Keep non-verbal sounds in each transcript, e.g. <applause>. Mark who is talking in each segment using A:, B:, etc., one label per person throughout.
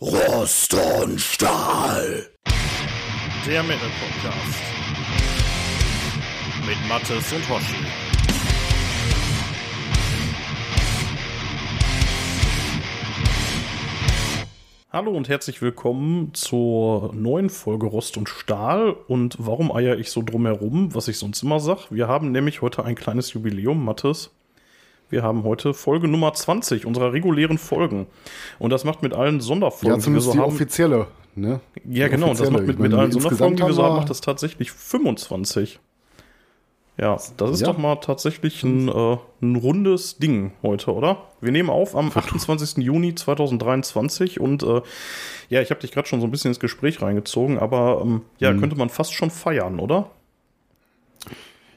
A: Rost und Stahl.
B: Der Metal Podcast. Mit Mattes und Hoshi. Hallo und herzlich willkommen zur neuen Folge Rost und Stahl. Und warum eier ich so drumherum, was ich sonst immer sag? Wir haben nämlich heute ein kleines Jubiläum, Mattes. Wir haben heute Folge Nummer 20 unserer regulären Folgen. Und das macht mit allen Sonderfolgen,
C: Ja, zumindest
B: die
C: die
B: wir so haben.
C: offizielle. Ne?
B: Ja,
C: Die
B: genau. Und das macht mit, mit allen Sonderfolgen, die wir so
C: haben
B: macht das tatsächlich 25. Ja, das ist
C: Ja.
B: doch mal tatsächlich ein, äh, ein rundes Ding heute, oder? Wir nehmen auf am 28. Juni 2023 und äh, ja, ich habe dich gerade schon so ein bisschen ins Gespräch reingezogen, aber ähm, ja,
C: Mhm.
B: könnte man fast schon feiern, oder?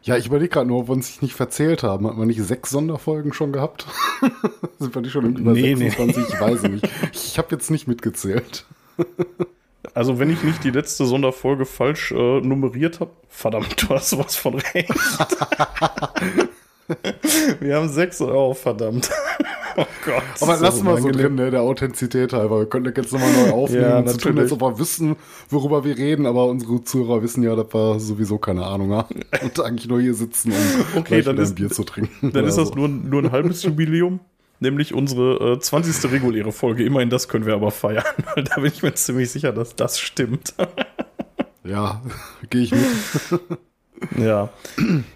C: Ja, ich überlege gerade nur, ob wir uns sich nicht verzählt haben. Hat man nicht sechs Sonderfolgen schon gehabt? <laughs> Sind wir nicht schon im über
B: Nee, nee.
C: 26? Ich weiß es nicht. Ich habe jetzt nicht mitgezählt. <laughs>
B: Also, wenn ich nicht die letzte Sonderfolge falsch äh, nummeriert habe, verdammt, du hast sowas von recht. <laughs> <laughs> wir haben sechs, oh, verdammt. oh Gott.
C: Aber
B: ist
C: lassen wir so drin, ne, der Authentizität halber. Wir können das jetzt nochmal neu <laughs> aufnehmen
B: Ja,
C: und so tun, als ob wir wissen, worüber wir reden. Aber unsere Zuhörer wissen ja, dass wir sowieso keine Ahnung haben. <laughs> Und eigentlich nur hier sitzen, um
B: Okay, dann ist-
C: ein Bier zu trinken.
B: Dann ist das nur, nur ein halbes Jubiläum. Nämlich unsere äh, 20. reguläre Folge. Immerhin das können wir aber feiern. Weil da bin ich mir ziemlich sicher, dass das stimmt.
C: Ja, gehe ich mit.
B: Ja.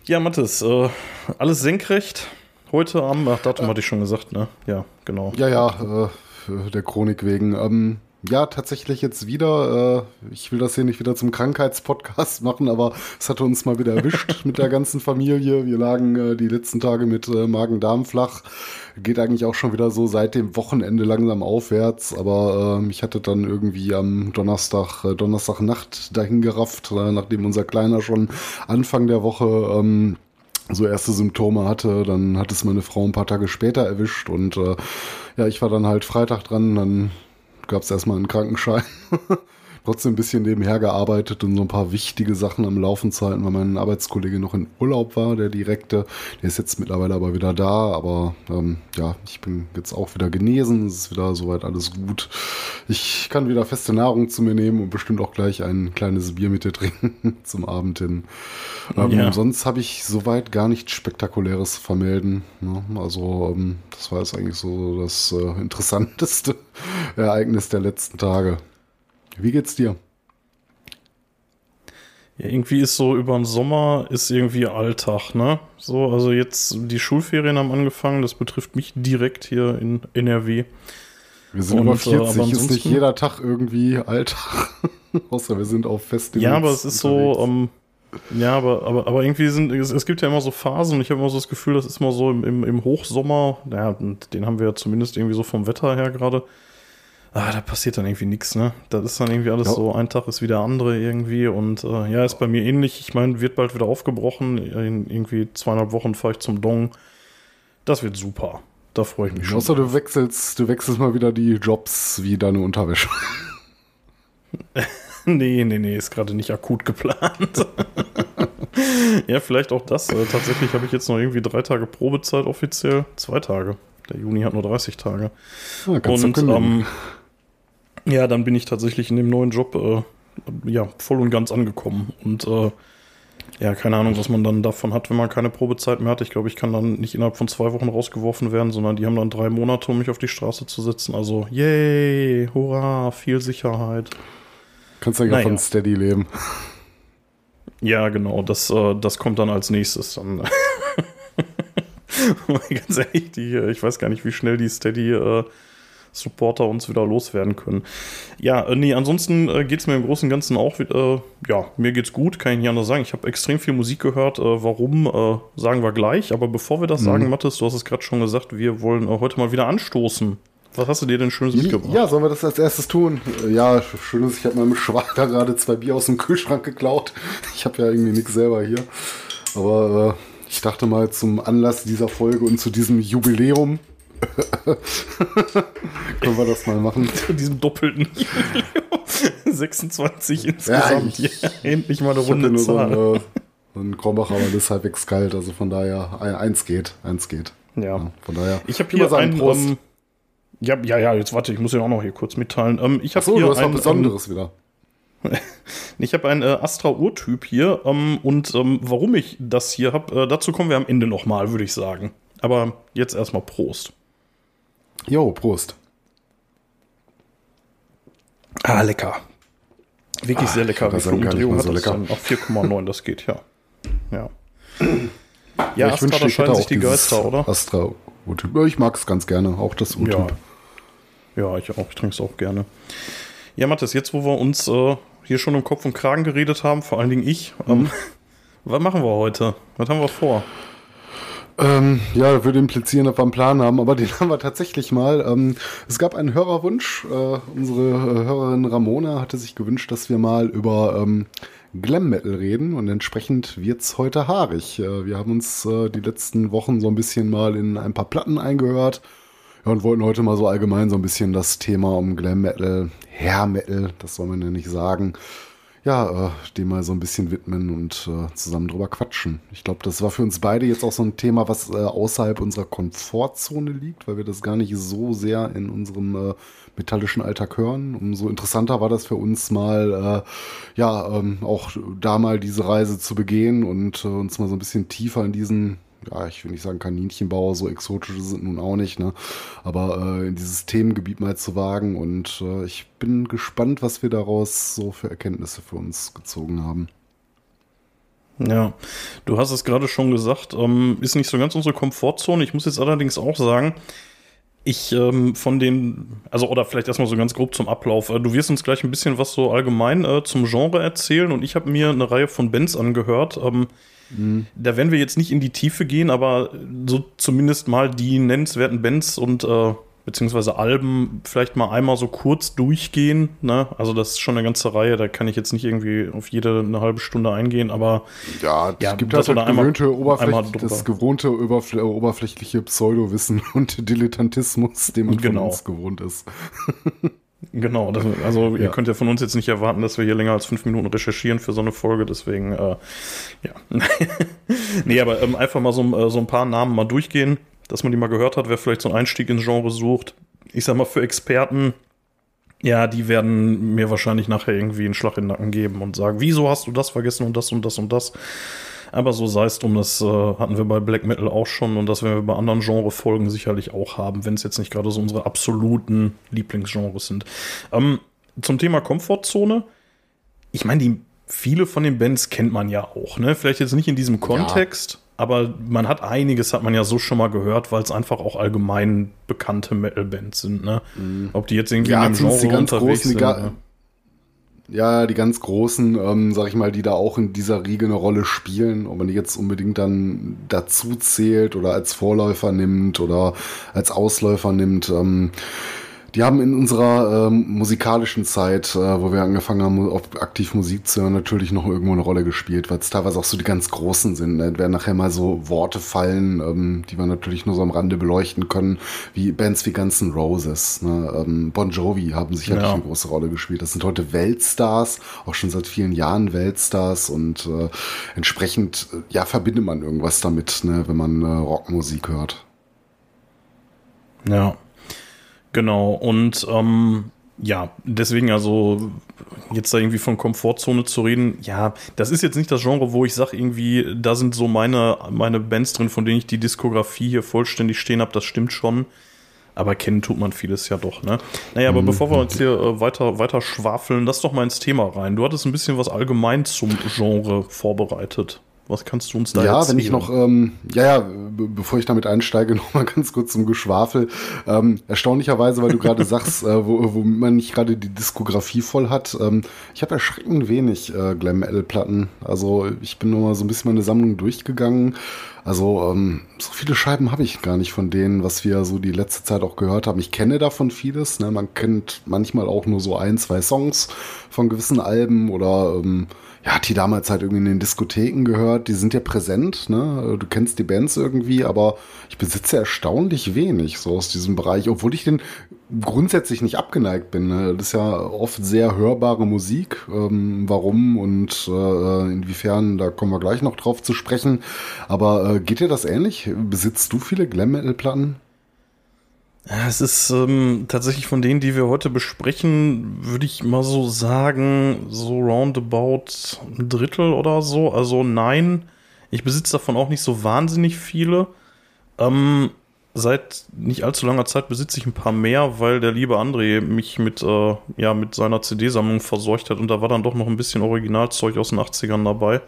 B: Ja, Mathis, äh, alles senkrecht. Heute am, ach, Datum hatte ich schon gesagt, ne? Ja, genau.
C: Ja, ja, äh, der Chronik wegen. Ähm, ja, tatsächlich jetzt wieder. Äh, ich will das hier nicht wieder zum Krankheitspodcast <laughs> machen, aber es hatte uns mal wieder erwischt <laughs> mit der ganzen Familie. Wir lagen äh, die letzten Tage mit äh, Magen-Darm flach. Geht eigentlich auch schon wieder so seit dem Wochenende langsam aufwärts, aber ähm, ich hatte dann irgendwie am Donnerstag, äh, Donnerstagnacht dahin gerafft, äh, nachdem unser Kleiner schon Anfang der Woche ähm, so erste Symptome hatte, dann hat es meine Frau ein paar Tage später erwischt und äh, ja, ich war dann halt Freitag dran, dann gab es erstmal einen Krankenschein. <laughs> Trotzdem ein bisschen nebenher gearbeitet und so ein paar wichtige Sachen am Laufen zu halten, weil mein Arbeitskollege noch in Urlaub war, der direkte. Der ist jetzt mittlerweile aber wieder da, aber ähm, ja, ich bin jetzt auch wieder genesen, es ist wieder soweit alles gut. Ich kann wieder feste Nahrung zu mir nehmen und bestimmt auch gleich ein kleines Bier mit dir trinken <laughs> zum Abend hin. Ähm,
B: Ja.
C: Sonst habe ich soweit gar nichts Spektakuläres zu vermelden. Ne? Also ähm, das war jetzt eigentlich so das äh, interessanteste <laughs> Ereignis der letzten Tage. Wie geht's dir?
B: Ja, irgendwie ist so über den Sommer ist irgendwie Alltag, ne? So, also jetzt die Schulferien haben angefangen, das betrifft mich direkt hier in NRW.
C: Wir sind
B: Und,
C: über
B: äh,
C: 40,
B: aber
C: ist nicht jeder Tag irgendwie Alltag. <laughs> Außer wir sind auf Festivals.
B: Ja, aber es ist so,
C: unterwegs.
B: ähm, ja, aber, aber, aber irgendwie sind, es, es gibt ja immer so Phasen und ich habe immer so das Gefühl, das ist immer so im, im, im Hochsommer, ja, und den haben wir ja zumindest irgendwie so vom Wetter her gerade. Ah, da passiert dann irgendwie nichts, ne? Das ist dann irgendwie alles
C: Ja.
B: so, ein Tag ist wie der andere irgendwie und äh, ja, ist bei mir ähnlich. Ich meine, wird bald wieder aufgebrochen. In irgendwie zweieinhalb Wochen fahre ich zum Dong. Das wird super. Da freue ich mich schon.
C: Außer du wechselst, du wechselst mal wieder die Jobs wie deine Unterwäsche. <laughs> <laughs>
B: Nee, nee, nee, ist gerade nicht akut geplant. <laughs> ja, vielleicht auch das. Äh, tatsächlich habe ich jetzt noch irgendwie drei Tage Probezeit offiziell. Zwei Tage. Der Juni hat nur 30 Tage.
C: Ja, du
B: Und ähm, ja, dann bin ich tatsächlich in dem neuen Job äh, ja, voll und ganz angekommen. Und äh, ja, keine Ahnung, was man dann davon hat, wenn man keine Probezeit mehr hat. Ich glaube, ich kann dann nicht innerhalb von zwei Wochen rausgeworfen werden, sondern die haben dann drei Monate, um mich auf die Straße zu setzen. Also, yay, hurra, viel Sicherheit.
C: Kannst ja
B: naja.
C: von Steady leben.
B: Ja, genau, das, äh, das kommt dann als nächstes. Dann. <laughs> Ganz ehrlich, die, äh, ich weiß gar nicht, wie schnell die Steady äh, Supporter uns wieder loswerden können. Ja, äh, nee, ansonsten äh, geht es mir im Großen und Ganzen auch wieder, äh, ja, mir geht's gut, kann ich nicht anders sagen. Ich habe extrem viel Musik gehört. Äh, warum, äh, sagen wir gleich. Aber bevor wir das
C: Mhm.
B: sagen, Mathis, du hast es gerade schon gesagt, wir wollen äh, heute mal wieder anstoßen. Was hast du dir denn Schönes mitgebracht?
C: Ja, sollen wir das als erstes tun? Ja, schön ist, ich habe meinem Schwager <laughs> gerade zwei Bier aus dem Kühlschrank geklaut. Ich habe ja irgendwie nichts selber hier. Aber äh, ich dachte mal zum Anlass dieser Folge und zu diesem Jubiläum <laughs> können wir das mal machen. <laughs>
B: zu diesem doppelten 26 <laughs> insgesamt.
C: ich-
B: Ja, endlich mal eine runde
C: nur
B: Zahl.
C: so ein Krombacher, aber das ist halbwegs kalt. Also von daher, ein- eins geht, eins geht.
B: ja.
C: Ja, von daher.
B: Ich habe hier
C: mal sagen,
B: ein,
C: Prost.
B: ähm, Ja, ja, ja, jetzt warte, ich muss ja auch noch hier kurz mitteilen. Ähm, ich habe
C: So,
B: hier
C: du hast was
B: ein,
C: Besonderes wieder.
B: Ich habe einen äh, Astra-Urtyp hier ähm, und ähm, warum ich das hier habe, äh, dazu kommen wir am Ende nochmal, würde ich sagen. Aber jetzt erstmal Prost.
C: Jo, Prost.
B: Ah, lecker. Wirklich
C: Ah,
B: sehr
C: ich
B: lecker. Wie viel Umdrehung hat
C: so
B: das dann? Auf 4,9, das geht, ja. Ja, ja
C: ich
B: Astra,
C: wünschte, ich hätte auch
B: die Geister, oder?
C: Astra Urtyp. Ja, Ich mag es ganz gerne, auch das
B: Ja.
C: Urtyp.
B: Ja, ich auch. Ich trinke es auch gerne. Ja, Mathis, jetzt wo wir uns äh, hier schon um Kopf und Kragen geredet haben, vor allen Dingen ich,
C: Mhm.
B: ähm, <laughs> was machen wir heute? Was haben wir vor?
C: Ähm, ja, würde implizieren, dass wir einen Plan haben, aber <laughs> den haben wir tatsächlich mal. Ähm, es gab einen Hörerwunsch. Äh, unsere äh, Hörerin Ramona hatte sich gewünscht, dass wir mal über ähm, Glam Metal reden und entsprechend wird's heute haarig. Äh, wir haben uns äh, die letzten Wochen so ein bisschen mal in ein paar Platten eingehört ja, und wollten heute mal so allgemein so ein bisschen das Thema um Glam Metal, Hair Metal, das soll man ja nicht sagen, ja, äh, dem mal so ein bisschen widmen und äh, zusammen drüber quatschen. Ich glaube, das war für uns beide jetzt auch so ein Thema, was äh, außerhalb unserer Komfortzone liegt, weil wir das gar nicht so sehr in unserem äh, metallischen Alltag hören. Umso interessanter war das für uns mal, äh, ja, ähm, auch da mal diese Reise zu begehen und äh, uns mal so ein bisschen tiefer in diesen ja, ich will nicht sagen Kaninchenbauer, so exotische sind nun auch nicht, ne? Aber äh, in dieses Themengebiet mal zu wagen und äh, ich bin gespannt, was wir daraus so für Erkenntnisse für uns gezogen haben.
B: Ja, du hast es gerade schon gesagt, ähm, ist nicht so ganz unsere Komfortzone. Ich muss jetzt allerdings auch sagen, ich ähm, von den, also oder vielleicht erstmal so ganz grob zum Ablauf. Äh, du wirst uns gleich ein bisschen was so allgemein äh, zum Genre erzählen und ich habe mir eine Reihe von Bands angehört. Ähm, Da werden wir jetzt nicht in die Tiefe gehen, aber so zumindest mal die nennenswerten Bands und äh, beziehungsweise Alben vielleicht mal einmal so kurz durchgehen. Ne? Also das ist schon eine ganze Reihe, da kann ich jetzt nicht irgendwie auf jede eine halbe Stunde eingehen, aber
C: Ja, es
B: Ja,
C: gibt halt das
B: da einmal-
C: gewöhnte Oberfläch,
B: einmal drüber-
C: das gewohnte oberfl oberflächliche Pseudowissen <laughs> und Dilettantismus, den man
B: Genau.
C: von uns gewohnt ist. <laughs>
B: Genau, das, also ihr
C: Ja.
B: könnt ja von uns jetzt nicht erwarten, dass wir hier länger als fünf Minuten recherchieren für so eine Folge, deswegen, äh, ja. <laughs> nee, aber ähm, einfach mal so, äh, so ein paar Namen mal durchgehen, dass man die mal gehört hat, wer vielleicht so einen Einstieg ins Genre sucht. Ich sag mal, für Experten, ja, die werden mir wahrscheinlich nachher irgendwie einen Schlag in den Nacken geben und sagen, wieso hast du das vergessen und das und das und das. Aber so sei es drum, das äh, hatten wir bei Black Metal auch schon und das werden wir bei anderen Genrefolgen sicherlich auch haben, wenn es jetzt nicht gerade so unsere absoluten Lieblingsgenres sind. Ähm, zum Thema Komfortzone. Ich meine, die viele von den Bands kennt man ja auch, ne? Vielleicht jetzt nicht in diesem Kontext, aber man hat einiges, hat man ja so schon mal gehört, weil es einfach auch allgemein bekannte Metal-Bands sind, ne? Ob die jetzt irgendwie
C: Ja,
B: in dem Genre
C: die ganz
B: unterwegs
C: großen,
B: sind. ne?
C: Ja, die ganz großen, ähm, sag ich mal, die da auch in dieser Riege eine Rolle spielen, ob man die jetzt unbedingt dann dazu zählt oder als Vorläufer nimmt oder als Ausläufer nimmt. Ähm, die haben in unserer ähm, musikalischen Zeit, äh, wo wir angefangen haben, auf aktiv Musik zu hören, natürlich noch irgendwo eine Rolle gespielt, weil es teilweise auch so die ganz Großen sind. Ne? Werden nachher mal so Worte fallen, ähm, die wir natürlich nur so am Rande beleuchten können, wie Bands wie Guns N' Roses. Ne? Ähm, bon Jovi haben sicherlich
B: Ja.
C: eine große Rolle gespielt. Das sind heute Weltstars, auch schon seit vielen Jahren Weltstars und äh, entsprechend, ja, verbindet man irgendwas damit, ne, wenn man äh, Rockmusik hört.
B: Ja, genau. Und ähm, ja, deswegen also jetzt da irgendwie von Komfortzone zu reden, ja, das ist jetzt nicht das Genre, wo ich sage irgendwie, da sind so meine, meine Bands drin, von denen ich die Diskografie hier vollständig stehen habe, das stimmt schon. Aber kennen tut man vieles ja doch, ne? Naja, aber bevor wir uns hier äh, weiter, weiter schwafeln, lass doch mal ins Thema rein. Du hattest ein bisschen was allgemein zum Genre vorbereitet. Was kannst du uns da
C: ja,
B: erzählen?
C: wenn ich noch, ähm, ja, ja, be bevor ich damit einsteige, <laughs> noch mal ganz kurz zum Geschwafel. Ähm, erstaunlicherweise, weil du gerade <laughs> sagst, äh, wo, wo man nicht gerade die Diskografie voll hat. Ähm, ich habe erschreckend wenig äh, Glam Metal Platten. Also ich bin nur mal so ein bisschen meine Sammlung durchgegangen. Also ähm, so viele Scheiben habe ich gar nicht von denen, was wir so die letzte Zeit auch gehört haben. Ich kenne davon vieles. Ne? Man kennt manchmal auch nur so ein, zwei Songs von gewissen Alben oder ähm, ja, hat die damals halt irgendwie in den Diskotheken gehört. Die sind ja präsent, ne? Du kennst die Bands irgendwie, aber ich besitze erstaunlich wenig so aus diesem Bereich, obwohl ich den grundsätzlich nicht abgeneigt bin. Ne? Das ist ja oft sehr hörbare Musik. Ähm, warum und äh, inwiefern, da kommen wir gleich noch drauf zu sprechen. Aber äh, geht dir das ähnlich? Besitzt du viele Glam Metal Platten?
B: Ja, es ist ähm, tatsächlich von denen, die wir heute besprechen, würde ich mal so sagen, so roundabout ein Drittel oder so. Also nein, ich besitze davon auch nicht so wahnsinnig viele. Ähm, seit nicht allzu langer Zeit besitze ich ein paar mehr, weil der liebe André mich mit, äh, ja, mit seiner CD-Sammlung verseucht hat und da war dann doch noch ein bisschen Originalzeug aus den 80ern dabei.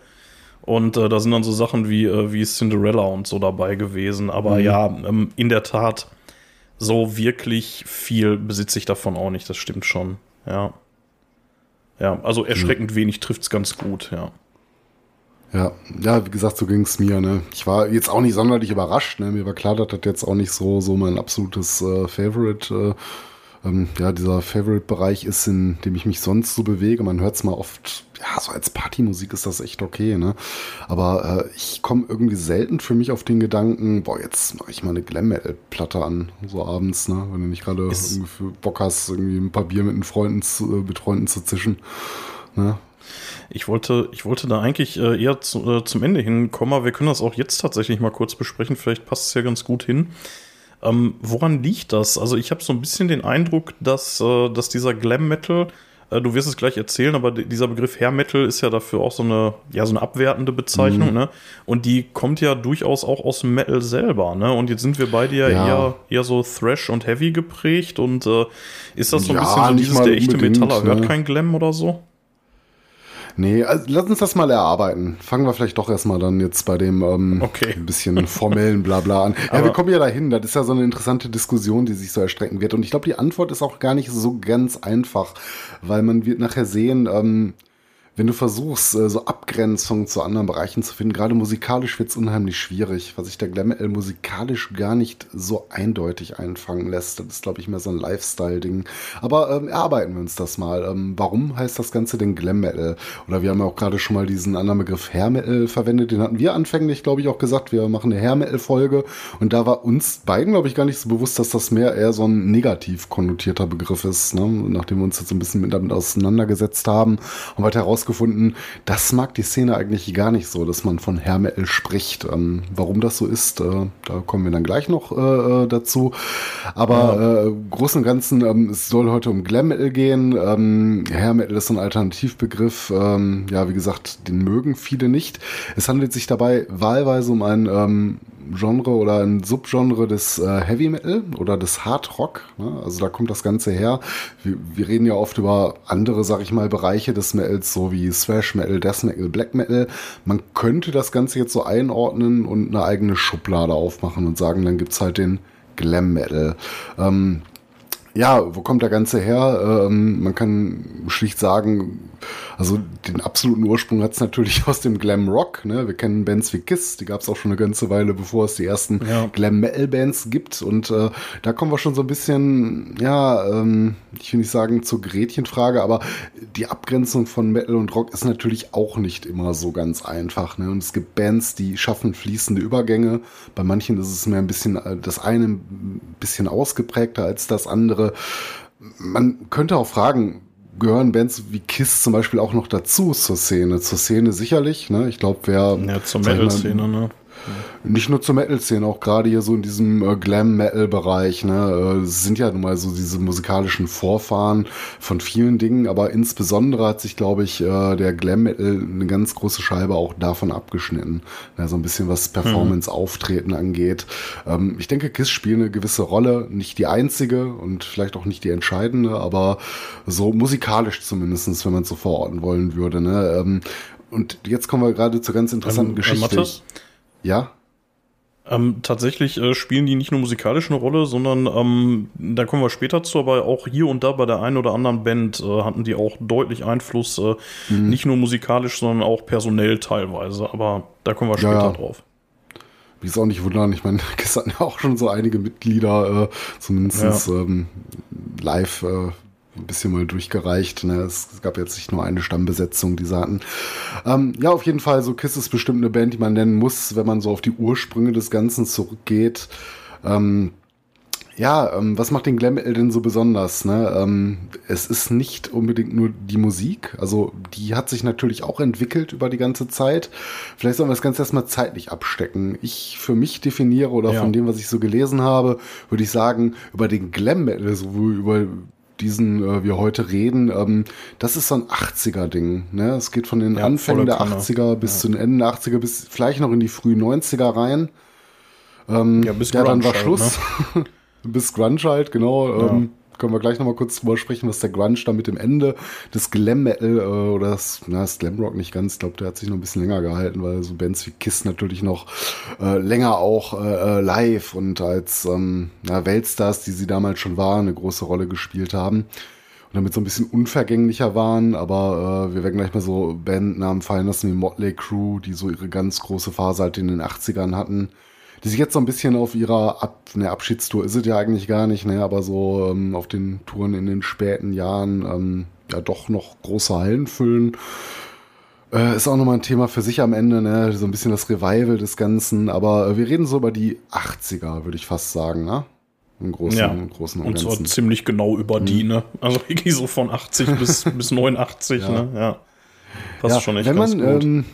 B: Und äh, da sind dann so Sachen wie, äh, wie Cinderella und so dabei gewesen. Aber mhm. ja, ähm, in der Tat, so wirklich viel besitze ich davon auch nicht, das stimmt schon. Ja. Ja, also erschreckend mhm. wenig trifft es ganz gut, ja.
C: Ja, ja, wie gesagt, so ging es mir. Ne? Ich war jetzt auch nicht sonderlich überrascht. Ne? Mir war klar, dass das jetzt auch nicht so, so mein absolutes äh, Favorite, äh, ähm, ja, dieser Favorite-Bereich ist, in dem ich mich sonst so bewege. Man hört es mal oft, ja, so als Partymusik ist das echt okay. Ne? Aber äh, ich komme irgendwie selten für mich auf den Gedanken, boah, jetzt mache ich mal eine Glam-Metal-Platte an, so abends, ne? wenn du nicht gerade Bock hast, irgendwie ein paar Bier mit, Freunden zu, äh, mit Freunden zu zischen. Ne?
B: Ich wollte, ich wollte da eigentlich äh, eher zu, äh, zum Ende hinkommen, aber wir können das auch jetzt tatsächlich mal kurz besprechen. Vielleicht passt es ja ganz gut hin. Ähm, woran liegt das? Also ich habe so ein bisschen den Eindruck, dass, äh, dass dieser Glam Metal, äh, du wirst es gleich erzählen, aber dieser Begriff Hair Metal ist ja dafür auch so eine, ja, so eine abwertende Bezeichnung, mhm. ne? Und die kommt ja durchaus auch aus dem Metal selber, ne? Und jetzt sind wir beide ja, ja. Eher, eher so Thrash und Heavy geprägt und äh, ist das so ein ja, bisschen so dieses, der echte Metaller ne? hört kein Glam oder so?
C: Nee, also lass uns das mal erarbeiten. Fangen wir vielleicht doch erstmal dann jetzt bei dem ähm, okay. ein bisschen formellen Blabla an. ja, wir kommen ja dahin. Das ist ja so eine interessante Diskussion, die sich so erstrecken wird. Und ich glaube, die Antwort ist auch gar nicht so ganz einfach, weil man wird nachher sehen, ähm, wenn du versuchst, äh, so Abgrenzungen zu anderen Bereichen zu finden, gerade musikalisch wird es unheimlich schwierig, was sich der Glam L musikalisch gar nicht so eindeutig einfangen lässt. Das ist, glaube ich, mehr so ein Lifestyle-Ding. Aber ähm, erarbeiten wir uns das mal. Ähm, warum heißt das Ganze denn Glam Metal? Oder wir haben ja auch gerade schon mal diesen anderen Begriff Hair Metal verwendet. Den hatten wir anfänglich, glaube ich, auch gesagt. Wir machen eine Hair Metal-Folge. Und da war uns beiden, glaube ich, gar nicht so bewusst, dass das mehr eher so ein negativ konnotierter Begriff ist. Ne? Nachdem wir uns jetzt ein bisschen damit auseinandergesetzt haben, haben wir herausgefunden, rausgefunden, das mag die Szene eigentlich gar nicht so, dass man von Hair Metal spricht. Ähm, warum das so ist, äh, da kommen wir dann gleich noch äh, äh dazu. Aber ja. äh, großen und Ganzen, ähm, es soll heute um Glam Metal gehen. Ähm, Hair Metal ist ein Alternativbegriff. Ähm, ja, wie gesagt, den mögen viele nicht. Es handelt sich dabei wahlweise um ein ähm, Genre oder ein Subgenre des äh, Heavy Metal oder des Hard Rock. Ne? Also da kommt das Ganze her. Wir, wir, reden ja oft über andere, sag ich mal, Bereiche des Metals, so wie Thrash Metal, Death Metal, Black Metal. Man könnte das Ganze jetzt so einordnen und eine eigene Schublade aufmachen und sagen, dann gibt's halt den Glam Metal. Ähm, ja, wo kommt der Ganze her? Ähm, man kann schlicht sagen, also den absoluten Ursprung hat es natürlich <laughs> aus dem Glam Rock. Ne? Wir kennen Bands wie Kiss, die gab es auch schon eine ganze Weile, bevor es die ersten ja. Glam Metal Bands gibt. Und äh, da kommen wir schon so ein bisschen, ja, ähm, ich will nicht sagen zur Gretchenfrage, aber die Abgrenzung von Metal und Rock ist natürlich auch nicht immer so ganz einfach. Ne? Und es gibt Bands, die schaffen fließende Übergänge. Bei manchen ist es mehr ein bisschen, äh, das eine ein bisschen ausgeprägter als das andere man könnte auch fragen, gehören Bands wie Kiss zum Beispiel auch noch dazu zur Szene? Zur Szene sicherlich, ne? Ich glaube, wer.
B: Ja, zur Metal-Szene, ne?
C: Nicht nur zur Metal-Szene, auch gerade hier so in diesem äh, Glam-Metal-Bereich. Ne? Äh, sind ja nun mal so diese musikalischen Vorfahren von vielen Dingen, aber insbesondere hat sich, glaube ich, äh, der Glam-Metal eine ganz große Scheibe auch davon abgeschnitten. Ja, so ein bisschen was Performance-Auftreten angeht. Ähm, ich denke, KISS spielt eine gewisse Rolle, nicht die einzige und vielleicht auch nicht die entscheidende, aber so musikalisch zumindestens, wenn man es so verorten wollen würde. Ne? Ähm, und jetzt kommen wir gerade zur ganz interessanten ähm, Geschichte. Ja.
B: Ähm, tatsächlich äh, spielen die nicht nur musikalisch eine Rolle, sondern ähm, da kommen wir später zu, aber auch hier und da bei der einen oder anderen Band äh, hatten die auch deutlich Einfluss, äh, mhm. nicht nur musikalisch, sondern auch personell teilweise. Aber da kommen wir später ja, ja. drauf.
C: Wie es auch nicht wundern, ich meine, <laughs> es hatten ja auch schon so einige Mitglieder, äh, zumindest ja. ähm, live äh, ein bisschen mal durchgereicht. Ne? Es gab jetzt nicht nur eine Stammbesetzung, die hatten. Ähm, ja, auf jeden Fall, so Kiss ist bestimmt eine Band, die man nennen muss, wenn man so auf die Ursprünge des Ganzen zurückgeht. Ähm, ja, ähm, was macht den Glam Metal denn so besonders? Ne? Ähm, es ist nicht unbedingt nur die Musik, also die hat sich natürlich auch entwickelt über die ganze Zeit. Vielleicht sollen wir das Ganze erstmal zeitlich abstecken. Ich für mich definiere oder ja. von dem, was ich so gelesen habe, würde ich sagen, über den Glam Metal, so über diesen äh, wir heute reden, ähm, das ist so ein 80er-Ding. Ne? Es geht von den ja, Anfängen der 80er bis ja. zu den Enden der 80er bis vielleicht noch in die frühen 90er rein. Ähm, ja, bis ja, dann war halt, Schluss. Ne? <laughs> bis Grunge halt, genau. Ja. Ähm, können wir gleich nochmal kurz drüber sprechen, was der Grunge da mit dem Ende des Glam Metal äh, oder das, na, das Glam Rock nicht ganz, ich glaube, der hat sich noch ein bisschen länger gehalten, weil so Bands wie Kiss natürlich noch äh, länger auch äh, äh, live und als ähm, na, Weltstars, die sie damals schon waren, eine große Rolle gespielt haben. Und damit so ein bisschen unvergänglicher waren, aber äh, wir werden gleich mal so Bandnamen fallen lassen wie Motley Crue, die so ihre ganz große Phase halt in den 80ern hatten die sich jetzt so ein bisschen auf ihrer Ab ne, Abschiedstour ist es ja eigentlich gar nicht, ne, aber so ähm, auf den Touren in den späten Jahren ähm, ja doch noch große Hallen füllen. Äh, ist auch nochmal ein Thema für sich am Ende, ne? so ein bisschen das Revival des Ganzen. Aber äh, wir reden so über die 80er, würde ich fast sagen, ne?
B: Im großen, ja. im großen und, und zwar ziemlich genau über mhm. die, ne? Also wirklich so von 80 bis, <laughs> bis 89, ja. ne? Ja.
C: Passt ja, schon echt wenn man, ähm,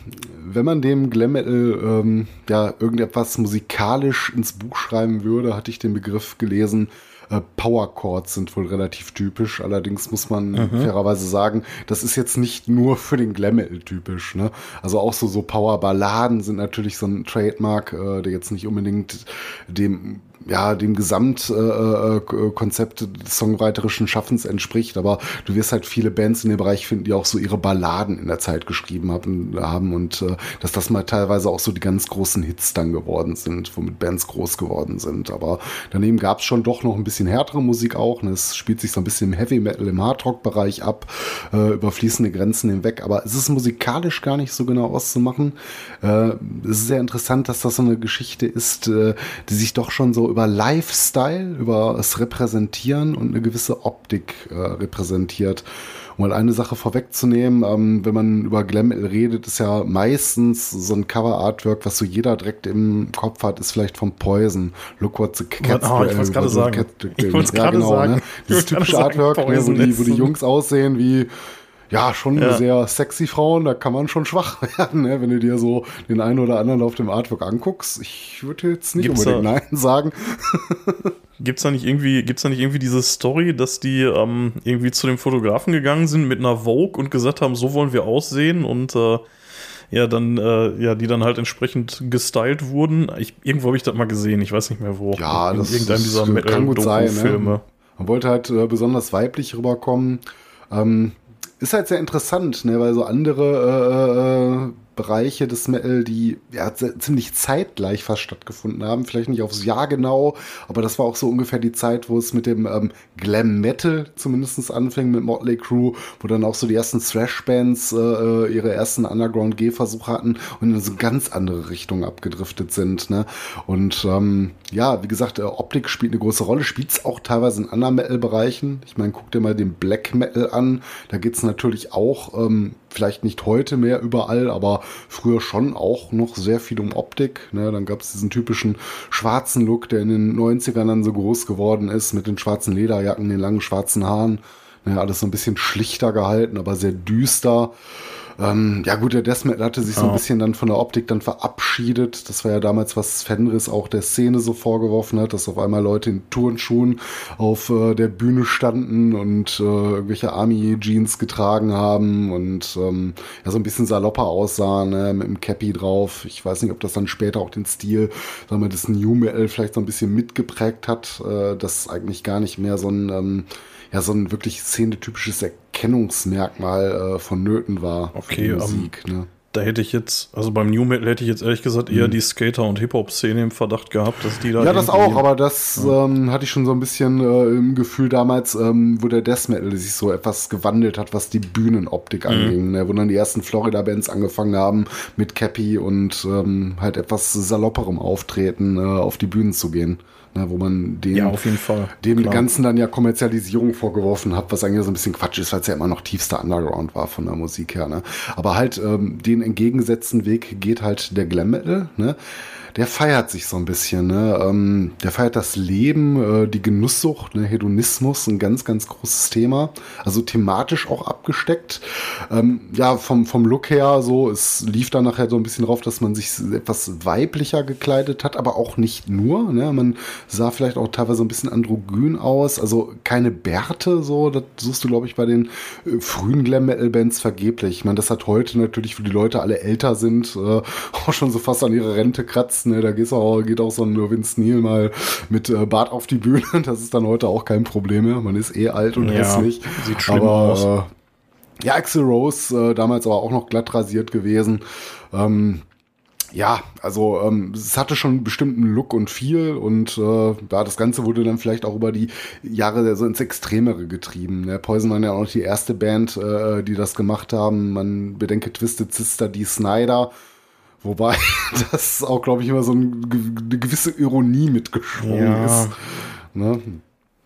C: wenn man dem Glam Metal ähm, ja irgendetwas musikalisch ins Buch schreiben würde, hatte ich den Begriff gelesen. Äh, Power Chords sind wohl relativ typisch. Allerdings muss man mhm. fairerweise sagen, das ist jetzt nicht nur für den Glam Metal typisch. Ne? Also auch so so Power Balladen sind natürlich so ein Trademark, äh, der jetzt nicht unbedingt dem ja, dem Gesamtkonzept äh, des songwriterischen Schaffens entspricht, aber du wirst halt viele Bands in dem Bereich finden, die auch so ihre Balladen in der Zeit geschrieben haben, haben und äh, dass das mal teilweise auch so die ganz großen Hits dann geworden sind, womit Bands groß geworden sind. Aber daneben gab es schon doch noch ein bisschen härtere Musik auch. Ne? Es spielt sich so ein bisschen im Heavy Metal, im Hardrock-Bereich ab, äh, über fließende Grenzen hinweg, aber es ist musikalisch gar nicht so genau auszumachen. Äh, es ist sehr interessant, dass das so eine Geschichte ist, äh, die sich doch schon so über Lifestyle, über das Repräsentieren und eine gewisse Optik äh, repräsentiert. Um mal eine Sache vorwegzunehmen, ähm, wenn man über Glam redet, ist ja meistens so ein Cover-Artwork, was so jeder direkt im Kopf hat, ist vielleicht vom Poison. Look what the cats
B: oh, ich wollte gerade sagen. Cat,
C: ich ja, genau, sagen. Ne? Dieses typische Artwork, ne, wo, die, wo die Jungs aussehen wie ja, schon ja. sehr sexy Frauen, da kann man schon schwach <laughs> werden, ne? wenn du dir so den einen oder anderen auf dem Artwork anguckst. Ich würde jetzt nicht gibt's unbedingt da, Nein sagen.
B: Gibt's da nicht irgendwie, gibt's da nicht irgendwie diese Story, dass die ähm, irgendwie zu dem Fotografen gegangen sind mit einer Vogue und gesagt haben, so wollen wir aussehen und äh, ja, dann, äh, ja, die dann halt entsprechend gestylt wurden. Ich, irgendwo habe ich das mal gesehen, ich weiß nicht mehr wo.
C: Ja, In das, irgendeinem dieser das kann gut sein. Ne? Man wollte halt äh, besonders weiblich rüberkommen. Ähm, ist halt sehr interessant, ne, weil so andere äh, äh, Bereiche des Metal, die ja ziemlich zeitgleich fast stattgefunden haben. Vielleicht nicht aufs Jahr genau, aber das war auch so ungefähr die Zeit, wo es mit dem ähm, Glam Metal zumindest anfing mit Motley Crue, wo dann auch so die ersten Thrash-Bands äh, äh ihre ersten Underground-G-Versuche hatten und in so ganz andere Richtungen abgedriftet sind. Ne? Und ähm, ja, wie gesagt, äh, Optik spielt eine große Rolle, spielt es auch teilweise in anderen Metal-Bereichen. Ich meine, guck dir mal den Black Metal an. Da geht es natürlich auch ähm, vielleicht nicht heute mehr überall, aber früher schon auch noch sehr viel um Optik. Ne? Dann gab es diesen typischen schwarzen Look, der in den 90ern dann so groß geworden ist, mit den schwarzen Lederjacken, den langen schwarzen Haaren. Ne? Alles so ein bisschen schlichter gehalten, aber sehr düster. Ähm, ja gut, der Deathmetal hatte sich so ein bisschen dann von der Optik dann verabschiedet. Das war ja damals, was Fenris auch der Szene so vorgeworfen hat, dass auf einmal Leute in Turnschuhen auf äh, der Bühne standen und äh, irgendwelche Army-Jeans getragen haben und ähm, ja so ein bisschen salopper aussahen, ne, mit dem Cappy drauf. Ich weiß nicht, ob das dann später auch den Stil, sagen wir, des New Metal vielleicht so ein bisschen mitgeprägt hat, äh, dass eigentlich gar nicht mehr so ein ähm, ja so ein wirklich szenetypisches Erkennungsmerkmal äh, vonnöten war
B: okay, für Musik. Um, ne? Da hätte ich jetzt, also beim New Metal hätte ich jetzt ehrlich gesagt eher mhm. die Skater- und Hip-Hop-Szene im Verdacht gehabt, dass die da.
C: Ja, das auch, aber das ja. ähm, hatte ich schon so ein bisschen äh, im Gefühl damals, ähm, wo der Death Metal sich so etwas gewandelt hat, was die Bühnenoptik mhm. anging, ne? wo dann die ersten Florida-Bands angefangen haben, mit Cappy und ähm, halt etwas salopperem Auftreten äh, auf die Bühnen zu gehen. Ne, wo man den,
B: Ja,
C: dem
B: Klar.
C: Ganzen dann ja Kommerzialisierung vorgeworfen hat, was eigentlich so ein bisschen Quatsch ist, weil es ja immer noch tiefster Underground war von der Musik her. Ne? Aber halt ähm, den entgegengesetzten Weg geht halt der Glam Metal. Ne? Der feiert sich so ein bisschen. Ne? Ähm, der feiert das Leben, äh, die Genusssucht, ne? Hedonismus, ein ganz, ganz großes Thema. Also thematisch auch abgesteckt. Ähm, ja, vom, vom Look her so, es lief dann nachher so ein bisschen drauf, dass man sich etwas weiblicher gekleidet hat, aber auch nicht nur. Ne? Man sah vielleicht auch teilweise ein bisschen androgyn aus, also keine Bärte so, das suchst du, glaube ich, bei den äh, frühen Glam-Metal-Bands vergeblich. Ich meine, das hat heute natürlich, wo die Leute alle älter sind, äh, <laughs> auch schon so fast an ihre Rente kratzt. Ne? Da geht's auch, geht auch so ein Vince Neil mal mit äh, Bart auf die Bühne. <laughs> Das ist dann heute auch kein Problem mehr. Man ist eh alt und
B: Ja,
C: hässlich.
B: sieht schlimm
C: aber,
B: aus.
C: Äh, ja, Axel Rose, äh, damals aber auch noch glatt rasiert gewesen. Ähm, ja, also ähm, es hatte schon einen bestimmten Look und Feel und äh, ja, das Ganze wurde dann vielleicht auch über die Jahre so ins Extremere getrieben. Ne? Poison waren ja auch nicht die erste Band, äh, die das gemacht haben. Man bedenke Twisted Sister, die Snyder. Wobei <laughs> das auch, glaube ich, immer so ein, eine gewisse Ironie mitgeschwungen
B: Ja.
C: ist. Ne?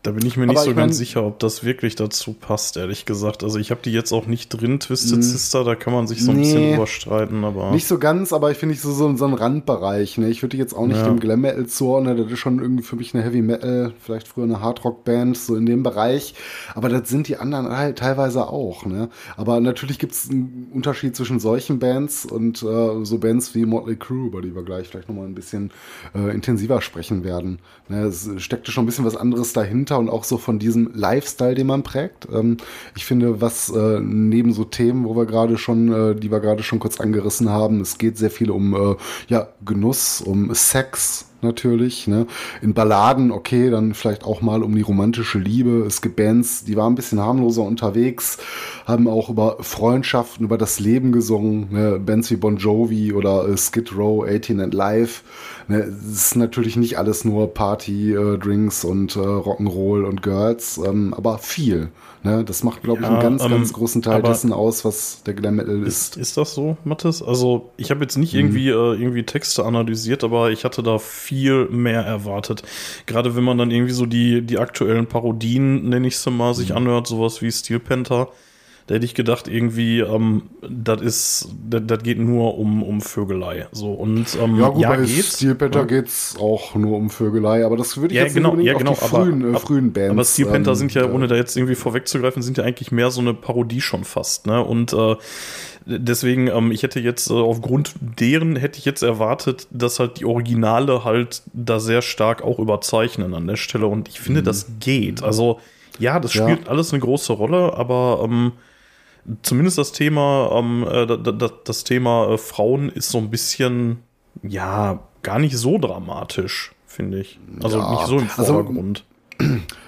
B: Da bin ich mir nicht
C: Aber
B: so ganz
C: mein-
B: sicher, ob das wirklich dazu passt, ehrlich gesagt. Also ich habe die jetzt auch nicht drin, Twisted
C: Mm.
B: Sister, da kann man sich so ein
C: Nee.
B: bisschen überstreiten, aber
C: Nicht so ganz, aber ich finde ich so, so, so ein Randbereich. Ne? Ich würde die jetzt auch nicht
B: Ja.
C: dem Glam Metal zuordnen. Das ist schon irgendwie für mich eine Heavy Metal, vielleicht früher eine Hard Rock Band, so in dem Bereich. Aber das sind die anderen halt teilweise auch. Ne? Aber natürlich gibt es einen Unterschied zwischen solchen Bands und äh, so Bands wie Motley Crue, über die wir gleich vielleicht nochmal ein bisschen äh, intensiver sprechen werden. Ne? Es steckte schon ein bisschen was anderes dahinter und auch so von diesem Lifestyle, den man prägt. Ähm, ich finde, was äh, neben so Themen, wo wir gerade schon, äh, die wir gerade schon kurz angerissen haben, es geht sehr viel um äh, ja, Genuss, um Sex natürlich. Ne? In Balladen, okay, dann vielleicht auch mal um die romantische Liebe. Es gibt Bands, die waren ein bisschen harmloser unterwegs, haben auch über Freundschaften, über das Leben gesungen. Ne? Bands wie Bon Jovi oder äh, Skid Row, 18 and Live. Ne? Es ist natürlich nicht alles nur Party, äh, Drinks und äh, Rock'n'Roll und Girls, ähm, aber viel. Ne? Das macht, glaube ich,
B: Ja,
C: einen ganz,
B: ähm,
C: ganz großen Teil dessen aus, was der Glam Metal ist.
B: Ist, ist das so, Mathis? Also, ich habe jetzt nicht
C: Mhm.
B: irgendwie, äh, irgendwie Texte analysiert, aber ich hatte da viel mehr erwartet. Gerade wenn man dann irgendwie so die, die aktuellen Parodien, nenne ich sie mal,
C: Mhm.
B: sich anhört, sowas wie Steel Panther. Da hätte ich gedacht, irgendwie, ähm, das ist, das geht nur um, um Vögelei. So, und ähm,
C: Ja, gut, bei
B: geht's.
C: Steel Panther
B: Ja.
C: geht's auch nur um Vögelei, aber das würde ich
B: Ja,
C: jetzt
B: genau, ja, genau,
C: auf die
B: aber,
C: frühen, äh, frühen Bands.
B: aber Steel Panther
C: ähm,
B: sind ja, ohne da jetzt irgendwie vorwegzugreifen, sind ja eigentlich mehr so eine Parodie schon fast, ne? Und äh, deswegen, ähm, ich hätte jetzt, äh, aufgrund deren hätte ich jetzt erwartet, dass halt die Originale halt da sehr stark auch überzeichnen an der Stelle. Und ich finde, das geht. Also, ja, das
C: Mhm. Ja.
B: spielt alles eine große Rolle, aber ähm, zumindest das Thema, ähm, äh, da- da- das Thema äh, Frauen ist so ein bisschen, ja, gar nicht so dramatisch, finde ich. Also
C: Ja,
B: nicht so im
C: also-
B: Vordergrund. <clears throat>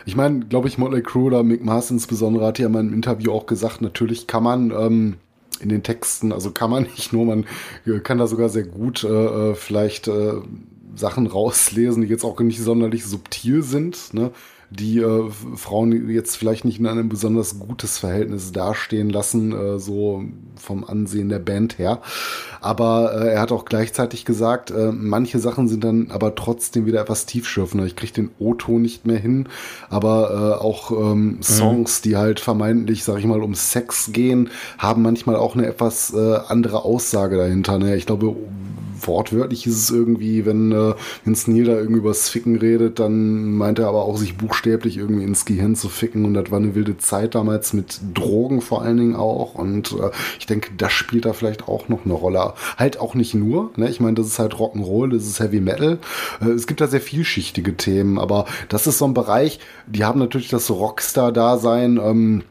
C: Ich meine, glaube ich, Motley Crue oder Mick Mars insbesondere hat ja in meinem Interview auch gesagt, natürlich kann man ähm, in den Texten, also kann man nicht nur, man äh, kann da sogar sehr gut äh, vielleicht äh, Sachen rauslesen, die jetzt auch nicht sonderlich subtil sind, ne? Die äh, Frauen jetzt vielleicht nicht in einem besonders gutes Verhältnis dastehen lassen, äh, so vom Ansehen der Band her. Aber äh, er hat auch gleichzeitig gesagt, äh, manche Sachen sind dann aber trotzdem wieder etwas tiefschürfender. Ich kriege den O-Ton nicht mehr hin, aber äh, auch ähm, Songs, die halt vermeintlich, sag ich mal, um Sex gehen, haben manchmal auch eine etwas äh, andere Aussage dahinter. Ne? Ich glaube, wortwörtlich ist es irgendwie, wenn Vince Neil da irgendwie über Ficken redet, dann meint er aber auch, sich buchstäblich irgendwie ins Gehirn zu ficken. Und das war eine wilde Zeit damals mit Drogen vor allen Dingen auch. Und äh, ich denke, das spielt da vielleicht auch noch eine Rolle. Halt auch nicht nur. Ne? Ich meine, das ist halt Rock'n'Roll, das ist Heavy Metal. Äh, es gibt da sehr vielschichtige Themen, aber das ist so ein Bereich, die haben natürlich das Rockstar-Dasein. Ähm,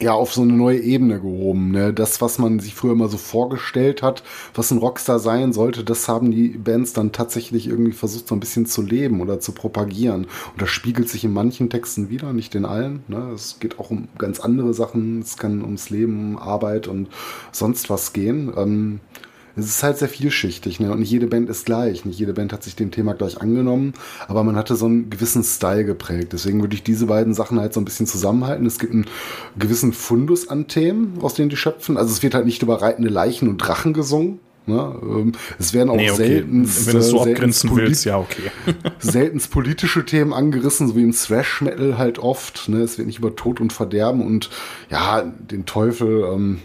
C: ja, auf so eine neue Ebene gehoben. Ne? Das, was man sich früher immer so vorgestellt hat, was ein Rockstar sein sollte, das haben die Bands dann tatsächlich irgendwie versucht, so ein bisschen zu leben oder zu propagieren. Und das spiegelt sich in manchen Texten wieder, nicht in allen. Ne? Es geht auch um ganz andere Sachen. Es kann ums Leben, Arbeit und sonst was gehen. Ähm, es ist halt sehr vielschichtig, ne? Und nicht jede Band ist gleich. Nicht jede Band hat sich dem Thema gleich angenommen, aber man hatte so einen gewissen Style geprägt. Deswegen würde ich diese beiden Sachen halt so ein bisschen zusammenhalten. Es gibt einen gewissen Fundus an Themen, aus denen die schöpfen. Also es wird halt nicht über reitende Leichen und Drachen gesungen. Ne? Ähm, es werden auch
B: Nee, okay.
C: selten,
B: Wenn du es so abgrenzen willst, ja, okay. <laughs> <laughs>
C: selten politische Themen angerissen, so wie im Thrash Metal halt oft. Ne? Es wird nicht über Tod und Verderben und ja, den Teufel, ähm,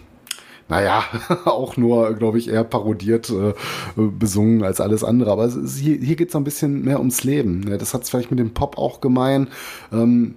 C: naja, <laughs> auch nur, glaube ich, eher parodiert äh, besungen als alles andere. Aber ist, hier, hier geht es ein bisschen mehr ums Leben. Ne? Das hat es vielleicht mit dem Pop auch gemein. Ähm,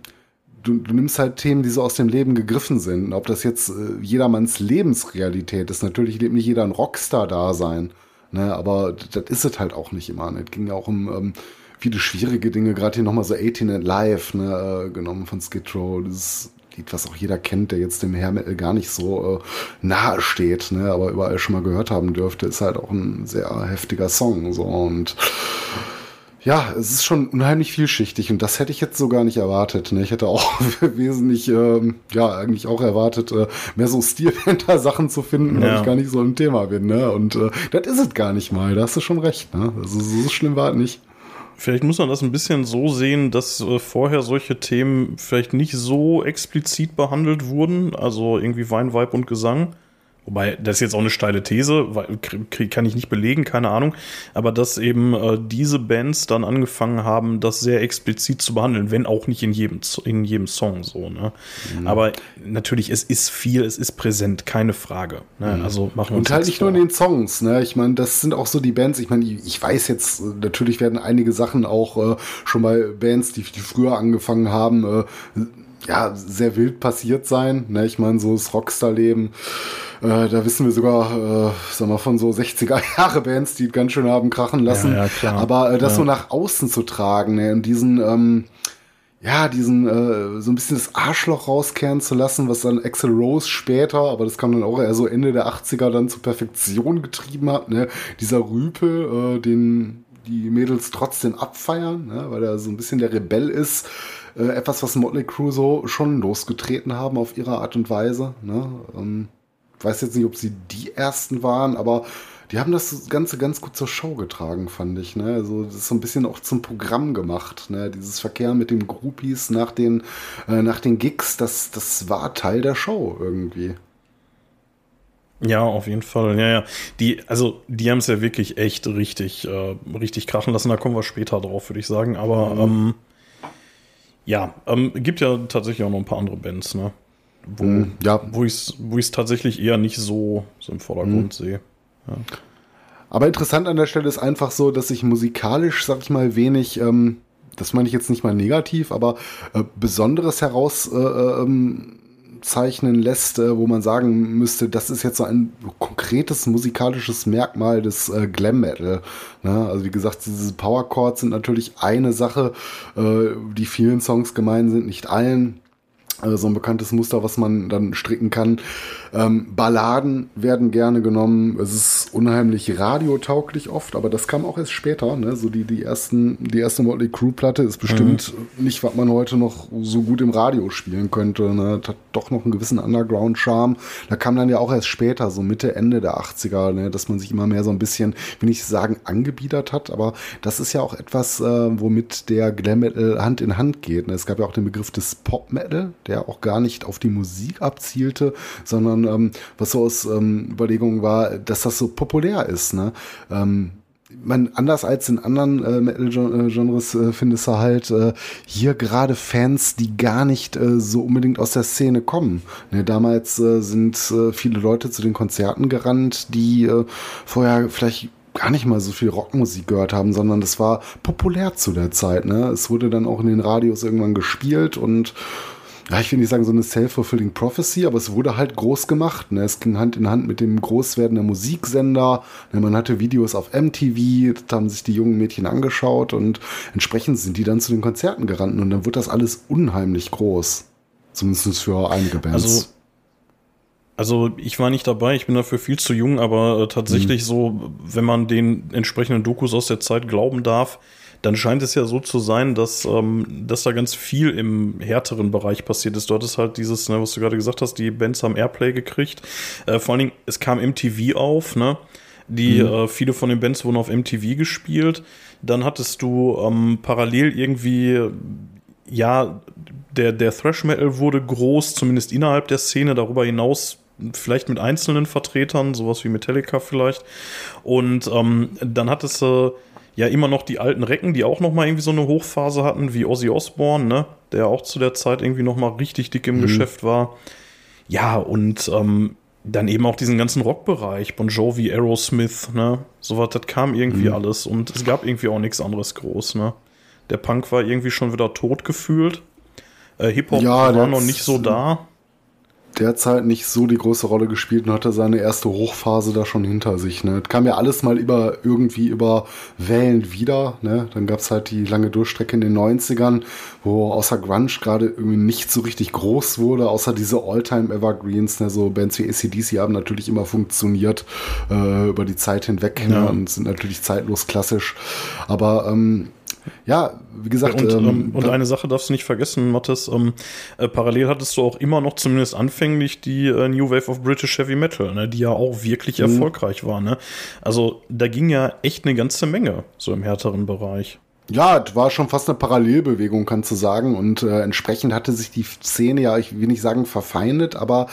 C: du, du nimmst halt Themen, die so aus dem Leben gegriffen sind. Ob das jetzt äh, jedermanns Lebensrealität ist. Natürlich lebt nicht jeder ein Rockstar-Dasein. Ne? Aber das ist es halt auch nicht immer. Ne? Es ging ja auch um ähm, viele schwierige Dinge. Gerade hier nochmal so 18 and Live ne? äh, genommen von Skid Row. Das ist Lied, was auch jeder kennt, der jetzt dem Hair Metal gar nicht so äh, nahe steht, ne? aber überall schon mal gehört haben dürfte, ist halt auch ein sehr heftiger Song. So und ja, es ist schon unheimlich vielschichtig und das hätte ich jetzt so gar nicht erwartet. Ne? Ich hätte auch <laughs> wesentlich, ähm, ja, eigentlich auch erwartet, äh, mehr so Stilbänder-Sachen <laughs> zu finden, weil
B: Ja.
C: ich gar nicht so ein Thema bin. Ne? Und äh, das ist es gar nicht mal, da hast du schon recht. Ne? Also so schlimm war es nicht.
B: Vielleicht muss man das ein bisschen so sehen, dass äh, vorher solche Themen vielleicht nicht so explizit behandelt wurden, also irgendwie Wein, Weib und Gesang. Wobei, das ist jetzt auch eine steile These, weil, kann ich nicht belegen, keine Ahnung. Aber dass eben äh, diese Bands dann angefangen haben, das sehr explizit zu behandeln, wenn auch nicht in jedem, in jedem Song so. Ne?
C: Mhm.
B: Aber natürlich, es ist viel, es ist präsent, keine Frage. Ne? Also machen wir uns
C: Mhm. Und halt nicht nur in den Songs, ne? Ich meine, das sind auch so die Bands. Ich meine, ich weiß jetzt, äh, natürlich werden einige Sachen auch äh, schon bei Bands, die, die früher angefangen haben, äh, ja, sehr wild passiert sein. Ne? Ich meine, so das Rockstar-Leben. Äh, da wissen wir sogar, äh, sag mal, von so 60er-Jahre-Bands, <laughs> die ganz schön haben krachen lassen.
B: Ja, ja.
C: Aber äh, das
B: Ja.
C: so nach außen zu tragen, ne? Und diesen, ähm, ja, diesen, äh, so ein bisschen das Arschloch rauskehren zu lassen, was dann Axel Rose später, aber das kam dann auch eher so Ende der 80er dann zur Perfektion getrieben hat, ne? Dieser Rüpel, äh, den die Mädels trotzdem abfeiern, ne? weil er so ein bisschen der Rebell ist. Äh, etwas, was Motley Crue so schon losgetreten haben auf ihre Art und Weise. Ne? Ähm, weiß jetzt nicht, ob sie die ersten waren, aber die haben das Ganze ganz gut zur Show getragen, fand ich. Ne? Also das ist so ein bisschen auch zum Programm gemacht. Ne? Dieses Verkehr mit den Groupies nach den, äh, nach den Gigs, das, das war Teil der Show irgendwie.
B: Ja, auf jeden Fall. Ja, ja. Die, also, die haben es ja wirklich echt richtig, äh, richtig krachen lassen. Da kommen wir später drauf, würde ich sagen. Aber ähm, ja, ähm, gibt ja tatsächlich auch noch ein paar andere Bands, ne? Wo,
C: Mhm, ja.
B: wo ich es wo ich's tatsächlich eher nicht so, so im Vordergrund
C: Mhm.
B: sehe.
C: Aber interessant an der Stelle ist einfach so, dass ich musikalisch, sag ich mal, wenig, ähm, das meine ich jetzt nicht mal negativ, aber äh, Besonderes herauszeichnen äh, ähm, zeichnen lässt, äh, wo man sagen müsste, das ist jetzt so ein konkretes musikalisches Merkmal des äh, Glam Metal. Ne? Also wie gesagt, diese Power Chords sind natürlich eine Sache, äh, die vielen Songs gemein sind, nicht allen. Also so ein bekanntes Muster, was man dann stricken kann. Ähm, Balladen werden gerne genommen. Es ist unheimlich radiotauglich oft, aber das kam auch erst später. Ne? So die, die, ersten, die erste Motley Crue Platte ist bestimmt nicht, was man heute noch so gut im Radio spielen könnte. Ne? Das hat doch noch einen gewissen Underground-Charme. Da kam dann ja auch erst später, so Mitte, Ende der 80er, ne? dass man sich immer mehr so ein bisschen, will ich sagen, angebiedert hat, aber das ist ja auch etwas, äh, womit der Glam Metal Hand in Hand geht. Ne? Es gab ja auch den Begriff des Pop Metal, der auch gar nicht auf die Musik abzielte, sondern ähm, was so aus ähm, Überlegungen war, dass das so populär ist. Ne? Ähm, man, anders als in anderen äh, Metal-Genres äh, findest du halt äh, hier gerade Fans, die gar nicht äh, so unbedingt aus der Szene kommen. Ne, damals äh, sind äh, viele Leute zu den Konzerten gerannt, die äh, vorher vielleicht gar nicht mal so viel Rockmusik gehört haben, sondern das war populär zu der Zeit. Ne? Es wurde dann auch in den Radios irgendwann gespielt und ja, ich will nicht sagen so eine self-fulfilling prophecy, aber es wurde halt groß gemacht. Ne? Es ging Hand in Hand mit dem Großwerden der Musiksender. Ne? Man hatte Videos auf MTV, da haben sich die jungen Mädchen angeschaut und entsprechend sind die dann zu den Konzerten gerannt und dann wird das alles unheimlich groß. Zumindest für einige Bands.
B: Also, also ich war nicht dabei, ich bin dafür viel zu jung, aber äh, tatsächlich so, wenn man den entsprechenden Dokus aus der Zeit glauben darf, dann scheint es ja so zu sein, dass, ähm, dass da ganz viel im härteren Bereich passiert ist. Du hattest halt dieses, ne, was du gerade gesagt hast, die Bands haben Airplay gekriegt. Äh, vor allen Dingen, es kam MTV auf, ne? Die äh, viele von den Bands wurden auf MTV gespielt. Dann hattest du ähm, parallel irgendwie ja, der, der Thrash Metal wurde groß, zumindest innerhalb der Szene. Darüber hinaus vielleicht mit einzelnen Vertretern, sowas wie Metallica vielleicht. Und ähm, dann hattest du ja immer noch die alten Recken, die auch noch mal irgendwie so eine Hochphase hatten, wie Ozzy Osbourne, ne? der auch zu der Zeit irgendwie noch mal richtig dick im mhm. Geschäft war. Ja, und ähm, dann eben auch diesen ganzen Rockbereich, Bon Jovi, Aerosmith, ne? Sowas, das kam irgendwie mhm. alles und es gab irgendwie auch nichts anderes groß, ne? Der Punk war irgendwie schon wieder tot gefühlt. Äh, Hip-Hop ja, war noch nicht so da
C: derzeit nicht so die große Rolle gespielt und hatte seine erste Hochphase da schon hinter sich. Ne? Kam ja alles mal über irgendwie über Wellen wieder. Ne? Dann gab es halt die lange Durchstrecke in den 90ern, wo außer Grunge gerade irgendwie nicht so richtig groß wurde, außer diese All-Time-Evergreens. Ne? So Bands wie ACDC haben natürlich immer funktioniert äh, über die Zeit hinweg ne? ja. ne? und sind natürlich zeitlos klassisch. Aber ähm, ja, wie gesagt.
B: Und, ähm, ähm und eine Sache darfst du nicht vergessen, Mathis. Ähm, äh, parallel hattest du auch immer noch zumindest anfänglich die äh, New Wave of British Heavy Metal, ne, die ja auch wirklich mhm. erfolgreich war. Ne? Also da ging ja echt eine ganze Menge so im härteren Bereich.
C: Ja, war schon fast eine Parallelbewegung, kannst du sagen. Und äh, entsprechend hatte sich die Szene ja, ich will nicht sagen verfeindet, aber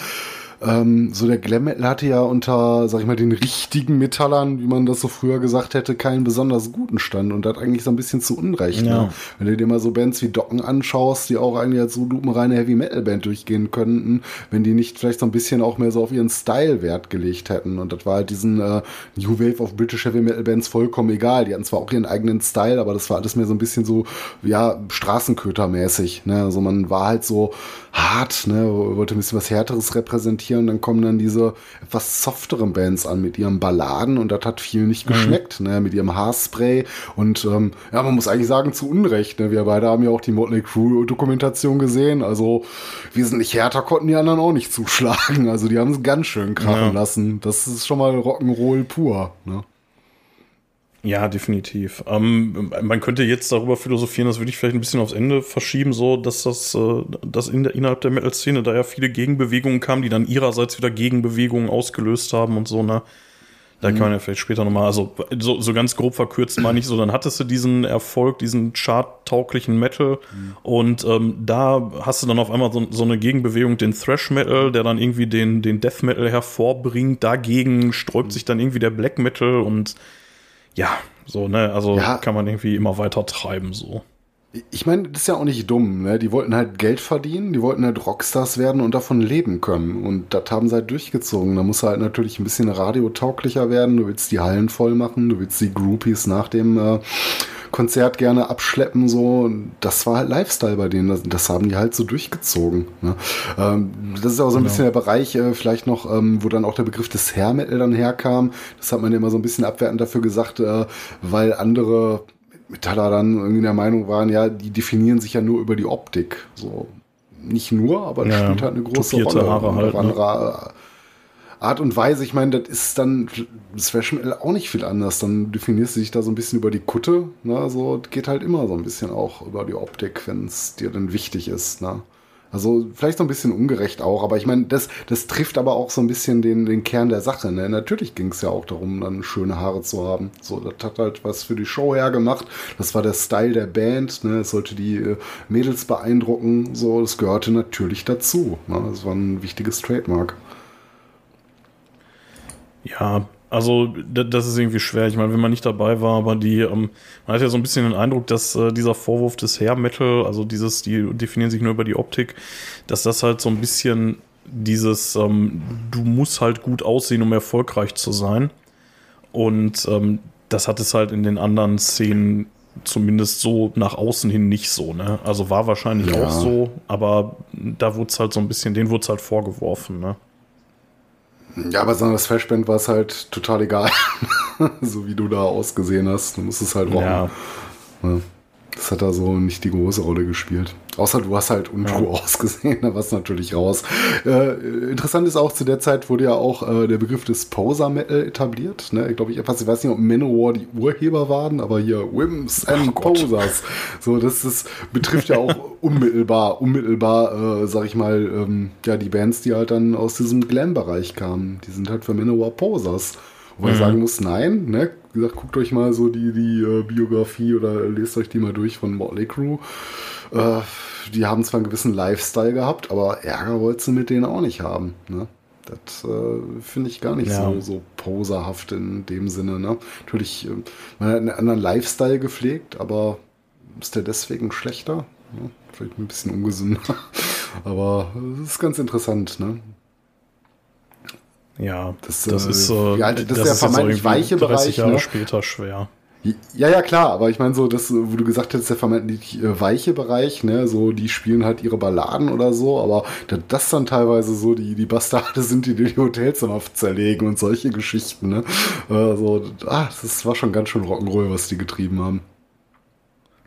C: ähm, so der Glam Metal hatte ja unter, sag ich mal, den richtigen Metallern, wie man das so früher gesagt hätte, keinen besonders guten Stand und hat eigentlich so ein bisschen zu Unrecht. Ja. Ne? Wenn du dir mal so Bands wie Docken anschaust, die auch eigentlich als so lupenreine Heavy Metal Band durchgehen könnten, wenn die nicht vielleicht so ein bisschen auch mehr so auf ihren Style Wert gelegt hätten. Und das war halt diesen äh, New Wave of British Heavy Metal Bands vollkommen egal. Die hatten zwar auch ihren eigenen Style, aber das war alles mehr so ein bisschen so, ja, Straßenköter-mäßig. Ne? Also man war halt so hart, ne? wollte ein bisschen was Härteres repräsentieren und dann kommen dann diese etwas softeren Bands an mit ihren Balladen und das hat viel nicht mhm. geschmeckt, mhm. ne, mit ihrem Haarspray und ähm, ja, man muss eigentlich sagen, zu Unrecht, ne, wir beide haben ja auch die Motley Crue Dokumentation gesehen, also wesentlich härter konnten die anderen auch nicht zuschlagen, also die haben es ganz schön krachen ja. lassen, das ist schon mal Rock'n'Roll pur, ne.
B: Ja, definitiv. Ähm, man könnte jetzt darüber philosophieren, das würde ich vielleicht ein bisschen aufs Ende verschieben, so dass das, äh, dass in der, innerhalb der Metal-Szene da ja viele Gegenbewegungen kamen, die dann ihrerseits wieder Gegenbewegungen ausgelöst haben und so, ne? Da mhm. kann man ja vielleicht später nochmal, also so, so ganz grob verkürzt meine ich so, dann hattest du diesen Erfolg, diesen charttauglichen Metal mhm. und ähm, da hast du dann auf einmal so, so eine Gegenbewegung, den Thrash Metal, der dann irgendwie den, den Death Metal hervorbringt, dagegen sträubt mhm. sich dann irgendwie der Black Metal und ja, so, ne, also ja. kann man irgendwie immer weiter treiben, so.
C: Ich meine, das ist ja auch nicht dumm, ne? Die wollten halt Geld verdienen, die wollten halt Rockstars werden und davon leben können. Und das haben sie halt durchgezogen. Da muss halt natürlich ein bisschen radiotauglicher werden. Du willst die Hallen voll machen, du willst die Groupies nach dem äh, Konzert gerne abschleppen, so. Das war halt Lifestyle bei denen. Das, das haben die halt so durchgezogen. Ne? Ähm, das ist auch so ein genau. bisschen der Bereich, äh, vielleicht noch, ähm, wo dann auch der Begriff des Hair Metal dann herkam. Das hat man ja immer so ein bisschen abwertend dafür gesagt, äh, weil andere Metaller dann irgendwie der Meinung waren, ja, die definieren sich ja nur über die Optik. So. Nicht nur, aber das ja, spielt halt eine große Rolle.
B: Haare halt,
C: ne? Art und Weise, ich meine, das ist dann Metal auch nicht viel anders. Dann definierst du dich da so ein bisschen über die Kutte. Ne? So geht halt immer so ein bisschen auch über die Optik, wenn es dir dann wichtig ist. Ne? Also vielleicht so ein bisschen ungerecht auch, aber ich meine, das, das trifft aber auch so ein bisschen den, den Kern der Sache. Ne? Natürlich ging es ja auch darum, dann schöne Haare zu haben. So, das hat halt was für die Show hergemacht. Das war der Style der Band. Ne? Es sollte die äh, Mädels beeindrucken. So, das gehörte natürlich dazu. Ne? Das war ein wichtiges Trademark.
B: Ja, also das ist irgendwie schwer. Ich meine, wenn man nicht dabei war, aber die, ähm, man hat ja so ein bisschen den Eindruck, dass äh, dieser Vorwurf des Hair Metal, also dieses, die definieren sich nur über die Optik, dass das halt so ein bisschen dieses, ähm, du musst halt gut aussehen, um erfolgreich zu sein. Und ähm, das hat es halt in den anderen Szenen zumindest so nach außen hin nicht so, ne? Also war wahrscheinlich ja. auch so, aber da wurde es halt so ein bisschen, denen wurde es halt vorgeworfen, ne?
C: Ja, aber so das Flashband war es halt total egal. <laughs> so wie du da ausgesehen hast. Du musstest halt rocken. Ja. ja. Das hat da so nicht die große Rolle gespielt. Außer du hast halt untrue ja. ausgesehen, <laughs> da war es natürlich raus. Äh, interessant ist auch, zu der Zeit wurde ja auch äh, der Begriff des Poser-Metal etabliert. Ne? Ich glaube, ich, ich weiß nicht, ob Manowar die Urheber waren, aber hier Wims and Ach Posers. So, das ist, betrifft ja auch <laughs> unmittelbar, unmittelbar, äh, sag ich mal, ähm, ja, die Bands, die halt dann aus diesem Glam-Bereich kamen. Die sind halt für Manowar Posers. Wo man mhm. sagen muss, nein, ne? Wie gesagt, guckt euch mal so die, die äh, Biografie oder lest euch die mal durch von Motley Crue. Äh, die haben zwar einen gewissen Lifestyle gehabt, aber Ärger wolltest du mit denen auch nicht haben. Ne? Das äh, finde ich gar nicht
B: Ja.
C: so, so poserhaft in dem Sinne. Ne? Natürlich, äh, man hat einen anderen Lifestyle gepflegt, aber ist der deswegen schlechter? Ja, vielleicht ein bisschen ungesünder. <laughs> aber es ist ganz interessant. Ne?
B: Ja,
C: Das,
B: das,
C: äh,
B: ist, äh,
C: ja, das ist der vermeintlich weiche
B: 30
C: Bereich,
B: Jahre
C: ne?
B: später schwer.
C: Ja, ja, klar, aber ich meine so, das, wo du gesagt hast, der vermeintlich äh, weiche Bereich, ne, so, die spielen halt ihre Balladen oder so, aber da- das dann teilweise so die, die Bastarde sind, die die Hotelzimmer zerlegen und solche Geschichten, ne. Also, ah, das war schon ganz schön Rock'n'Roll, was die getrieben haben.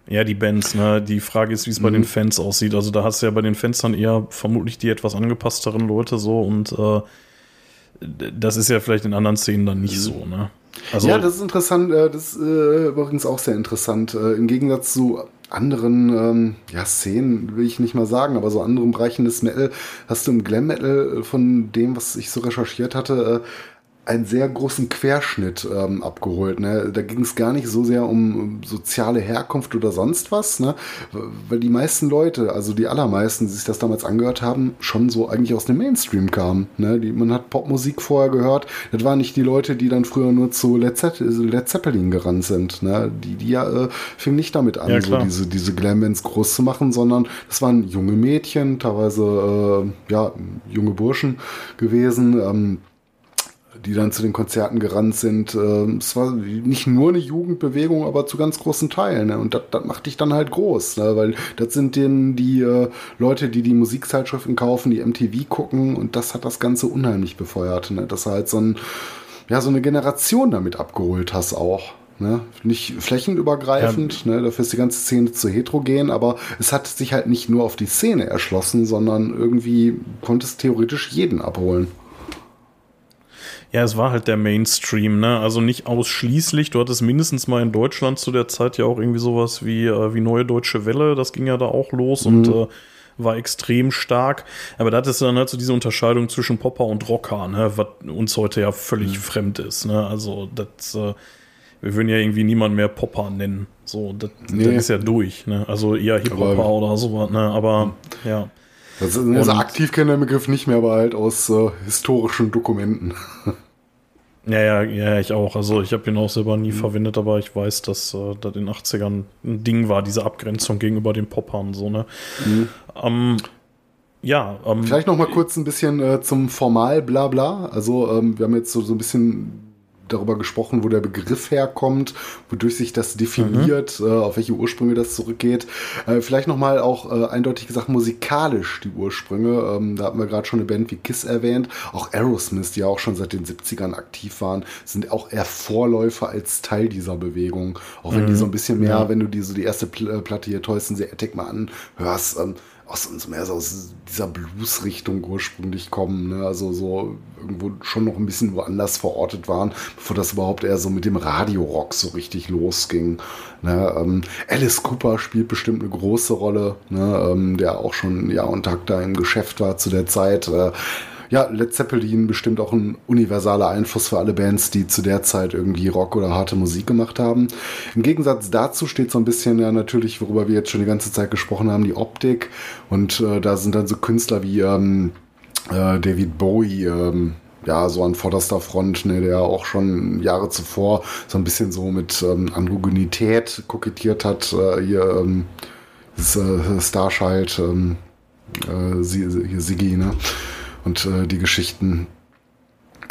B: Ja, die Bands, ne? Die Frage ist, wie es bei
C: Mhm.
B: den Fans aussieht. Also da hast du ja bei den Fans dann eher vermutlich die etwas angepassteren Leute so und äh, das ist ja vielleicht in anderen Szenen dann nicht so, ne? Also
C: Mhm. ja, das ist interessant, äh, das ist äh, übrigens auch sehr interessant. Äh, Im Gegensatz zu anderen ähm, ja, Szenen, will ich nicht mal sagen, aber so anderen Bereichen des Metal hast du im Glam Metal von dem, was ich so recherchiert hatte, äh, einen sehr großen Querschnitt ähm, abgeholt. Ne? Da ging es gar nicht so sehr um soziale Herkunft oder sonst was, ne? weil die meisten Leute, also die allermeisten, die sich das damals angehört haben, schon so eigentlich aus dem Mainstream kamen. Ne? Die, man hat Popmusik vorher gehört. Das waren nicht die Leute, die dann früher nur zu Led, Zepp Led Zeppelin gerannt sind. Ne? Die, die ja, äh, fingen nicht damit an,
B: Ja,
C: so diese, diese Glam-Bands groß zu machen, sondern das waren junge Mädchen, teilweise äh, ja, junge Burschen gewesen. Ähm, die dann zu den Konzerten gerannt sind. Ähm, Es war nicht nur eine Jugendbewegung, aber zu ganz großen Teilen. Ne? Und das macht dich dann halt groß, ne? weil das sind denen die äh, Leute, die die Musikzeitschriften kaufen, die MTV gucken und das hat das Ganze unheimlich befeuert. Ne? Dass du halt so, ein, ja, so eine Generation damit abgeholt hast auch. Ne? Nicht flächenübergreifend, ne? dafür ist die ganze Szene zu heterogen, aber es hat sich halt nicht nur auf die Szene erschlossen, sondern irgendwie konnte es theoretisch jeden abholen.
B: Ja, es war halt der Mainstream, ne? Also nicht ausschließlich. Du hattest mindestens mal in Deutschland zu der Zeit ja auch irgendwie sowas wie, äh, wie Neue Deutsche Welle. Das ging ja da auch los und äh, war extrem stark. Aber da hattest du dann halt so diese Unterscheidung zwischen Popper und Rocker, ne? Was uns heute ja völlig fremd ist, ne? Also das, äh, wir würden ja irgendwie niemand mehr Popper nennen. So, das,
C: Nee.
B: das ist ja durch, ne? Also eher Hip-Hopper oder sowas, ne? Aber ja.
C: Das ist, also aktiv kennt der Begriff nicht mehr, aber halt aus äh, historischen Dokumenten. <laughs>
B: Ja, ja, ja, ich auch. Also ich habe ihn auch selber nie verwendet, aber ich weiß, dass äh, das in den 80ern ein Ding war, diese Abgrenzung gegenüber den Poppern so, ne? Ähm, ja, ähm,
C: Vielleicht noch mal kurz ein bisschen äh, zum Formal Blabla. Also ähm, wir haben jetzt so, so ein bisschen darüber gesprochen, wo der Begriff herkommt, wodurch sich das definiert, äh, auf welche Ursprünge das zurückgeht. Äh, vielleicht noch mal auch äh, eindeutig gesagt musikalisch die Ursprünge. Ähm, da hatten wir gerade schon eine Band wie Kiss erwähnt. Auch Aerosmith, die ja auch schon seit den 70ern aktiv waren, sind auch eher Vorläufer als Teil dieser Bewegung. Auch wenn die so ein bisschen mehr, wenn du die so die erste äh, Platte hier Toys in the Attic mal anhörst, ähm, aus uns mehr so aus dieser Blues-Richtung ursprünglich kommen, ne? also so irgendwo schon noch ein bisschen woanders verortet waren, bevor das überhaupt eher so mit dem Radiorock so richtig losging. Ne? Ähm, Alice Cooper spielt bestimmt eine große Rolle, ne? ähm, der auch schon Jahr und Tag da im Geschäft war zu der Zeit. Äh, ja, Led Zeppelin bestimmt auch ein universaler Einfluss für alle Bands, die zu der Zeit irgendwie Rock oder harte Musik gemacht haben. Im Gegensatz dazu steht so ein bisschen ja natürlich, worüber wir jetzt schon die ganze Zeit gesprochen haben, die Optik. Und äh, da sind dann so Künstler wie ähm, äh, David Bowie, ähm, ja, so an vorderster Front, ne, der auch schon Jahre zuvor so ein bisschen so mit ähm, Androgynität kokettiert hat. Äh, hier, ähm, das äh, Starchild, ähm, äh, hier Siggi, ne? Und äh, die Geschichten,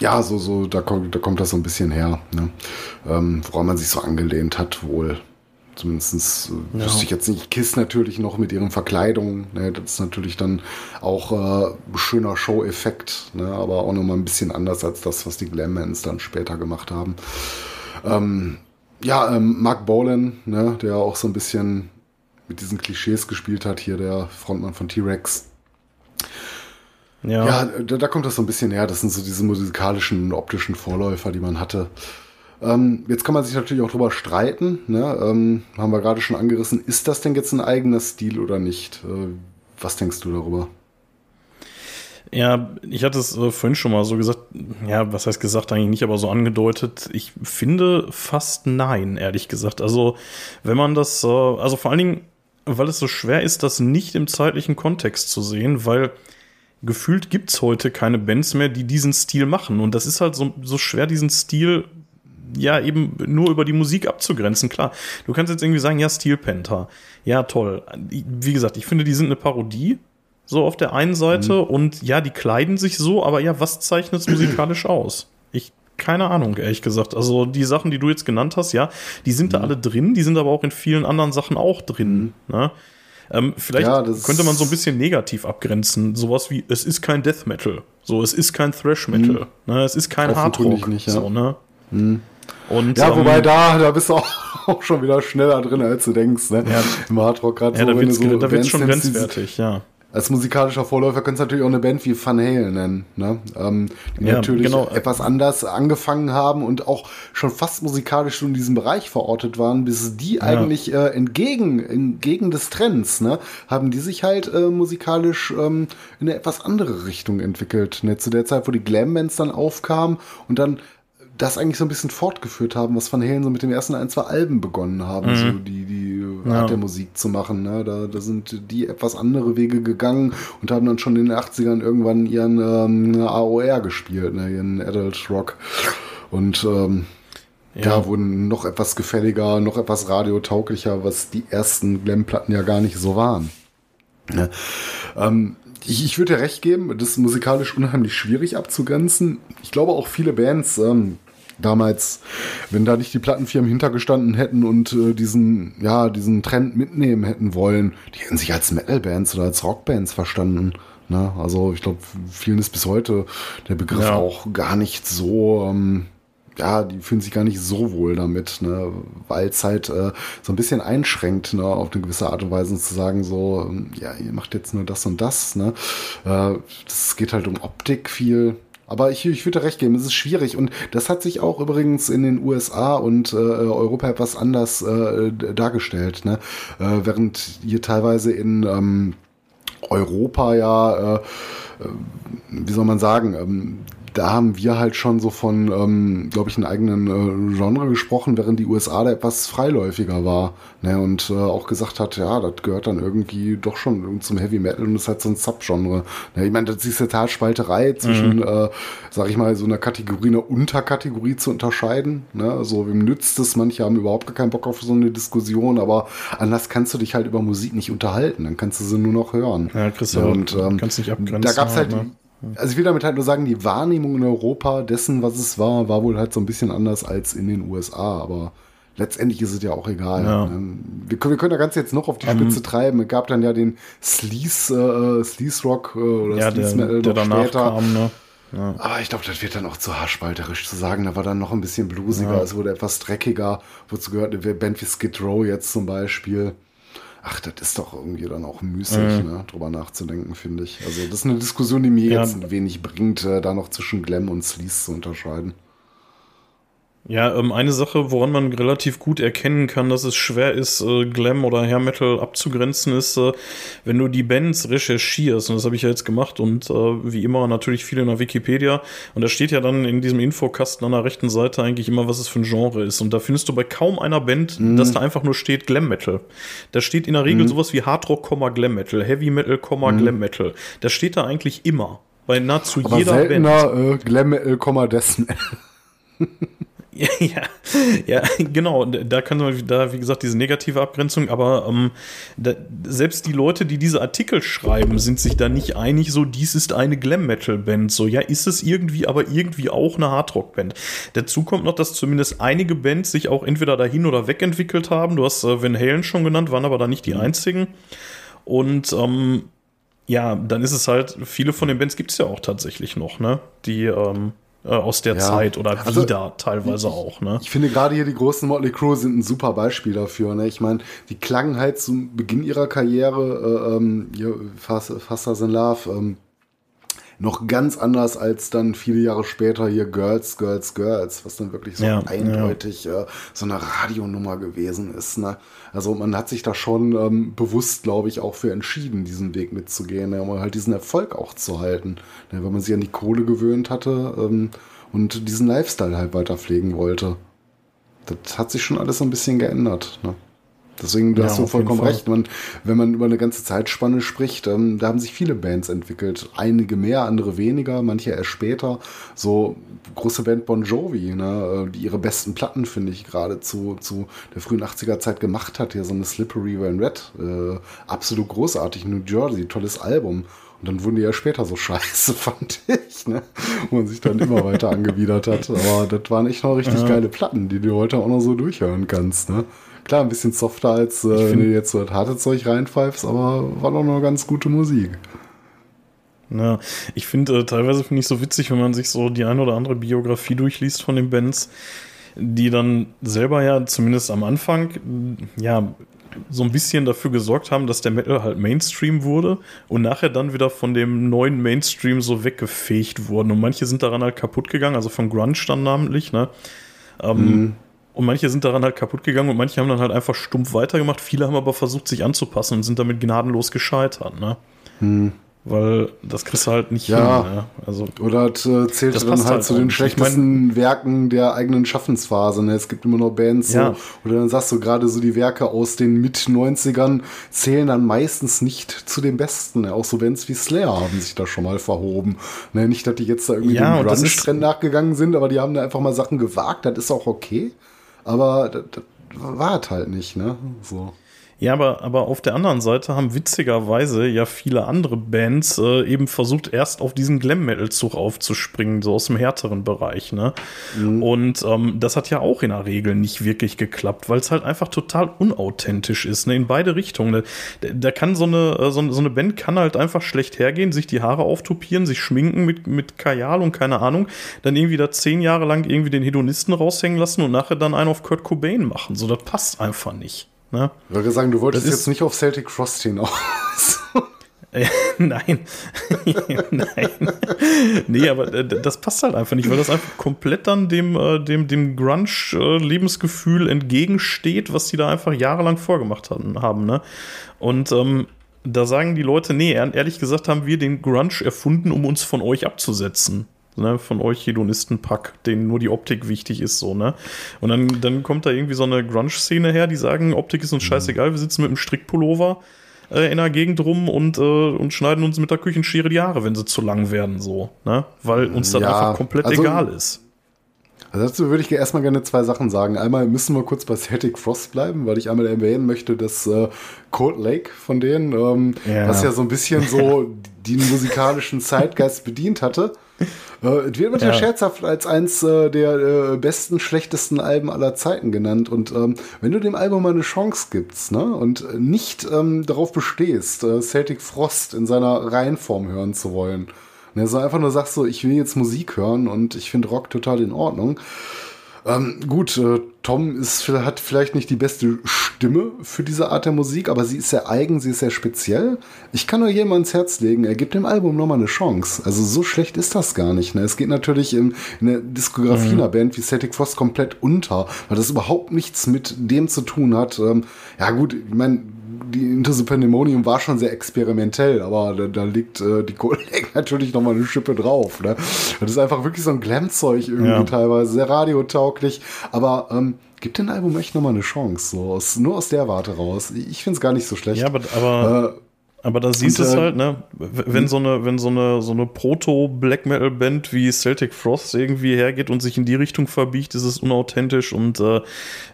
C: ja, so, so, da kommt, da kommt das so ein bisschen her, ne? ähm, woran man sich so angelehnt hat, wohl. Zumindest äh, wüsste ich jetzt nicht. Kiss natürlich noch mit ihren Verkleidungen. Ne? Das ist natürlich dann auch äh, ein schöner Show-Effekt, ne? aber auch nochmal ein bisschen anders als das, was die Glammans dann später gemacht haben. Ähm, ja, ähm, Mark Bolan, ne? der auch so ein bisschen mit diesen Klischees gespielt hat, hier der Frontmann von T-Rex.
B: Ja,
C: Ja, da, da kommt das so ein bisschen her. Das sind so diese musikalischen, optischen Vorläufer, die man hatte. Ähm, jetzt kann man sich natürlich auch drüber streiten. Ne? Ähm, haben wir gerade schon angerissen. Ist das denn jetzt ein eigener Stil oder nicht? Äh, was denkst du darüber?
B: Ja, ich hatte es äh, vorhin schon mal so gesagt, ja, was heißt gesagt eigentlich nicht, aber so angedeutet. Ich finde fast nein, ehrlich gesagt. Also, wenn man das, äh, also vor allen Dingen, weil es so schwer ist, das nicht im zeitlichen Kontext zu sehen, weil gefühlt gibt's heute keine Bands mehr, die diesen Stil machen. Und das ist halt so, so schwer, diesen Stil ja eben nur über die Musik abzugrenzen. Klar, du kannst jetzt irgendwie sagen, ja, Steel Panther. Ja, toll. Wie gesagt, ich finde, die sind eine Parodie. So auf der einen Seite mhm. und ja, die kleiden sich so, aber ja, was zeichnet es musikalisch aus? Ich keine Ahnung, ehrlich gesagt. Also die Sachen, die du jetzt genannt hast, ja, die sind mhm. da alle drin, die sind aber auch in vielen anderen Sachen auch drin. Mhm. Ne? Ähm, vielleicht ja, könnte man so ein bisschen negativ abgrenzen. Sowas wie, es ist kein Death Metal. So, es ist kein Thrash Metal. Mhm. Ne? Es ist kein Hard Rock. Nicht, ja. so, ne?
C: Mhm. Und, ja, ähm, wobei da, da bist du auch, <laughs> auch, schon wieder schneller drin, als du denkst, ne? Ja,
B: Im Hardrock gerade ja, so, da wird's, so da wird's schon grenzwertig, ja
C: als musikalischer Vorläufer kannst du natürlich auch eine Band wie Van Halen nennen, ne? ähm, die ja, natürlich genau. etwas anders angefangen haben und auch schon fast musikalisch in diesem Bereich verortet waren, bis die ja. eigentlich äh, entgegen, entgegen des Trends, ne, haben die sich halt äh, musikalisch ähm, in eine etwas andere Richtung entwickelt. Ne? Zu der Zeit, wo die Glam-Bands dann aufkamen und dann das eigentlich so ein bisschen fortgeführt haben, was Van Halen so mit den ersten ein, zwei Alben begonnen haben, mhm. so die, die Art ja. der Musik zu machen. Ne? Da, da sind die etwas andere Wege gegangen und haben dann schon in den 80ern irgendwann ihren ähm, AOR gespielt, ne? ihren Adult Rock. Und ähm, ja. ja. wurden noch etwas gefälliger, noch etwas radiotauglicher, was die ersten Glam-Platten ja gar nicht so waren. Ne? Ähm, ich, ich würde dir recht geben, das ist musikalisch unheimlich schwierig abzugrenzen. Ich glaube auch viele Bands, ähm, damals, wenn da nicht die Plattenfirmen hintergestanden hätten und äh, diesen, ja, diesen Trend mitnehmen hätten wollen, die hätten sich als Metal-Bands oder als Rockbands verstanden. Ne? Also ich glaube, vielen ist bis heute der Begriff ja. auch gar nicht so, ähm, ja, die fühlen sich gar nicht so wohl damit, ne? weil es halt äh, so ein bisschen einschränkt, ne? auf eine gewisse Art und Weise zu sagen, so, ähm, ja, ihr macht jetzt nur das und das. Ne? Äh, es geht halt um Optik viel aber ich, ich würde recht geben, es ist schwierig. Und das hat sich auch übrigens in den USA und äh, Europa etwas anders äh, dargestellt. Ne? Äh, während hier teilweise in ähm, Europa ja, äh, äh wie soll man sagen, ähm, da haben wir halt schon so von, ähm, glaube ich, einen eigenen äh, Genre gesprochen, während die USA da etwas freiläufiger war. Ne, und äh, auch gesagt hat, ja, das gehört dann irgendwie doch schon zum Heavy Metal und ist halt so ein Subgenre. Ne, ich meine, das ist eine Talspalterei zwischen, mhm. äh, sag ich mal, so einer Kategorie, einer Unterkategorie zu unterscheiden. Ne? Also wem nützt es? Manche haben überhaupt keinen Bock auf so eine Diskussion, aber anders kannst du dich halt über Musik nicht unterhalten. Dann kannst du sie nur noch hören.
B: Ja, Christian, ja, und ähm, kannst nicht abgrenzen.
C: Da gab's halt, ne? Also ich will damit halt nur sagen, die Wahrnehmung in Europa dessen, was es war, war wohl halt so ein bisschen anders als in den USA, aber letztendlich ist es ja auch egal. Ja. Ähm, wir, können, wir können das Ganze jetzt noch auf die ähm, Spitze um, treiben. Es gab dann ja den Sleaze, äh, Sleaze Rock äh, oder
B: ja, Sleaze Metal der, der noch später. Kam, ne?
C: Ja. Aber ich glaube, das wird dann auch zu haarspalterisch zu sagen. Da war dann noch ein bisschen bluesiger, ja. es wurde etwas dreckiger. Wozu gehört eine Band wie Skid Row jetzt zum Beispiel? Ach, das ist doch irgendwie dann auch müßig, mhm. ne, drüber nachzudenken, finde ich. Also das ist eine Diskussion, die mir ja. jetzt wenig bringt, äh, da noch zwischen Glam und Sleaze zu unterscheiden.
B: Ja, ähm, eine Sache, woran man relativ gut erkennen kann, dass es schwer ist, äh, Glam oder Hair Metal abzugrenzen, ist, äh, wenn du die Bands recherchierst. Und das habe ich ja jetzt gemacht und äh, wie immer natürlich viel in der Wikipedia. Und da steht ja dann in diesem Infokasten an der rechten Seite eigentlich immer, was es für ein Genre ist. Und da findest du bei kaum einer Band, mhm. dass da einfach nur steht Glam Metal. Da steht in der Regel mhm. sowas wie Hard Rock, Glam Metal, Heavy Metal, mhm. Glam Metal. Das steht da eigentlich immer. Bei nahezu
C: Aber
B: jeder
C: seltener, Band. Äh, Glam Metal, Death Metal. <laughs> <laughs>
B: Ja, ja, genau. Da kann man da, wie gesagt, diese negative Abgrenzung, aber ähm, da, selbst die Leute, die diese Artikel schreiben, sind sich da nicht einig, so, dies ist eine Glam-Metal-Band. So, ja, ist es irgendwie, aber irgendwie auch eine Hardrock-Band. Dazu kommt noch, dass zumindest einige Bands sich auch entweder dahin oder wegentwickelt haben. Du hast äh, Van Halen schon genannt, waren aber da nicht die mhm. einzigen. Und ähm, ja, dann ist es halt, viele von den Bands gibt es ja auch tatsächlich noch, ne? Die, ähm, äh, aus der ja. Zeit oder also, wieder teilweise auch. Ne?
C: Ich finde gerade hier die großen Motley Crue sind ein super Beispiel dafür. Ne? Ich meine, die klangen halt zum Beginn ihrer Karriere, äh, ähm, Fasters in Love, ähm, noch ganz anders als dann viele Jahre später hier Girls, Girls, Girls, was dann wirklich so ja, eindeutig ja. Äh, so eine Radionummer gewesen ist. Ne? Also man hat sich da schon ähm, bewusst, glaube ich, auch für entschieden, diesen Weg mitzugehen, ne? um halt diesen Erfolg auch zu halten. Ne? Weil man sich an die Kohle gewöhnt hatte ähm, und diesen Lifestyle halt weiter pflegen wollte. Das hat sich schon alles so ein bisschen geändert. Ne? Deswegen, du
B: Ja,
C: hast du vollkommen recht. Man, wenn man über eine ganze Zeitspanne spricht, ähm, da haben sich viele Bands entwickelt. Einige mehr, andere weniger, manche erst später. So große Band Bon Jovi, ne, äh, die ihre besten Platten, finde ich, gerade zu, zu der frühen 80er Zeit gemacht hat. Hier so eine Slippery When Red. Äh, absolut großartig. New Jersey, tolles Album. Und dann wurden die ja später so <laughs> scheiße, fand ich, ne? Wo man sich dann immer weiter angewidert hat. Aber das waren echt noch richtig geile Platten, die du heute auch noch so durchhören kannst, ne? Klar, ein bisschen softer als äh, wenn du jetzt so das harte Zeug reinpfeifst, aber war doch noch ganz gute Musik.
B: Ja, ich finde, äh, teilweise finde ich so witzig, wenn man sich so die eine oder andere Biografie durchliest von den Bands, die dann selber ja zumindest am Anfang ja so ein bisschen dafür gesorgt haben, dass der Metal halt Mainstream wurde und nachher dann wieder von dem neuen Mainstream so weggefegt wurden. Und manche sind daran halt kaputt gegangen, also von Grunge dann namentlich, ne? Ähm, Und manche sind daran halt kaputt gegangen und manche haben dann halt einfach stumpf weitergemacht. Viele haben aber versucht, sich anzupassen und sind damit gnadenlos gescheitert, ne? Weil das kriegst du halt nicht
C: Ja.
B: hin. Ne? Also,
C: Oder das äh, zählt
B: Das
C: dann halt
B: halt
C: zu den.
B: Ich
C: schlechtesten Werken der eigenen Schaffensphase. Ne? Es gibt immer noch Bands,
B: Ja.
C: so, oder dann sagst du gerade so die Werke aus den Mit-90ern zählen dann meistens nicht zu den besten. Ne? Auch so Bands wie Slayer haben sich da schon mal verhoben. Ne? Nicht, dass die jetzt da irgendwie
B: Ja,
C: dem Grunge-Trend nachgegangen sind, aber die haben da einfach mal Sachen gewagt. Das ist auch okay. Aber das, das war es halt nicht. Ne? So.
B: Ja, aber, aber auf der anderen Seite haben witzigerweise ja viele andere Bands äh, eben versucht, erst auf diesen Glam-Metal-Zug aufzuspringen, so aus dem härteren Bereich. Ne? Und ähm, das hat ja auch in der Regel nicht wirklich geklappt, weil es halt einfach total unauthentisch ist, ne? in beide Richtungen. Ne? Da, da kann so eine, äh, so, so eine Band kann halt einfach schlecht hergehen, sich die Haare auftupieren, sich schminken mit, mit Kajal und keine Ahnung, dann irgendwie da zehn Jahre lang irgendwie den Hedonisten raushängen lassen und nachher dann einen auf Kurt Cobain machen. So, das passt einfach nicht. Ne?
C: Ich würde sagen, du wolltest jetzt nicht auf Celtic Frost hinaus. <laughs>
B: Nein. <laughs> Nein. Nee, aber äh, das passt halt einfach nicht, weil das einfach komplett dann dem, äh, dem, dem Grunge-Lebensgefühl entgegensteht, was die da einfach jahrelang vorgemacht hatten, haben. Ne? Und ähm, da sagen die Leute, nee, ehr- ehrlich gesagt haben wir den Grunge erfunden, um uns von euch abzusetzen. Ne, von euch Hedonistenpack, denen nur die Optik wichtig ist, so, ne? Und dann, dann kommt da irgendwie so eine Grunge-Szene her, die sagen, Optik ist uns scheißegal, wir sitzen mit einem Strickpullover äh, in der Gegend rum und, äh, und schneiden uns mit der Küchenschere die Haare, wenn sie zu lang werden, so, ne? Weil uns das
C: Ja,
B: einfach komplett
C: also-
B: egal ist.
C: Also dazu würde ich erstmal gerne zwei Sachen sagen. Einmal müssen wir kurz bei Celtic Frost bleiben, weil ich einmal erwähnen möchte, dass äh, Cold Lake von denen, ähm,
B: Ja.
C: was ja so ein bisschen so <laughs> den musikalischen Zeitgeist bedient hatte, äh, <laughs> es wird immer
B: Ja.
C: scherzhaft als eins äh, der äh, besten, schlechtesten Alben aller Zeiten genannt. Und ähm, wenn du dem Album mal eine Chance gibst ne, und äh, nicht ähm, darauf bestehst, äh, Celtic Frost in seiner Reihenform hören zu wollen, ne, sondern einfach nur sagst so, ich will jetzt Musik hören und ich finde Rock total in Ordnung, ähm, gut, äh, Tom ist, hat vielleicht nicht die beste Stimme für diese Art der Musik, aber sie ist sehr eigen, sie ist sehr speziell. Ich kann nur jedem ans Herz legen, er gibt dem Album nochmal eine Chance. Also so schlecht ist das gar nicht. Ne? Es geht natürlich in, in der Diskografie einer Band wie Celtic Frost komplett unter, weil das überhaupt nichts mit dem zu tun hat. Ähm, ja gut, ich meine, die Into the Pandemonium war schon sehr experimentell, aber da, da liegt äh, die Kollegen <laughs> natürlich nochmal eine Schippe drauf. Ne? Das ist einfach wirklich so ein Glam-Zeug irgendwie
B: Ja.
C: teilweise, sehr radiotauglich, aber ähm, gibt dem Album echt nochmal eine Chance, so aus, nur aus der Warte raus. Ich finde es gar nicht so schlecht.
B: Ja, aber, aber
C: äh,
B: Aber da siehst du es
C: äh,
B: halt, ne? Wenn so eine, wenn so eine, so eine Proto-Black Metal-Band wie Celtic Frost irgendwie hergeht und sich in die Richtung verbiegt, ist es unauthentisch. Und äh,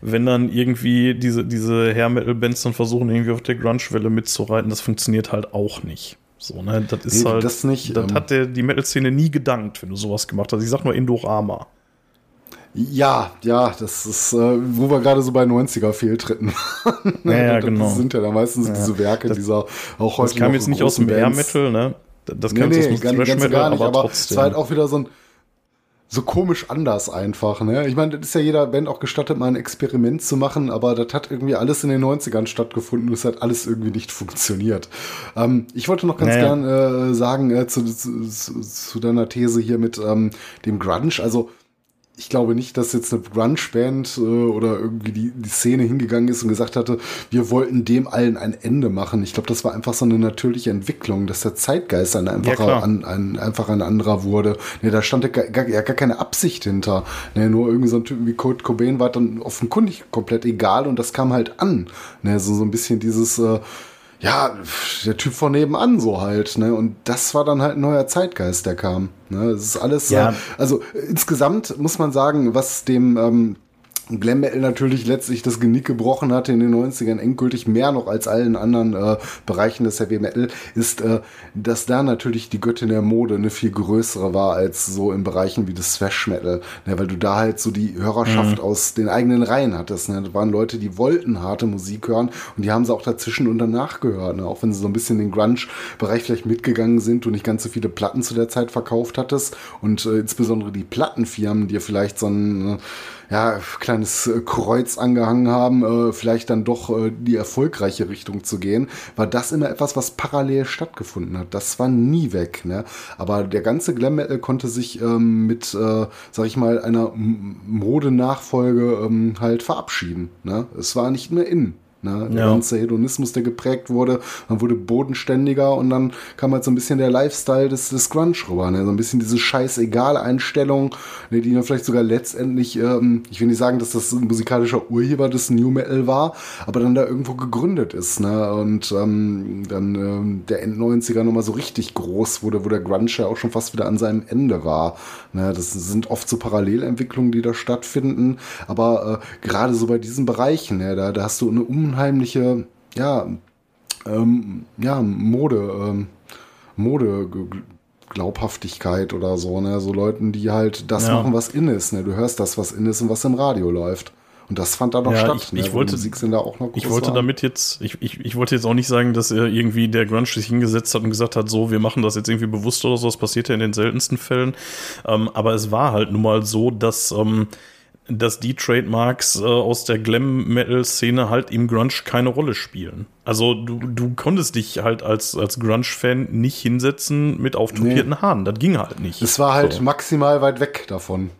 B: wenn dann irgendwie diese, diese Hair-Metal-Bands dann versuchen, irgendwie auf der Grunge-Welle mitzureiten, das funktioniert halt auch nicht. So, ne? Das ist
C: Nee,
B: halt.
C: das nicht,
B: Das
C: ähm,
B: hat der, die Metal-Szene nie gedankt, wenn du sowas gemacht hast. Ich sag nur Indorama.
C: Ja, ja, das ist, äh, wo wir gerade so bei 90er-Fehltritten waren.
B: Ja, ja, <laughs>
C: das
B: genau.
C: sind ja dann meistens diese Werke
B: Das-
C: dieser auch heute
B: Das kam jetzt nicht aus dem. Hair-Metal, ne? Das
C: Nee,
B: kam jetzt
C: nee,
B: aus dem Thrash-Metal, aber,
C: aber
B: trotzdem.
C: es war halt auch wieder so ein so komisch anders einfach, ne? Ich meine, das ist ja jeder Band auch gestattet, mal ein Experiment zu machen, aber das hat irgendwie alles in den 90ern stattgefunden und es hat alles irgendwie nicht funktioniert. Ähm, ich wollte noch ganz
B: Naja.
C: gern äh, sagen äh, zu, zu, zu, zu deiner These hier mit ähm, dem Grunge, also ich glaube nicht, dass jetzt eine Grunge-Band äh, oder irgendwie die, die Szene hingegangen ist und gesagt hatte, wir wollten dem allen ein Ende machen. Ich glaube, das war einfach so eine natürliche Entwicklung, dass der Zeitgeist ein einfacher, ja, an, ein, einfach ein anderer wurde. Nee, da stand ja gar, gar, gar keine Absicht hinter. Nee, nur irgendwie so ein Typ wie Kurt Cobain war dann offenkundig komplett egal und das kam halt an. Nee, so, so ein bisschen dieses, äh, ja, der Typ von nebenan so halt, ne? Und das war dann halt ein neuer Zeitgeist, der kam. Ne? Das ist alles, ja. äh, also insgesamt muss man sagen, was dem ähm, Glam Metal natürlich letztlich das Genick gebrochen hatte in den 90ern, endgültig mehr noch als allen anderen äh, Bereichen des Heavy Metal, ist, äh, dass da natürlich die Göttin der Mode eine viel größere war als so in Bereichen wie das Thrash Metal, ne, weil du da halt so die Hörerschaft mhm. aus den eigenen Reihen hattest. Ne? Da waren Leute, die wollten harte Musik hören und die haben sie auch dazwischen und danach gehört, ne? auch wenn sie so ein bisschen in den Grunge-Bereich vielleicht mitgegangen sind und nicht ganz so viele Platten zu der Zeit verkauft hattest und äh, insbesondere die Plattenfirmen, die vielleicht so ein ja, kleines äh, Kreuz angehangen haben, äh, vielleicht dann doch äh, die erfolgreiche Richtung zu gehen, war das immer etwas, was parallel stattgefunden hat. Das war nie weg. Ne? Aber der ganze Glam Metal konnte sich ähm, mit, äh, sag ich mal, einer Modenachfolge ähm, halt verabschieden. Ne? Es war nicht mehr in. Ne? Der ja. ganze Hedonismus, der geprägt wurde, man wurde bodenständiger und dann kam halt so ein bisschen der Lifestyle des, des Grunge rüber. Ne? So ein bisschen diese scheißegal-Einstellung, ne, die dann vielleicht sogar letztendlich, ähm, ich will nicht sagen, dass das ein musikalischer Urheber des New Metal war, aber dann da irgendwo gegründet ist. Ne? Und ähm, dann ähm, der End-90er nochmal so richtig groß wurde, wo der Grunge ja auch schon fast wieder an seinem Ende war. Ne? Das sind oft so Parallelentwicklungen, die da stattfinden. Aber äh, gerade so bei diesen Bereichen, ne, da, da hast du eine um unheimliche, ja, ähm, ja, Mode, ähm, Mode, Glaubhaftigkeit oder so, ne? So Leuten, die halt das ja. machen, was in ist, ne? Du hörst das, was in ist und was im Radio läuft. Und das fand da noch ja, statt.
B: Ich, ne? ich wollte,
C: auch noch
B: ich wollte damit jetzt, ich, ich, ich wollte jetzt auch nicht sagen, dass er irgendwie der Grunge sich hingesetzt hat und gesagt hat, so, wir machen das jetzt irgendwie bewusst oder so. Das passiert ja in den seltensten Fällen. Ähm, aber es war halt nun mal so, dass ähm, dass die Trademarks äh, aus der Glam-Metal-Szene halt im Grunge keine Rolle spielen. Also du, du konntest dich halt als, als Grunge-Fan nicht hinsetzen mit auftopierten nee. Haaren. Das ging halt nicht.
C: Es war halt so. maximal weit weg davon.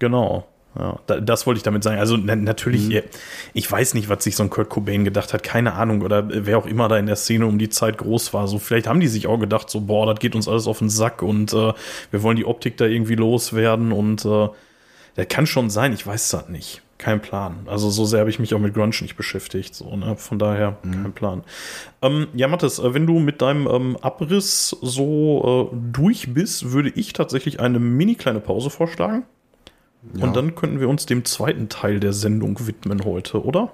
B: Genau. Ja, das wollte ich damit sagen. Also na, natürlich, mhm. ich weiß nicht, was sich so ein Kurt Cobain gedacht hat, keine Ahnung, oder wer auch immer da in der Szene um die Zeit groß war. So, vielleicht haben die sich auch gedacht, so, boah, das geht uns alles auf den Sack und äh, wir wollen die Optik da irgendwie loswerden und äh, der kann schon sein, ich weiß es halt nicht. Kein Plan. Also so sehr habe ich mich auch mit Grunge nicht beschäftigt. So, ne? Von daher mhm. kein Plan. Ähm, ja, Mathis, äh, wenn du mit deinem ähm, Abriss so äh, durch bist, würde ich tatsächlich eine mini kleine Pause vorschlagen. Ja. Und dann könnten wir uns dem zweiten Teil der Sendung widmen heute, oder?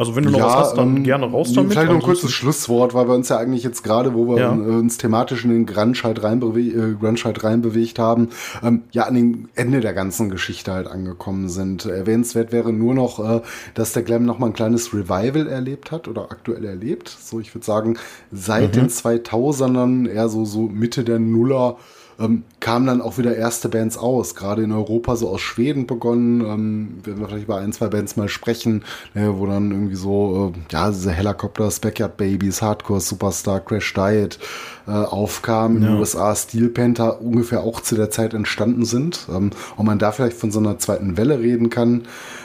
B: Also wenn du noch ja, was hast, dann ähm, gerne raus damit.
C: Vielleicht noch ein kurzes Schlusswort, weil wir uns ja eigentlich jetzt gerade, wo wir ja. uns thematisch in den halt, reinbewe äh, halt reinbewegt haben, ähm, ja an dem Ende der ganzen Geschichte halt angekommen sind. Erwähnenswert wäre nur noch, äh, dass der Glam noch mal ein kleines Revival erlebt hat oder aktuell erlebt. So, ich würde sagen, seit mhm. den 2000ern, eher so, so Mitte der Nuller, ähm, kamen dann auch wieder erste Bands aus, gerade in Europa, so aus Schweden begonnen. Ähm, werden wir vielleicht über ein, zwei Bands mal sprechen, äh, wo dann irgendwie so, äh, ja, diese Helicopters, Backyard Babies, Hardcore Superstar, Crash Diet äh, aufkamen. In den USA Steel Panther ungefähr auch zu der Zeit entstanden sind. Ähm, und man da vielleicht von so einer zweiten Welle reden kann.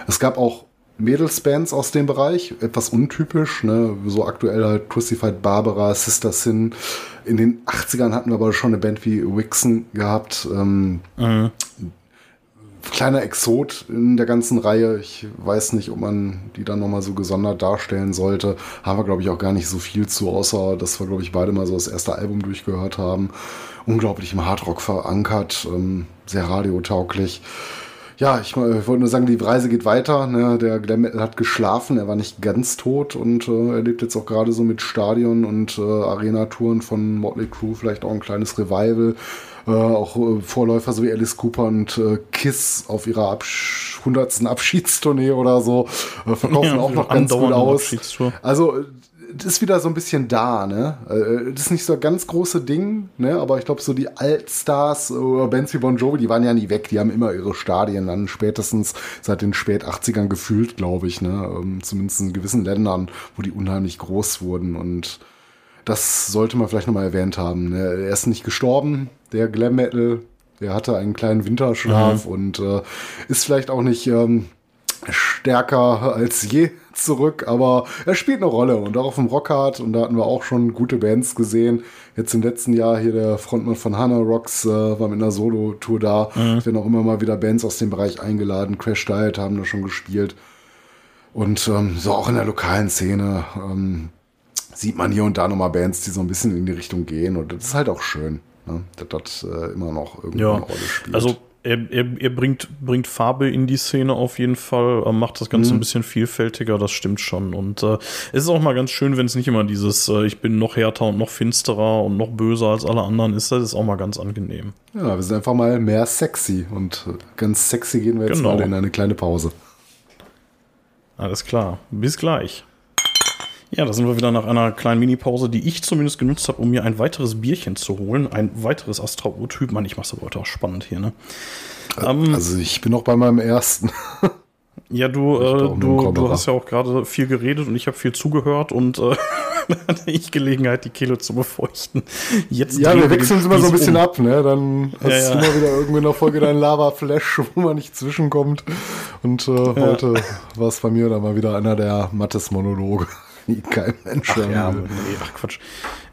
C: Es gab auch Mädelsbands aus dem Bereich, etwas untypisch, ne? so aktuell halt Crucified Barbara, Sister Sin. In den 80ern hatten wir aber schon eine Band wie Wixen gehabt. Ähm, mhm. Kleiner Exot in der ganzen Reihe. Ich weiß nicht, ob man die dann nochmal so gesondert darstellen sollte. Haben wir, glaube ich, auch gar nicht so viel zu, außer dass wir, glaube ich, beide mal so das erste Album durchgehört haben. Unglaublich im Hardrock verankert, ähm, sehr radiotauglich ja, ich, ich wollte nur sagen, die Reise geht weiter. Ne? Der Glam Metal hat geschlafen, er war nicht ganz tot und äh, er lebt jetzt auch gerade so mit Stadion und äh, Arena-Touren von Motley Crue, vielleicht auch ein kleines Revival. Äh, auch äh, Vorläufer so wie Alice Cooper und äh, Kiss auf ihrer Absch 100. Abschiedstournee oder so äh, verkaufen ja, auch noch ganz gut aus. Also ist wieder so ein bisschen da, ne? Äh, das ist nicht so ein ganz große Ding, ne? Aber ich glaube, so die Altstars oder Bands wie Bon Jovi, die waren ja nie weg. Die haben immer ihre Stadien dann spätestens seit den spät 80ern gefühlt, glaube ich, ne? Ähm, zumindest in gewissen Ländern, wo die unheimlich groß wurden und das sollte man vielleicht nochmal erwähnt haben. Ne? Er ist nicht gestorben, der Glam Metal Er hatte einen kleinen Winterschlaf
B: Mhm.
C: und äh, ist vielleicht auch nicht ähm, stärker als je zurück, aber er spielt eine Rolle und auch auf dem Rockhard und da hatten wir auch schon gute Bands gesehen. Jetzt im letzten Jahr hier der Frontmann von Hannah Rocks äh, war mit einer Solo-Tour da. Es werden auch immer mal wieder Bands aus dem Bereich eingeladen. Crash Diet haben da schon gespielt. Und ähm, so auch in der lokalen Szene ähm, sieht man hier und da nochmal Bands, die so ein bisschen in die Richtung gehen. Und das ist halt auch schön, ne? dass das äh, immer noch irgendwie
B: Ja,
C: eine Rolle spielt.
B: also er, er, er bringt, bringt Farbe in die Szene auf jeden Fall, äh, macht das Ganze ein bisschen vielfältiger, das stimmt schon. Und äh, es ist auch mal ganz schön, wenn es nicht immer dieses, äh, ich bin noch härter und noch finsterer und noch böser als alle anderen ist, das ist auch mal ganz angenehm.
C: ja, wir sind einfach mal mehr sexy. Und äh, ganz sexy gehen wir jetzt
B: Genau.
C: mal in eine kleine Pause.
B: Alles klar, bis gleich. Ja, da sind wir wieder nach einer kleinen Minipause, die ich zumindest genutzt habe, um mir ein weiteres Bierchen zu holen. Ein weiteres Astra-Urtyp. Mann, ich mach's aber heute auch spannend hier, ne? Ähm,
C: Also ich bin noch bei meinem ersten. <laughs>
B: Ja, du, äh, du, du hast ja auch gerade viel geredet und ich habe viel zugehört und äh, <laughs> hatte ich Gelegenheit, die Kehle zu befeuchten. Jetzt
C: Ja, wir wechseln uns immer so ein bisschen
B: um.
C: ab, ne? Dann hast
B: Ja, ja.
C: du mal wieder irgendwie in der Folge dein Lava-Flash, <laughs> wo man nicht zwischenkommt. Und äh, heute war es bei mir dann mal wieder einer der Mattes-Monologe, die kein Mensch
B: Ach ja,
C: will.
B: nee, ach Quatsch.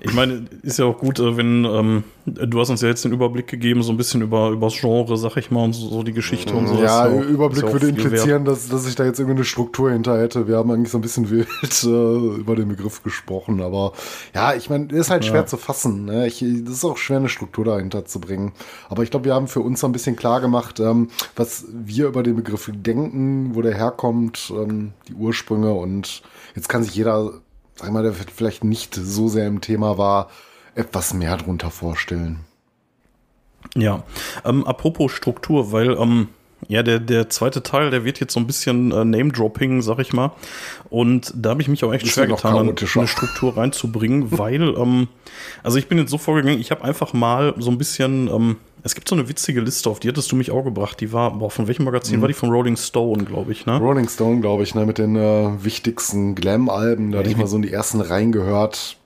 B: Ich meine, ist ja auch gut, äh, wenn ähm, du hast uns ja jetzt den Überblick gegeben, so ein bisschen über übers Genre, sag ich mal, und so, so die Geschichte und so.
C: Ja,
B: ist auch-
C: Überblick würde implizieren, dass, dass ich da jetzt irgendwie eine Struktur hinter hätte. Wir haben eigentlich so ein bisschen <laughs> wild äh, über den Begriff gesprochen, aber ja, ich meine, ist halt schwer zu fassen. Ne? Ich, das ist auch schwer, eine Struktur dahinter zu bringen. Aber ich glaube, wir haben für uns so ein bisschen klar gemacht, ähm, was wir über den Begriff denken, wo der herkommt, ähm, die Ursprünge und jetzt kann sich jeder, sag mal, der vielleicht nicht so sehr im Thema war, etwas mehr drunter vorstellen.
B: Ja, ähm, apropos Struktur, weil ähm, ja der der zweite Teil, der wird jetzt so ein bisschen äh, Name-Dropping, sag ich mal, und da habe ich mich auch echt schwer getan, eine Struktur reinzubringen, weil ähm, also ich bin jetzt so vorgegangen, ich habe einfach mal so ein bisschen ähm, es gibt so eine witzige Liste, auf die hattest du mich auch gebracht. Die war, boah, von welchem Magazin
C: Mhm.
B: war die? Von Rolling Stone, glaube ich, ne?
C: Rolling Stone, glaube ich, ne, mit den äh, wichtigsten Glam-Alben. Da hatte ich mal so in die ersten Reihen gehört.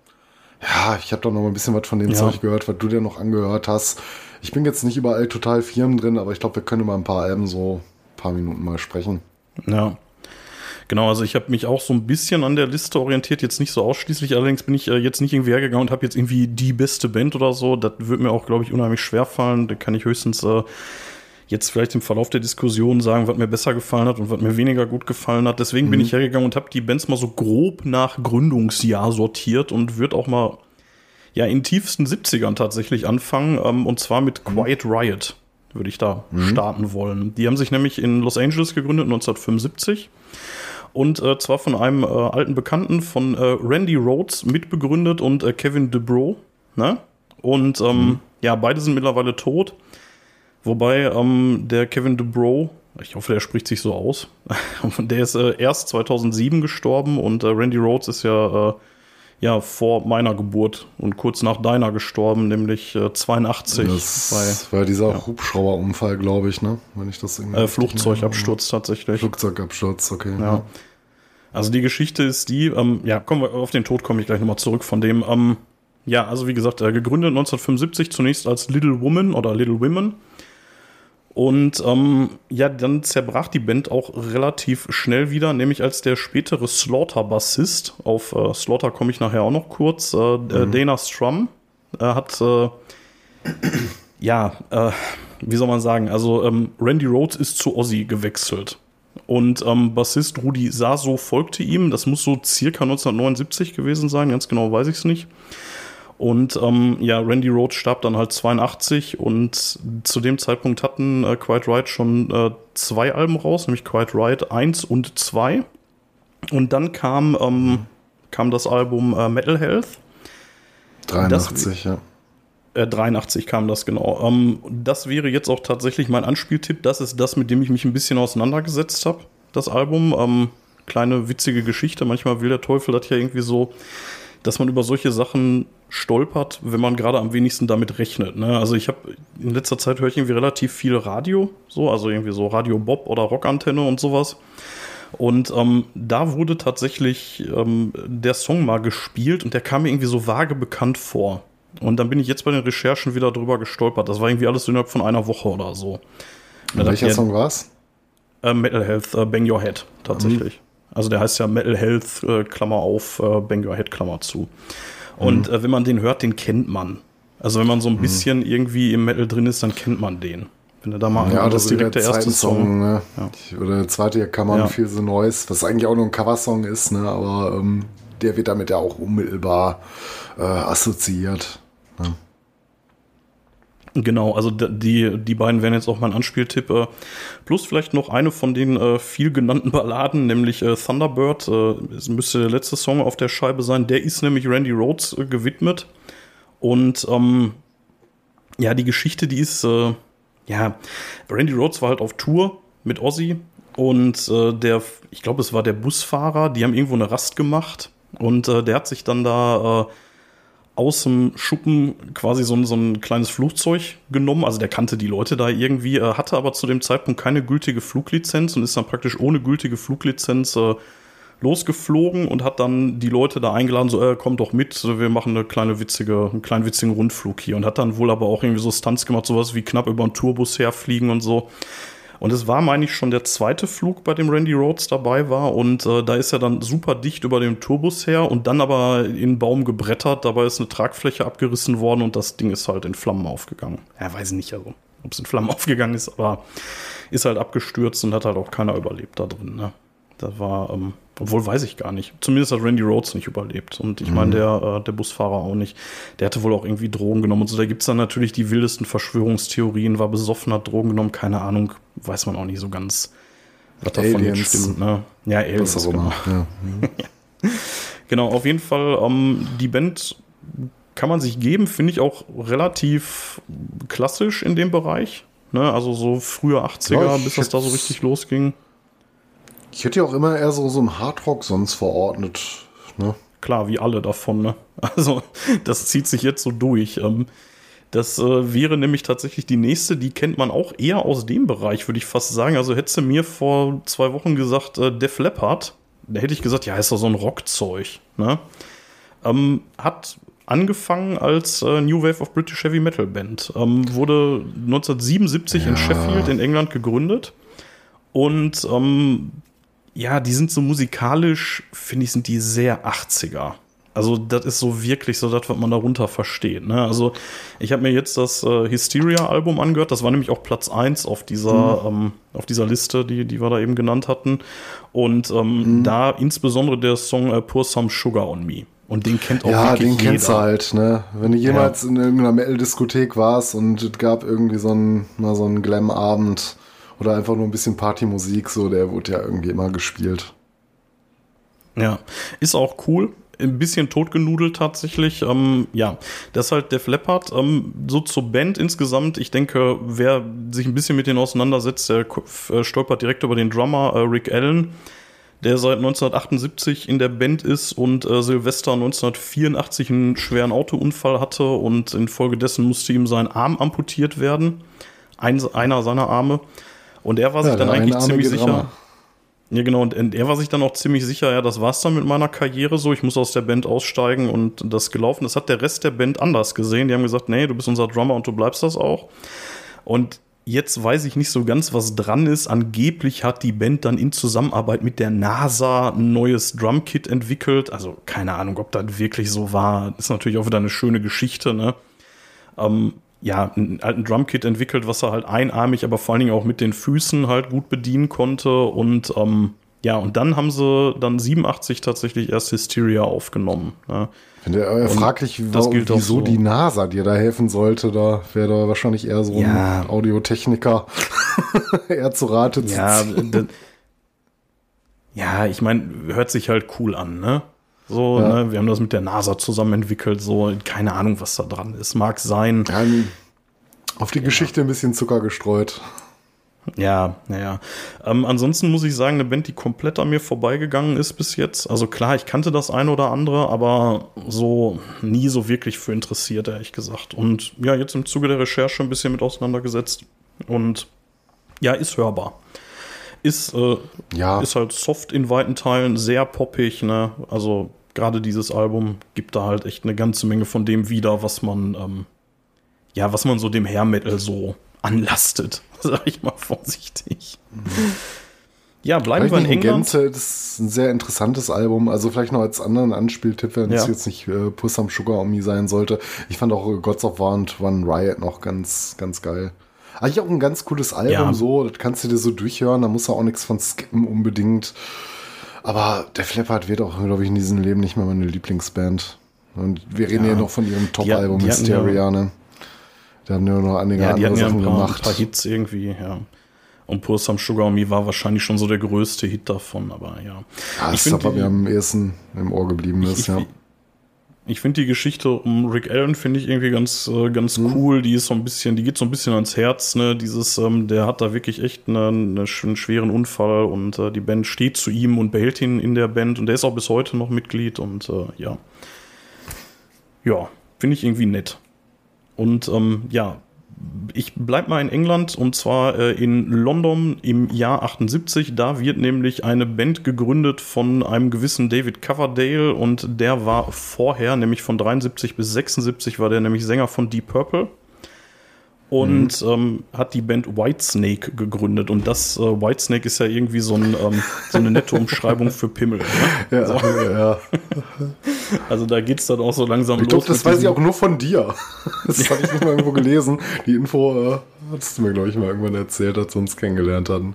C: Ja, ich habe da noch mal ein bisschen was von dem
B: Ja.
C: Zeug gehört, was du dir noch angehört hast. Ich bin jetzt nicht überall total firm drin, aber ich glaube, wir können mal ein paar Alben so ein paar Minuten mal sprechen.
B: Ja. Genau, also ich habe mich auch so ein bisschen an der Liste orientiert, jetzt nicht so ausschließlich, allerdings bin ich äh, jetzt nicht irgendwie hergegangen und habe jetzt irgendwie die beste Band oder so. Das wird mir auch, glaube ich, unheimlich schwer fallen. Da kann ich höchstens äh, jetzt vielleicht im Verlauf der Diskussion sagen, was mir besser gefallen hat und was mir weniger gut gefallen hat. Deswegen bin ich hergegangen und habe die Bands mal so grob nach Gründungsjahr sortiert und würde auch mal ja in tiefsten 70ern tatsächlich anfangen, ähm, und zwar mit Quiet Riot würde ich da starten wollen. Die haben sich nämlich in Los Angeles gegründet 1975 und äh, zwar von einem äh, alten Bekannten von äh, Randy Rhodes mitbegründet und äh, Kevin DeBro. Ne? Und ähm, ja, beide sind mittlerweile tot. Wobei ähm, der Kevin DeBro, ich hoffe, der spricht sich so aus, <laughs> der ist äh, erst 2007 gestorben und äh, Randy Rhodes ist ja, ja vor meiner Geburt und kurz nach deiner gestorben, nämlich äh, 82
C: Das war dieser Hubschrauberunfall, glaube ich, ne? Wenn ich das irgendwie
B: bei Flugzeugabsturz tatsächlich.
C: Flugzeugabsturz, okay.
B: Ja. Also die Geschichte ist die, ähm, ja, kommen wir auf den Tod komme ich gleich nochmal zurück von dem. Ähm, ja, also wie gesagt, äh, gegründet 1975 zunächst als Little Woman oder Little Women. Und ähm, ja, dann zerbrach die Band auch relativ schnell wieder, nämlich als der spätere Slaughter-Bassist, auf äh, Slaughter komme ich nachher auch noch kurz, äh, äh, Dana Strum, äh, hat äh, ja, wie soll man sagen, also ähm, Randy Rhodes ist zu Ozzy gewechselt. Und ähm, Bassist Rudi Saso folgte ihm. Das muss so circa 1979 gewesen sein, ganz genau weiß ich es nicht. Und ähm, ja, Randy Rhodes starb dann halt 82 und zu dem Zeitpunkt hatten äh, Quiet Riot schon äh, zwei Alben raus, nämlich Quiet Riot 1 und 2. Und dann kam, ähm, kam das Album äh, Metal Health.
C: 83, ja.
B: Äh, 83 kam das genau. Ähm, das wäre jetzt auch tatsächlich mein Anspieltipp. Das ist das, mit dem ich mich ein bisschen auseinandergesetzt habe, das Album. Ähm, kleine witzige Geschichte. Manchmal will der Teufel das ja irgendwie so, dass man über solche Sachen stolpert, wenn man gerade am wenigsten damit rechnet. Ne? Also ich habe in letzter Zeit höre ich irgendwie relativ viel Radio, so also irgendwie so Radio Bob oder Rockantenne und sowas. Und ähm, da wurde tatsächlich ähm, der Song mal gespielt und der kam mir irgendwie so vage bekannt vor. Und dann bin ich jetzt bei den Recherchen wieder drüber gestolpert. Das war irgendwie alles innerhalb von einer Woche oder so.
C: Welcher Song war's?
B: Äh, Metal Health, äh, Bang Your Head, tatsächlich. Mhm. Also der heißt ja Metal Health, äh, Klammer auf, äh, Bang Your Head, Klammer zu. Und mhm. Äh, wenn man den hört, den kennt man. Also wenn man so ein mhm. bisschen irgendwie im Metal drin ist, dann kennt man den. Wenn du da mal
C: ja, das ist direkt der erste Song. Song ne? ja. Oder der zweite kann man ja. Feel the Noise, was eigentlich auch nur ein Coversong ist, ne? aber ähm, der wird damit ja auch unmittelbar äh, assoziiert.
B: Genau, also die, die beiden wären jetzt auch mein Anspieltipp. Äh, plus vielleicht noch eine von den äh, viel genannten <laughs> Balladen, nämlich äh, Thunderbird. Äh, es müsste der letzte Song auf der Scheibe sein. Der ist nämlich Randy Rhodes äh, gewidmet. Und ähm, ja, die Geschichte, die ist, ja, Randy Rhodes war halt auf Tour mit Ozzy und der, ich glaube, es war der Busfahrer, die haben irgendwo eine Rast gemacht und der hat sich dann da aus dem Schuppen quasi so ein, so ein kleines Flugzeug genommen. Also der kannte die Leute da irgendwie, äh, hatte aber zu dem Zeitpunkt keine gültige Fluglizenz und ist dann praktisch ohne gültige Fluglizenz äh, losgeflogen und hat dann die Leute da eingeladen, so, äh, kommt doch mit, wir machen eine kleine witzige, einen kleinen witzigen Rundflug hier und hat dann wohl aber auch irgendwie so Stunts gemacht, sowas wie knapp über einen Tourbus herfliegen und so. Und es war, meine ich, schon der zweite Flug, bei dem Randy Rhodes dabei war. Und äh, da ist er dann super dicht über dem Tourbus her und dann aber in einen Baum gebrettert. Dabei ist eine Tragfläche abgerissen worden und das Ding ist halt in Flammen aufgegangen. Ja, weiß nicht, also, ob es in Flammen <laughs> aufgegangen ist, aber ist halt abgestürzt und hat halt auch keiner überlebt da drin. Ne? Das war, ähm, obwohl weiß ich gar nicht. Zumindest hat Randy Rhodes nicht überlebt. Und ich meine, mhm. der, äh, der Busfahrer auch nicht. Der hatte wohl auch irgendwie Drogen genommen und so. Da gibt es dann natürlich die wildesten Verschwörungstheorien, war besoffen, hat Drogen genommen, keine Ahnung, weiß man auch nicht so ganz, was davon jetzt stimmt. Ne? Ja, Aliens. Genau. Ja. <laughs> genau, auf jeden Fall, ähm, die Band kann man sich geben, finde ich auch relativ klassisch in dem Bereich. Ne? Also so frühe 80er, ja, bis das da so richtig losging.
C: Ich hätte ja auch immer eher so, so einen Hardrock sonst verordnet. Ne?
B: Klar, wie alle davon. Ne? <laughs> Also, das zieht sich jetzt so durch. Ähm, das äh, wäre nämlich tatsächlich die nächste, die kennt man auch eher aus dem Bereich, würde ich fast sagen. Also hättest du mir vor zwei Wochen gesagt, äh, Def Leppard, da hätte ich gesagt, ja, ist doch so ein Rockzeug. Ne? Ähm, hat angefangen als äh, New Wave of British Heavy Metal Band. Ähm, wurde 1977 ja. in Sheffield in England gegründet. Und ähm, ja, die sind so musikalisch, finde ich, sind die sehr 80er. Also das ist so wirklich so das, was man darunter versteht. Ne? Also ich habe mir jetzt das äh, Hysteria-Album angehört. Das war nämlich auch Platz 1 auf dieser, mhm. ähm, auf dieser Liste, die, die wir da eben genannt hatten. Und ähm, mhm. da insbesondere der Song äh, Pour Some Sugar on Me. Und den kennt auch
C: ja, wirklich den jeder. kennst du halt, ne? Wenn du jemals ja. in irgendeiner Metal-Diskothek warst und es gab irgendwie so einen, so einen Glam-Abend, oder einfach nur ein bisschen Partymusik, so, der wurde ja irgendwie immer gespielt.
B: Ja, ist auch cool. Ein bisschen totgenudelt tatsächlich. Ähm, ja, das ist halt Def Leppard. Ähm, so zur Band insgesamt, ich denke, wer sich ein bisschen mit denen auseinandersetzt, der äh, stolpert direkt über den Drummer äh, Rick Allen, der seit 1978 in der Band ist und äh, Silvester 1984 einen schweren Autounfall hatte und infolgedessen musste ihm sein Arm amputiert werden. Ein, einer seiner Arme. Und er war sich ja, dann eigentlich ziemlich sicher. Drama. Ja, genau, und er war sich dann auch ziemlich sicher, ja, das war's dann mit meiner Karriere so, ich muss aus der Band aussteigen und das gelaufen. Das hat der Rest der Band anders gesehen. Die haben gesagt, nee, du bist unser Drummer und du bleibst das auch. Und jetzt weiß ich nicht so ganz, was dran ist. Angeblich hat die Band dann in Zusammenarbeit mit der NASA ein neues Drumkit entwickelt. Also keine Ahnung, ob das wirklich so war. Ist natürlich auch wieder eine schöne Geschichte, ne? Ähm, ja, einen alten Drumkit entwickelt, was er halt einarmig, aber vor allen Dingen auch mit den Füßen halt gut bedienen konnte. Und ähm, ja, und dann haben sie dann 87 tatsächlich erst Hysteria aufgenommen. Ne?
C: Finde äh, fraglich, das gilt wieso so. die NASA dir da helfen sollte. Da wäre da wahrscheinlich eher so ja. ein Audiotechniker <laughs> eher zu Rate
B: ja,
C: zu
B: ziehen. Ja, ich meine, hört sich halt cool an, ne? So, ja. ne, wir haben das mit der NASA zusammen entwickelt, so, keine Ahnung, was da dran ist. Mag sein. Ja,
C: auf die ja. Geschichte ein bisschen Zucker gestreut.
B: Ja, naja. Ähm, ansonsten muss ich sagen, eine Band, die komplett an mir vorbeigegangen ist bis jetzt. Also klar, ich kannte das eine oder andere, aber so nie so wirklich für interessiert, ehrlich gesagt. Und ja, jetzt im Zuge der Recherche ein bisschen mit auseinandergesetzt. Und ja, ist hörbar. Ist, äh, ja. ist halt soft in weiten Teilen, sehr poppig, ne? Also gerade dieses Album gibt da halt echt eine ganze Menge von dem wieder, was man, ähm, ja, was man so dem Hair Metal so anlastet, <laughs> sag ich mal vorsichtig. Mhm. Ja, bleiben wir in England.
C: Gänze, das ist ein sehr interessantes Album. Also vielleicht noch als anderen Anspieltipp, wenn es ja. jetzt nicht äh, Puss am Sugar Omi sein sollte. Ich fand auch Gods of War und One Riot noch ganz, ganz geil. Eigentlich auch ein ganz cooles Album, ja. so. Das kannst du dir so durchhören. Da muss er auch nichts von skippen unbedingt. Aber der Flappert wird auch, glaube ich, in diesem Leben nicht mehr meine Lieblingsband. Und wir reden ja, ja noch von ihrem Top-Album Hysteria, ne?
B: Die haben ja noch einige ja, andere Sachen ja ein paar, gemacht. Ein paar Hits irgendwie, ja. Und Pur Some Sugar Me war wahrscheinlich schon so der größte Hit davon, aber ja.
C: ja ich finde, mir am ehesten im Ohr geblieben ist, ich, ja.
B: Ich, finde die Geschichte um Rick Allen finde ich irgendwie ganz äh, ganz mhm. cool. Die ist so ein bisschen, die geht so ein bisschen ans Herz. Ne, dieses, ähm, der hat da wirklich echt eine, eine, einen schweren Unfall und äh, die Band steht zu ihm und behält ihn in der Band und der ist auch bis heute noch Mitglied und äh, ja, ja, finde ich irgendwie nett. Und ähm, ja, ich bleib mal in England und zwar äh, in London im Jahr 78. Da wird nämlich eine Band gegründet von einem gewissen David Coverdale und der war vorher, nämlich von 73 bis 76, war der nämlich Sänger von Deep Purple und mhm. ähm, hat die Band Whitesnake gegründet. Und das äh, Whitesnake ist ja irgendwie so, ein, ähm, so eine nette Umschreibung für Pimmel. Ne? <laughs> Ja, so. ja. <laughs> Also da geht es dann auch so langsam
C: ich los. Ich glaube, das weiß ich auch nur von dir. <laughs> Das habe ich nicht mal irgendwo gelesen. Die Info äh, hattest du mir, glaube ich, mal irgendwann erzählt, als wir uns kennengelernt hatten.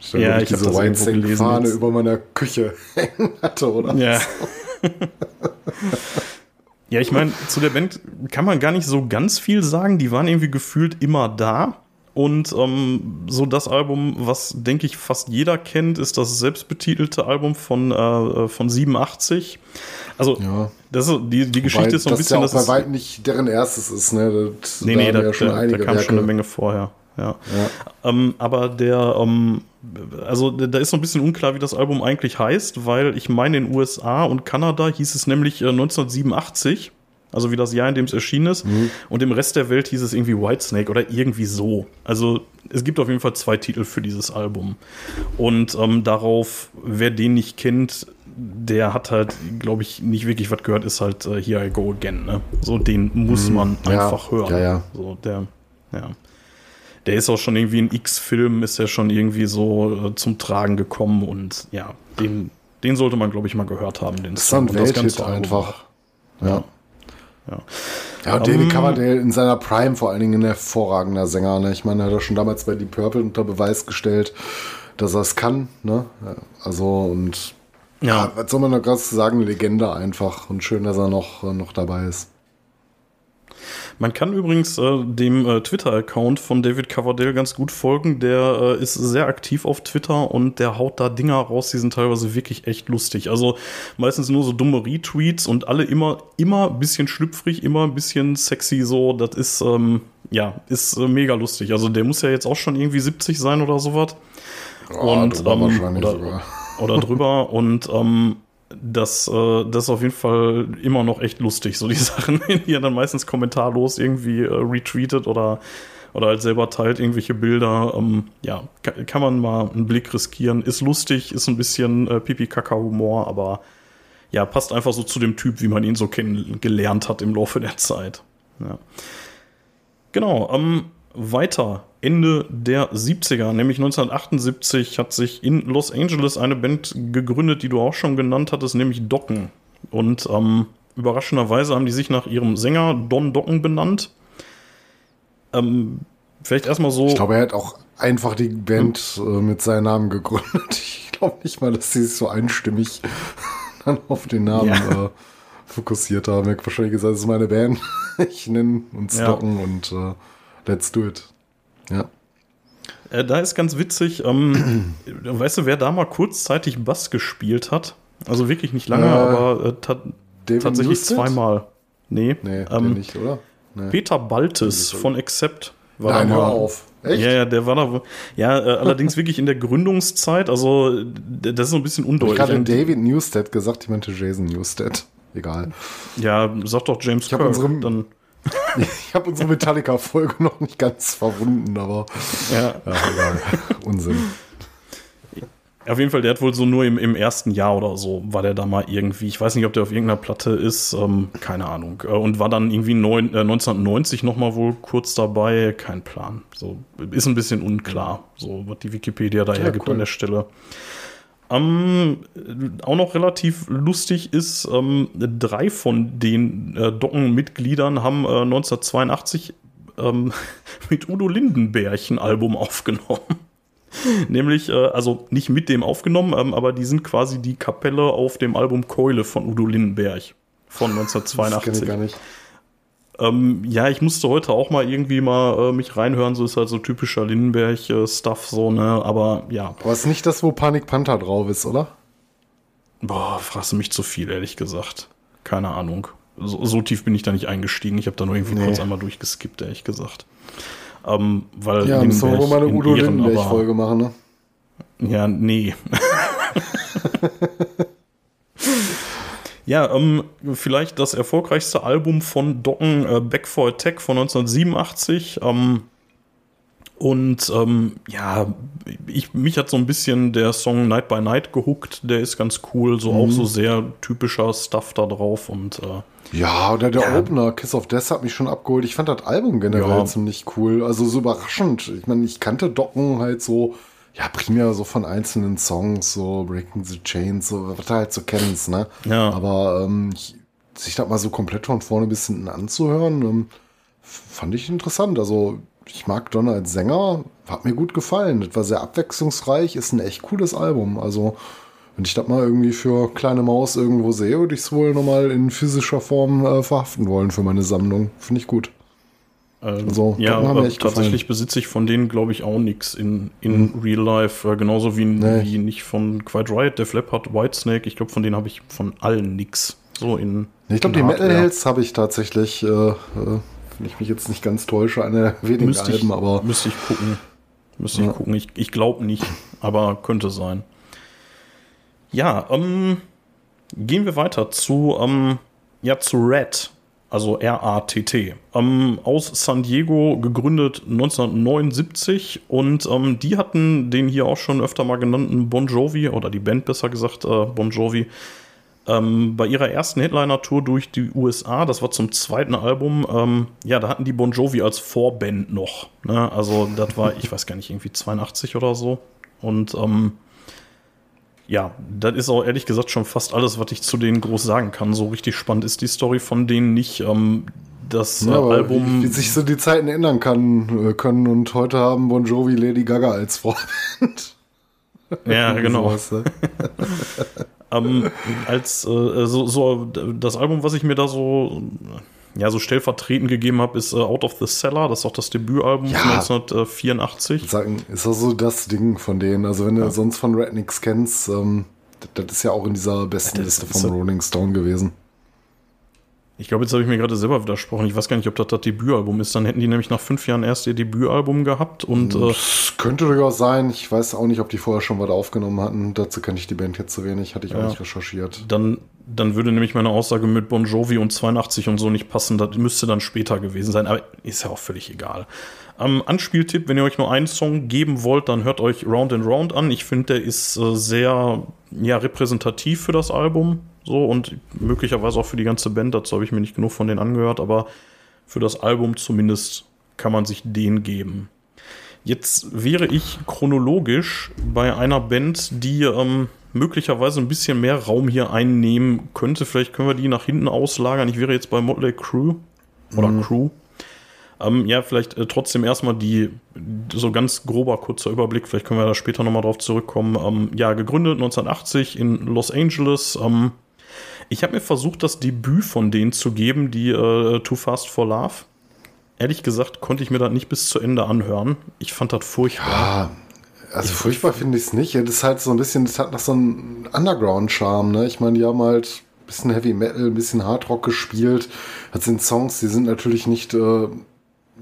C: Ich dann, ja, ich diese Whitesnake-Fahne über meiner Küche hängen hatte, oder?
B: Ja. Ja, ich meine, zu der Band kann man gar nicht so ganz viel sagen. Die waren irgendwie gefühlt immer da. Und ähm, so das Album, was denke ich fast jeder kennt, ist das selbstbetitelte Album von, äh, von 87. Also ja. das ist, die, die Geschichte ist so ein
C: das
B: bisschen.
C: Ja auch bei weitem nicht deren erstes ist, ne?
B: Das, nee, nee, da, ja schon da, da kam Werke. schon eine Menge vorher. Ja. ja. Ähm, aber der, ähm, also da ist so ein bisschen unklar, wie das Album eigentlich heißt, weil ich meine, in den USA und Kanada hieß es nämlich äh, 1987, also wie das Jahr, in dem es erschienen ist, mhm. und im Rest der Welt hieß es irgendwie Whitesnake oder irgendwie so. Also es gibt auf jeden Fall zwei Titel für dieses Album. Und ähm, darauf, wer den nicht kennt, der hat halt, glaube ich, nicht wirklich was gehört, ist halt äh, Here I Go Again. Ne? So, den muss mhm. man einfach ja. hören.
C: Ja, ja.
B: So, der, ja der ist auch schon irgendwie in X-Filmen, ist ja schon irgendwie so äh, zum Tragen gekommen und ja, den, den sollte man, glaube ich, mal gehört haben. Den
C: das ist ein Welthit einfach. Ja. Ja, ja und um, David ähm, Coverdale in seiner Prime vor allen Dingen ein hervorragender Sänger. Ne? Ich meine, er hat er schon damals bei Deep Purple unter Beweis gestellt, dass er es kann. Ne? Also und ja. ja was soll man da gerade sagen? Legende einfach und schön, dass er noch, noch dabei ist.
B: Man kann übrigens äh, dem äh, Twitter-Account von David Coverdale ganz gut folgen. Der äh, ist sehr aktiv auf Twitter und der haut da Dinger raus, die sind teilweise wirklich echt lustig. Also meistens nur so dumme Retweets und alle immer, immer ein bisschen schlüpfrig, immer ein bisschen sexy so. Das ist, ähm, ja, ist äh, mega lustig. Also der muss ja jetzt auch schon irgendwie 70 sein oder sowas.
C: Oh, <laughs> und, ähm, oder,
B: oder drüber und ähm, das, äh, das ist auf jeden Fall immer noch echt lustig, so die <laughs> Sachen, die er dann meistens kommentarlos irgendwie äh, retweetet oder, oder halt selber teilt irgendwelche Bilder. Ähm, ja, kann, kann, man mal einen Blick riskieren. Ist lustig, ist ein bisschen äh, Pipi-Kaka-Humor, aber ja, passt einfach so zu dem Typ, wie man ihn so kennengelernt hat im Laufe der Zeit. Ja. Genau, ähm, weiter. Ende der 70er, nämlich 1978, hat sich in Los Angeles eine Band gegründet, die du auch schon genannt hattest, nämlich Docken. Und ähm, überraschenderweise haben die sich nach ihrem Sänger Don Docken benannt. Ähm, vielleicht erstmal so.
C: Ich glaube, er hat auch einfach die Band äh, mit seinem Namen gegründet. <laughs> Ich glaube nicht mal, dass sie sich so einstimmig <laughs> dann auf den Namen ja. äh, fokussiert haben. Er hat wahrscheinlich gesagt, das ist meine Band. <laughs> ich nenne uns ja. Docken und äh, Let's do it. Ja.
B: Äh, da ist ganz witzig, ähm, <clears throat> weißt du, wer da mal kurzzeitig Bass gespielt hat? Also wirklich nicht lange, äh, aber äh, ta tatsächlich Newsted? zweimal. Nee,
C: nee ähm, nicht, oder? Nee.
B: Peter Baltes von Accept
C: war Nein, da mal. auf.
B: Echt? Ja, ja, der war da. Ja, äh, allerdings wirklich in der Gründungszeit. Also, das ist so ein bisschen undeutlich. Ich
C: hatte David Newstead gesagt, ich meinte Jason Newstead. Egal.
B: Ja, sag doch James
C: ich Kirk. Unsere, dann <laughs> ich habe unsere Metallica-Folge noch nicht ganz verwunden, aber
B: ja,
C: ja egal. <laughs> Unsinn.
B: Auf jeden Fall, der hat wohl so nur im, im ersten Jahr oder so, war der da mal irgendwie, ich weiß nicht, ob der auf irgendeiner Platte ist, ähm, keine Ahnung. Äh, und war dann irgendwie neun, äh, 1990 nochmal wohl kurz dabei, kein Plan. So, ist ein bisschen unklar, so was die Wikipedia da
C: Ja,
B: hergibt
C: cool.
B: an der Stelle. Ähm, auch noch relativ lustig ist, ähm, drei von den äh, Dockenmitgliedern haben äh, 1982 ähm, <laughs> mit Udo Lindenberg ein Album aufgenommen. <laughs> Nämlich, äh, also nicht mit dem aufgenommen, ähm, aber die sind quasi die Kapelle auf dem Album Keule von Udo Lindenberg von
C: Das kenne
B: 1982.
C: ich gar nicht.
B: Ähm, ja, ich musste heute auch mal irgendwie mal äh, mich reinhören, so ist halt so typischer Lindenberg-Stuff, so, ne, aber ja,
C: Aber ist nicht das, wo Panik Panther drauf ist, oder?
B: boah, fragst du mich zu viel, ehrlich gesagt. Keine Ahnung. So, so tief bin ich da nicht eingestiegen, ich habe da nur irgendwie
C: Nee.
B: kurz einmal durchgeskippt, ehrlich gesagt. Ähm, weil
C: Ja, müssen wir wohl mal eine
B: in
C: Udo Lindenberg-Folge machen, ne?
B: Ja, nee. <laughs> <laughs> ja, ähm, vielleicht das erfolgreichste Album von Docken, äh, Back for Attack von 1987. Ähm, und ähm, ja, ich, mich hat so ein bisschen der Song Night by Night gehuckt. Der ist ganz cool, so auch so sehr typischer Stuff da drauf. Und äh,
C: Ja, oder der
B: Ja.
C: Opener, Kiss of Death, hat mich schon abgeholt. Ich fand das Album generell
B: Ja.
C: ziemlich cool. Also so überraschend. Ich meine, ich kannte Docken halt so, ja, primär so von einzelnen Songs, so Breaking the Chains, so, was du halt so kennst, ne?
B: Ja.
C: Aber ähm, ich, sich das mal so komplett von vorne bis hinten anzuhören, ähm, fand ich interessant. Also ich mag Donner als Sänger, hat mir gut gefallen. Das war sehr abwechslungsreich, ist ein echt cooles Album. Also wenn ich das mal irgendwie für kleine Maus irgendwo sehe, würde ich es wohl nochmal in physischer Form äh, verhaften wollen für meine Sammlung. Finde ich gut.
B: Ähm,
C: Also,
B: ja, aber tatsächlich besitze ich von denen, glaube ich, auch nichts in, in Real Life. Äh, genauso wie,
C: Nee.
B: wie nicht von Quiet Riot, Def Leppard, Whitesnake. Ich glaube, von denen habe ich von allen nix. So in.
C: Ich glaube, die
B: in
C: Metal
B: Hardware.
C: Hells habe ich tatsächlich, äh, äh, wenn ich mich jetzt nicht ganz täusche, eine <laughs> der wenigen
B: Müsste ich,
C: Alben, aber
B: müsste ich gucken. Müsste
C: Ja.
B: ich gucken. Ich, ich glaube nicht, aber könnte sein. Ja, ähm, gehen wir weiter zu, ähm, ja, zu Red, also R-A-T-T. Ähm, aus San Diego gegründet 1979 und ähm, die hatten den hier auch schon öfter mal genannten Bon Jovi, oder die Band besser gesagt, äh, Bon Jovi, ähm, bei ihrer ersten Headliner-Tour durch die USA, das war zum zweiten Album, ähm, ja, da hatten die Bon Jovi als Vorband noch. Ne? Also, das war, ich weiß gar nicht, irgendwie 82 oder so. Und ähm, ja, das ist auch ehrlich gesagt schon fast alles, was ich zu denen groß sagen kann. So richtig spannend ist die Story von denen nicht. Ähm, das äh,
C: Ja, aber
B: Album.
C: wie, wie sich so die Zeiten ändern kann, äh, können und heute haben Bon Jovi Lady Gaga als Vorband. <laughs>
B: ja, genau. <laughs>
C: Sowas, ne?
B: ähm, als äh, so, so das Album, was ich mir da so ja so stellvertretend gegeben habe, ist äh, Out of the Cellar. Das ist auch das Debütalbum
C: Ja.
B: von 1984.
C: Sagen, ist das so das Ding von denen? Also wenn du sonst von Rednecks kennst, ähm, das, das ist ja auch in dieser besten Liste
B: so-
C: Rolling Stone gewesen.
B: Ich glaube, jetzt habe ich mir gerade selber widersprochen. Ich weiß gar nicht, ob das das Debütalbum ist. Dann hätten die nämlich nach fünf Jahren erst ihr Debütalbum gehabt und äh,
C: Das könnte durchaus sein. Ich weiß auch nicht, ob die vorher schon was aufgenommen hatten. Dazu kenne ich die Band jetzt zu wenig, hatte ich auch
B: Ja.
C: nicht recherchiert.
B: dann, dann würde nämlich meine Aussage mit Bon Jovi und 82 und so nicht passen. Das müsste dann später gewesen sein, aber ist ja auch völlig egal. Ähm, Anspieltipp, wenn ihr euch nur einen Song geben wollt, dann hört euch Round and Round an. Ich finde, der ist äh, sehr ja, repräsentativ für das Album. So und möglicherweise auch für die ganze Band. Dazu habe ich mir nicht genug von denen angehört, aber für das Album zumindest kann man sich den geben. Jetzt wäre ich chronologisch bei einer Band, die ähm, möglicherweise ein bisschen mehr Raum hier einnehmen könnte. Vielleicht können wir die nach hinten auslagern. Ich wäre jetzt bei Motley Crue oder Crew. Ähm, ja, vielleicht äh, trotzdem erstmal die, so ganz grober kurzer Überblick, vielleicht können wir da später nochmal drauf zurückkommen. Ähm, ja, gegründet 1980 in Los Angeles. Ähm, ich habe mir versucht, das Debüt von denen zu geben, die äh, Too Fast for Love. Ehrlich gesagt konnte ich mir das nicht bis zu Ende anhören. Ich fand das furchtbar.
C: Ah, also furchtbar finde ich es nicht. Das ist halt so ein bisschen, das hat noch so einen Underground-Charme, ne? Ich meine, die haben halt ein bisschen Heavy Metal, ein bisschen Hardrock gespielt. Das sind Songs, die sind natürlich nicht äh,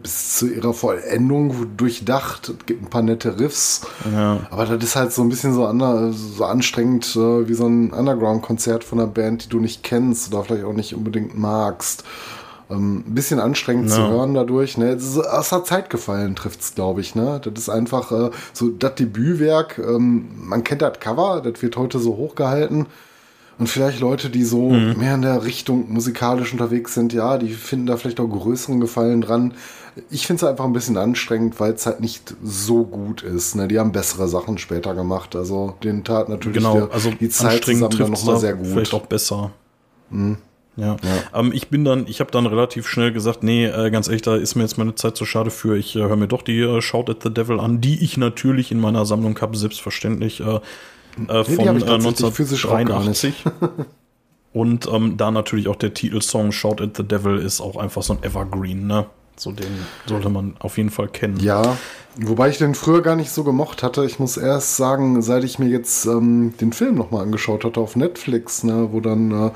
C: bis zu ihrer Vollendung durchdacht. Es gibt ein paar nette Riffs.
B: Ja.
C: Aber das ist halt so ein bisschen so, ander, so anstrengend äh, wie so ein Underground-Konzert von einer Band, die du nicht kennst oder vielleicht auch nicht unbedingt magst. Ähm, ein bisschen anstrengend zu
B: Ja.
C: hören dadurch. Ne? Es aus der Zeit gefallen, trifft's, glaube ich. Ne? Das ist einfach äh, so das Debütwerk. Ähm, man kennt das Cover, das wird heute so hochgehalten. Und vielleicht Leute, die so
B: Mhm.
C: mehr in der Richtung musikalisch unterwegs sind, ja, die finden da vielleicht auch größeren Gefallen dran. Ich finde es einfach ein bisschen anstrengend, weil es halt nicht so gut ist. Ne? Die haben bessere Sachen später gemacht. Also den tat natürlich
B: Genau,
C: der,
B: also
C: die Zeit zusammen dann
B: trifft
C: nochmal sehr gut. Mhm.
B: vielleicht auch besser. Ja. Ähm, ich bin dann, ich habe dann relativ schnell gesagt, nee, äh, ganz ehrlich, da ist mir jetzt meine Zeit zu schade für. Ich äh, höre mir doch die äh, Shout at the Devil an, die ich natürlich in meiner Sammlung habe, selbstverständlich äh, äh,
C: hab
B: von
C: ich
B: äh, 1983. <laughs> Und ähm, da natürlich auch der Titelsong Shout at the Devil ist auch einfach so ein Evergreen, ne? So den sollte man auf jeden Fall kennen.
C: Ja, wobei ich den früher gar nicht so gemocht hatte. Ich muss erst sagen, seit ich mir jetzt ähm, den Film nochmal angeschaut hatte auf Netflix, ne, wo dann äh,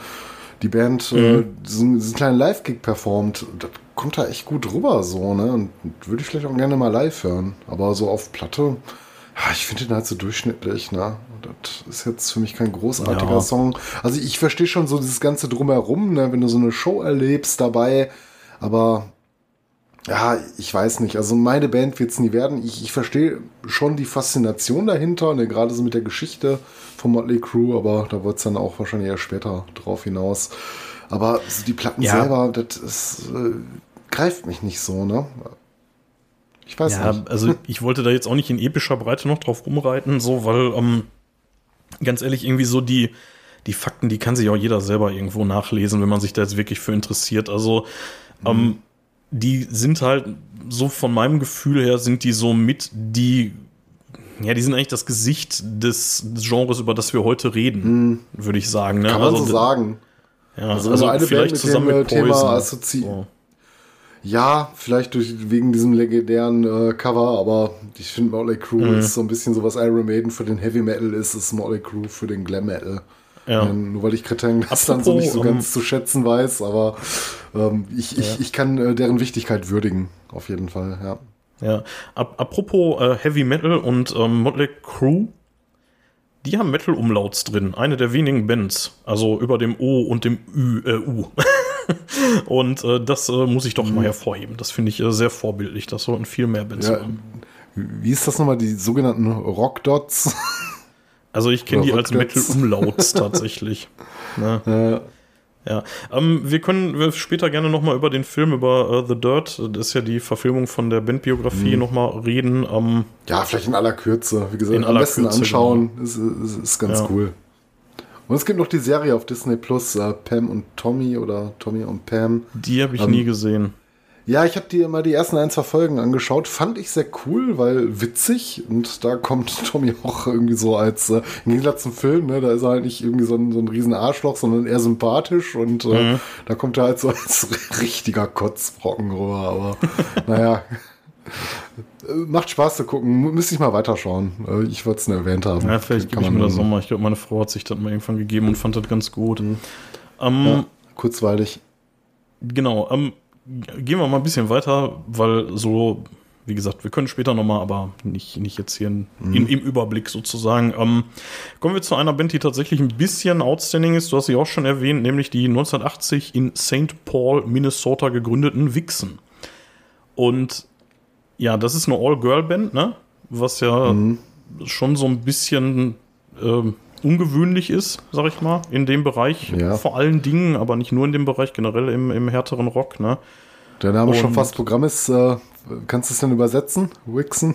C: die Band äh, diesen, diesen kleinen Live-Gig performt, das kommt da echt gut rüber so, ne? Und würde ich vielleicht auch gerne mal live hören. Aber so auf Platte, ja, ich finde den halt so durchschnittlich, ne? Das ist jetzt für mich kein großartiger
B: Ja.
C: Song. Also ich verstehe schon so dieses ganze Drumherum, ne, wenn du so eine Show erlebst dabei, aber ja, ich weiß nicht. Also meine Band wird es nie werden. Ich, ich verstehe schon die Faszination dahinter, ne, gerade so mit der Geschichte von Motley Crue, aber da wird es dann auch wahrscheinlich eher später drauf hinaus. Aber so die Platten
B: Ja.
C: selber, das ist, äh, greift mich nicht so, ne? Ich weiß
B: Ja,
C: nicht.
B: also <laughs> ich wollte da jetzt auch nicht in epischer Breite noch drauf rumreiten, so, weil, ähm, ganz ehrlich, irgendwie so die, die Fakten, die kann sich auch jeder selber irgendwo nachlesen, wenn man sich da jetzt wirklich für interessiert. Also, ähm, die sind halt, so von meinem Gefühl her, sind die so mit die, ja, die sind eigentlich das Gesicht des, des Genres, über das wir heute reden, würde ich sagen. Ne?
C: Kann man
B: also,
C: so sagen.
B: Ja,
C: Also
B: also,
C: eine
B: vielleicht
C: Band mit
B: zusammen
C: dem,
B: mit
C: äh, Thema
B: Poison.
C: assozi-
B: So.
C: Ja, vielleicht durch, wegen diesem legendären äh, Cover, aber ich finde Motley Crue
B: Mhm.
C: ist so ein bisschen so, was Iron Maiden für den Heavy Metal ist, ist Motley Crue für den Glam Metal.
B: Ja.
C: Ähm, nur weil ich Kretan <laughs> das dann so
B: Apropos,
C: nicht so
B: ähm,
C: ganz zu schätzen weiß, aber ähm, ich, ich, ich kann äh, deren Wichtigkeit würdigen, auf jeden Fall, ja.
B: Ja, Ap apropos äh, Heavy Metal und ähm, Motley Crue, die haben Metal-Umlauts drin. Eine der wenigen Bands. Also über dem O und dem Ü, äh, U. <laughs> und äh, das äh, muss ich doch
C: Mhm.
B: mal hervorheben. Das finde ich äh, sehr vorbildlich. Das sollten viel mehr Bands
C: ja.
B: haben.
C: Wie ist das nochmal, die sogenannten Rockdots? <laughs>
B: Also ich kenne die als
C: Rückwärts.
B: Metal-Umlauts <laughs> tatsächlich. Ne? Ja, ähm, wir können wir später gerne noch mal über den Film, über äh, The Dirt, das ist ja die Verfilmung von der Bandbiografie,
C: Mhm.
B: noch mal reden. Ähm,
C: ja, vielleicht in aller Kürze. Wie gesagt,
B: In
C: am
B: aller
C: besten
B: Kürze,
C: anschauen, ist, ist, ist ganz
B: Ja.
C: cool. Und es gibt noch die Serie auf Disney Plus, äh, Pam und Tommy oder Tommy und Pam.
B: die habe ich
C: Ähm,
B: nie gesehen.
C: Ja, ich habe dir mal die ersten ein, zwei Folgen angeschaut. Fand ich sehr cool, weil witzig. Und da kommt <laughs> Tommy auch irgendwie so als, äh, im Gegensatz zum Film, ne, da ist er halt nicht irgendwie so ein, so ein riesen Arschloch, sondern eher sympathisch. Und äh,
B: Mhm.
C: da kommt er halt so <laughs> als richtiger Kotzbrocken rüber. Aber <laughs> naja, macht Spaß zu gucken. Müsste ich mal weiterschauen. Äh, Ich wollte es nur erwähnt haben.
B: Ja, vielleicht gebe ich mir das
C: nur-
B: auch mal. Ich glaube, meine Frau hat sich das mal irgendwann gegeben und fand das ganz gut. Ähm,
C: Ja, kurzweilig.
B: Genau. Ähm, gehen wir mal ein bisschen weiter, weil so, wie gesagt, wir können später noch mal, aber nicht, nicht jetzt hier in, im, im Überblick sozusagen. Ähm, kommen wir zu einer Band, die tatsächlich ein bisschen outstanding ist. Du hast sie auch schon erwähnt, nämlich die 1980 in St. Paul, Minnesota gegründeten Vixen. Und ja, das ist eine All-Girl-Band, ne? Was ja schon so ein bisschen ähm, ungewöhnlich ist, sag ich mal, in dem Bereich.
C: Ja.
B: Vor allen Dingen, aber nicht nur in dem Bereich, generell im, im härteren Rock, ne?
C: Der Name schon
B: Und-
C: fast Programm ist. Äh, kannst du es denn übersetzen? Wixen?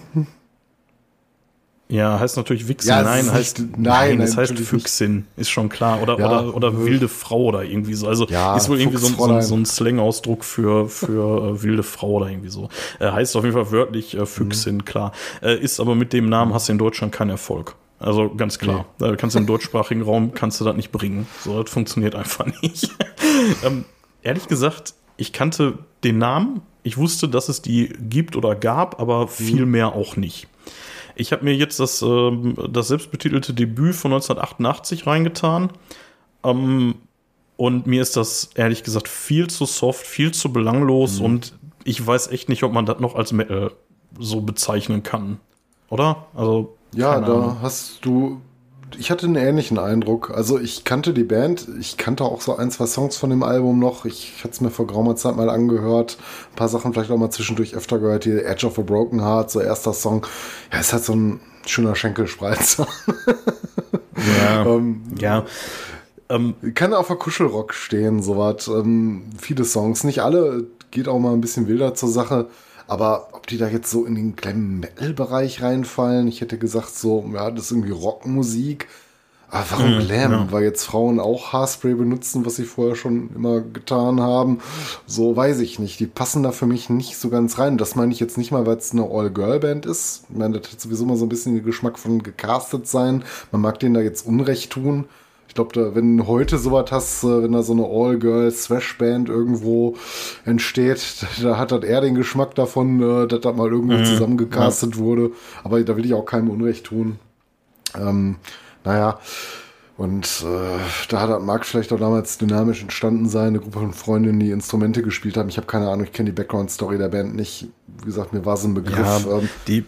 B: Ja, heißt natürlich Wichsen.
C: Ja,
B: nein, heißt,
C: nicht-
B: nein,
C: nein,
B: es heißt
C: natürlich nicht.
B: Füchsin, ist schon klar. Oder,
C: Ja,
B: oder, oder wilde Frau oder irgendwie so. Also
C: Ja,
B: ist wohl irgendwie so, ein- so, so ein Slang-Ausdruck für, für äh, wilde Frau oder irgendwie so. Äh, heißt auf jeden Fall wörtlich äh, Füchsin,
C: Mhm.
B: klar. Äh, ist aber mit dem Namen hast du in Deutschland keinen Erfolg. Also ganz klar. Da kannst du im deutschsprachigen Raum kannst du das nicht bringen. So, das funktioniert einfach nicht. <laughs> ähm, ehrlich gesagt, ich kannte den Namen. Ich wusste, dass es die gibt oder gab, aber viel mehr auch nicht. Ich habe mir jetzt das, ähm, das selbstbetitelte Debüt von 1988 reingetan. Ähm, und mir ist das ehrlich gesagt viel zu soft, viel zu belanglos und ich weiß echt nicht, ob man das noch als Metal so bezeichnen kann. Oder? Also,
C: Ja, da hast du ich hatte einen ähnlichen Eindruck. Also ich kannte die Band, ich kannte auch so ein, zwei Songs von dem Album noch. Ich hatte es mir vor geraumer Zeit mal angehört. Ein paar Sachen vielleicht auch mal zwischendurch öfter gehört. Die Edge of a Broken Heart, so erster Song. Ja, ist halt so ein schöner Schenkelspreizer. <laughs>
B: Ja. ähm, ja.
C: Ähm, kann auf der Kuschelrock stehen, sowas. Ähm, viele Songs, nicht alle, geht auch mal ein bisschen wilder zur Sache. Aber ob die da jetzt so in den Glam Metal Bereich reinfallen, ich hätte gesagt so, ja, das ist irgendwie Rockmusik. Aber warum mhm, Glam? Ja. Weil jetzt Frauen auch Haarspray benutzen, was sie vorher schon immer getan haben. So weiß ich nicht. Die passen da für mich nicht so ganz rein. Das meine ich jetzt nicht mal, weil es eine All-Girl-Band ist. Ich meine, das hat sowieso mal so ein bisschen den Geschmack von gecastet sein. Man mag denen da jetzt Unrecht tun. Ich glaube, wenn heute sowas hast, äh, wenn da so eine All-Girl-Thrash-Band irgendwo entsteht, <laughs> da hat das eher den Geschmack davon, äh, dass das mal irgendwo mhm. zusammengecastet ja. wurde. Aber da will ich auch keinem Unrecht tun. Ähm, naja, und äh, da hat das mag vielleicht auch damals dynamisch entstanden sein, eine Gruppe von Freundinnen, die Instrumente gespielt haben. Ich habe keine Ahnung, ich kenne die Background-Story der Band nicht. Wie gesagt, mir war so ein Begriff. Ja,
B: ähm, die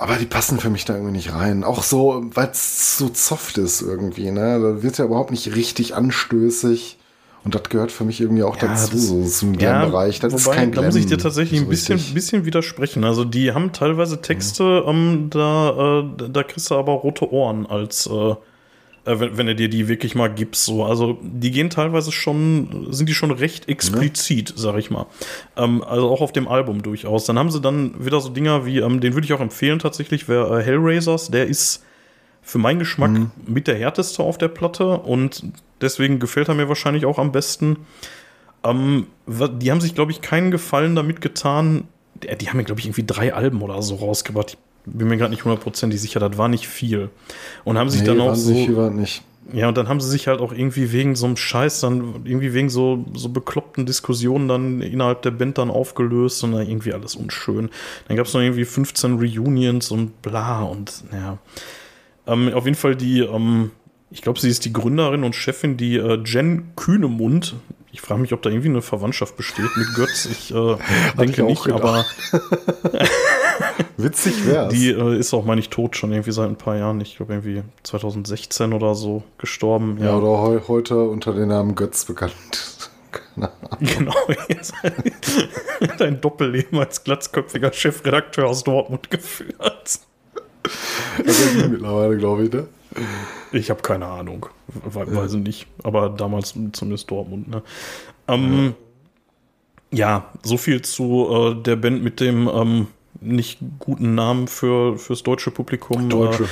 C: aber die passen für mich da irgendwie nicht rein. Auch so, weil es so soft ist irgendwie, ne? Da wird ja überhaupt nicht richtig anstößig. Und das gehört für mich irgendwie auch ja, dazu, das, so zum Glam-Bereich.
B: Das wobei, ist kein Glam. Da muss ich dir tatsächlich ein bisschen, bisschen widersprechen. Also die haben teilweise Texte, mhm. ähm, da, äh, da kriegst du aber rote Ohren als äh, wenn, wenn du dir die wirklich mal gibst. So. Also die gehen teilweise schon, sind die schon recht explizit, ja. sag ich mal. Ähm, also auch auf dem Album durchaus. Dann haben sie dann wieder so Dinger wie, ähm, den würde ich auch empfehlen tatsächlich, wer äh, Hellraisers, der ist für meinen Geschmack mhm. mit der härteste auf der Platte und deswegen gefällt er mir wahrscheinlich auch am besten. Ähm, die haben sich, glaube ich, keinen Gefallen damit getan. Die, die haben mir, glaube ich, irgendwie drei Alben oder so rausgebracht. Ich bin mir gerade nicht hundertprozentig sicher, das war nicht viel. Und haben sich nee, dann auch so.
C: Nicht.
B: Ja, und dann haben sie sich halt auch irgendwie wegen so einem Scheiß, dann irgendwie wegen so, so bekloppten Diskussionen dann innerhalb der Band dann aufgelöst und dann irgendwie alles unschön. Dann gab es noch irgendwie 15 Reunions und bla und ja. Ähm, auf jeden Fall die, ähm, ich glaube, sie ist die Gründerin und Chefin, die äh, Jen Kühnemund. Ich frage mich, ob da irgendwie eine Verwandtschaft besteht mit Götz. Ich äh, <laughs> denke ich nicht, gedacht. aber <laughs> <laughs>
C: Witzig wär's.
B: Die äh, ist auch, meine ich, tot schon irgendwie seit ein paar Jahren. Ich glaube, irgendwie 2016 oder so gestorben.
C: Ja, ja oder he heute unter dem Namen Götz bekannt. <laughs>
B: genau. <laughs> Dein Doppelleben als glatzköpfiger Chefredakteur aus Dortmund geführt.
C: Also mittlerweile, glaube ich, ne?
B: Ich habe keine Ahnung. We ja. Weiß ich nicht. Aber damals zumindest Dortmund, ne? Ähm, ja. ja. so viel zu äh, der Band mit dem ähm, nicht guten Namen für fürs deutsche Publikum.
C: Deutsche.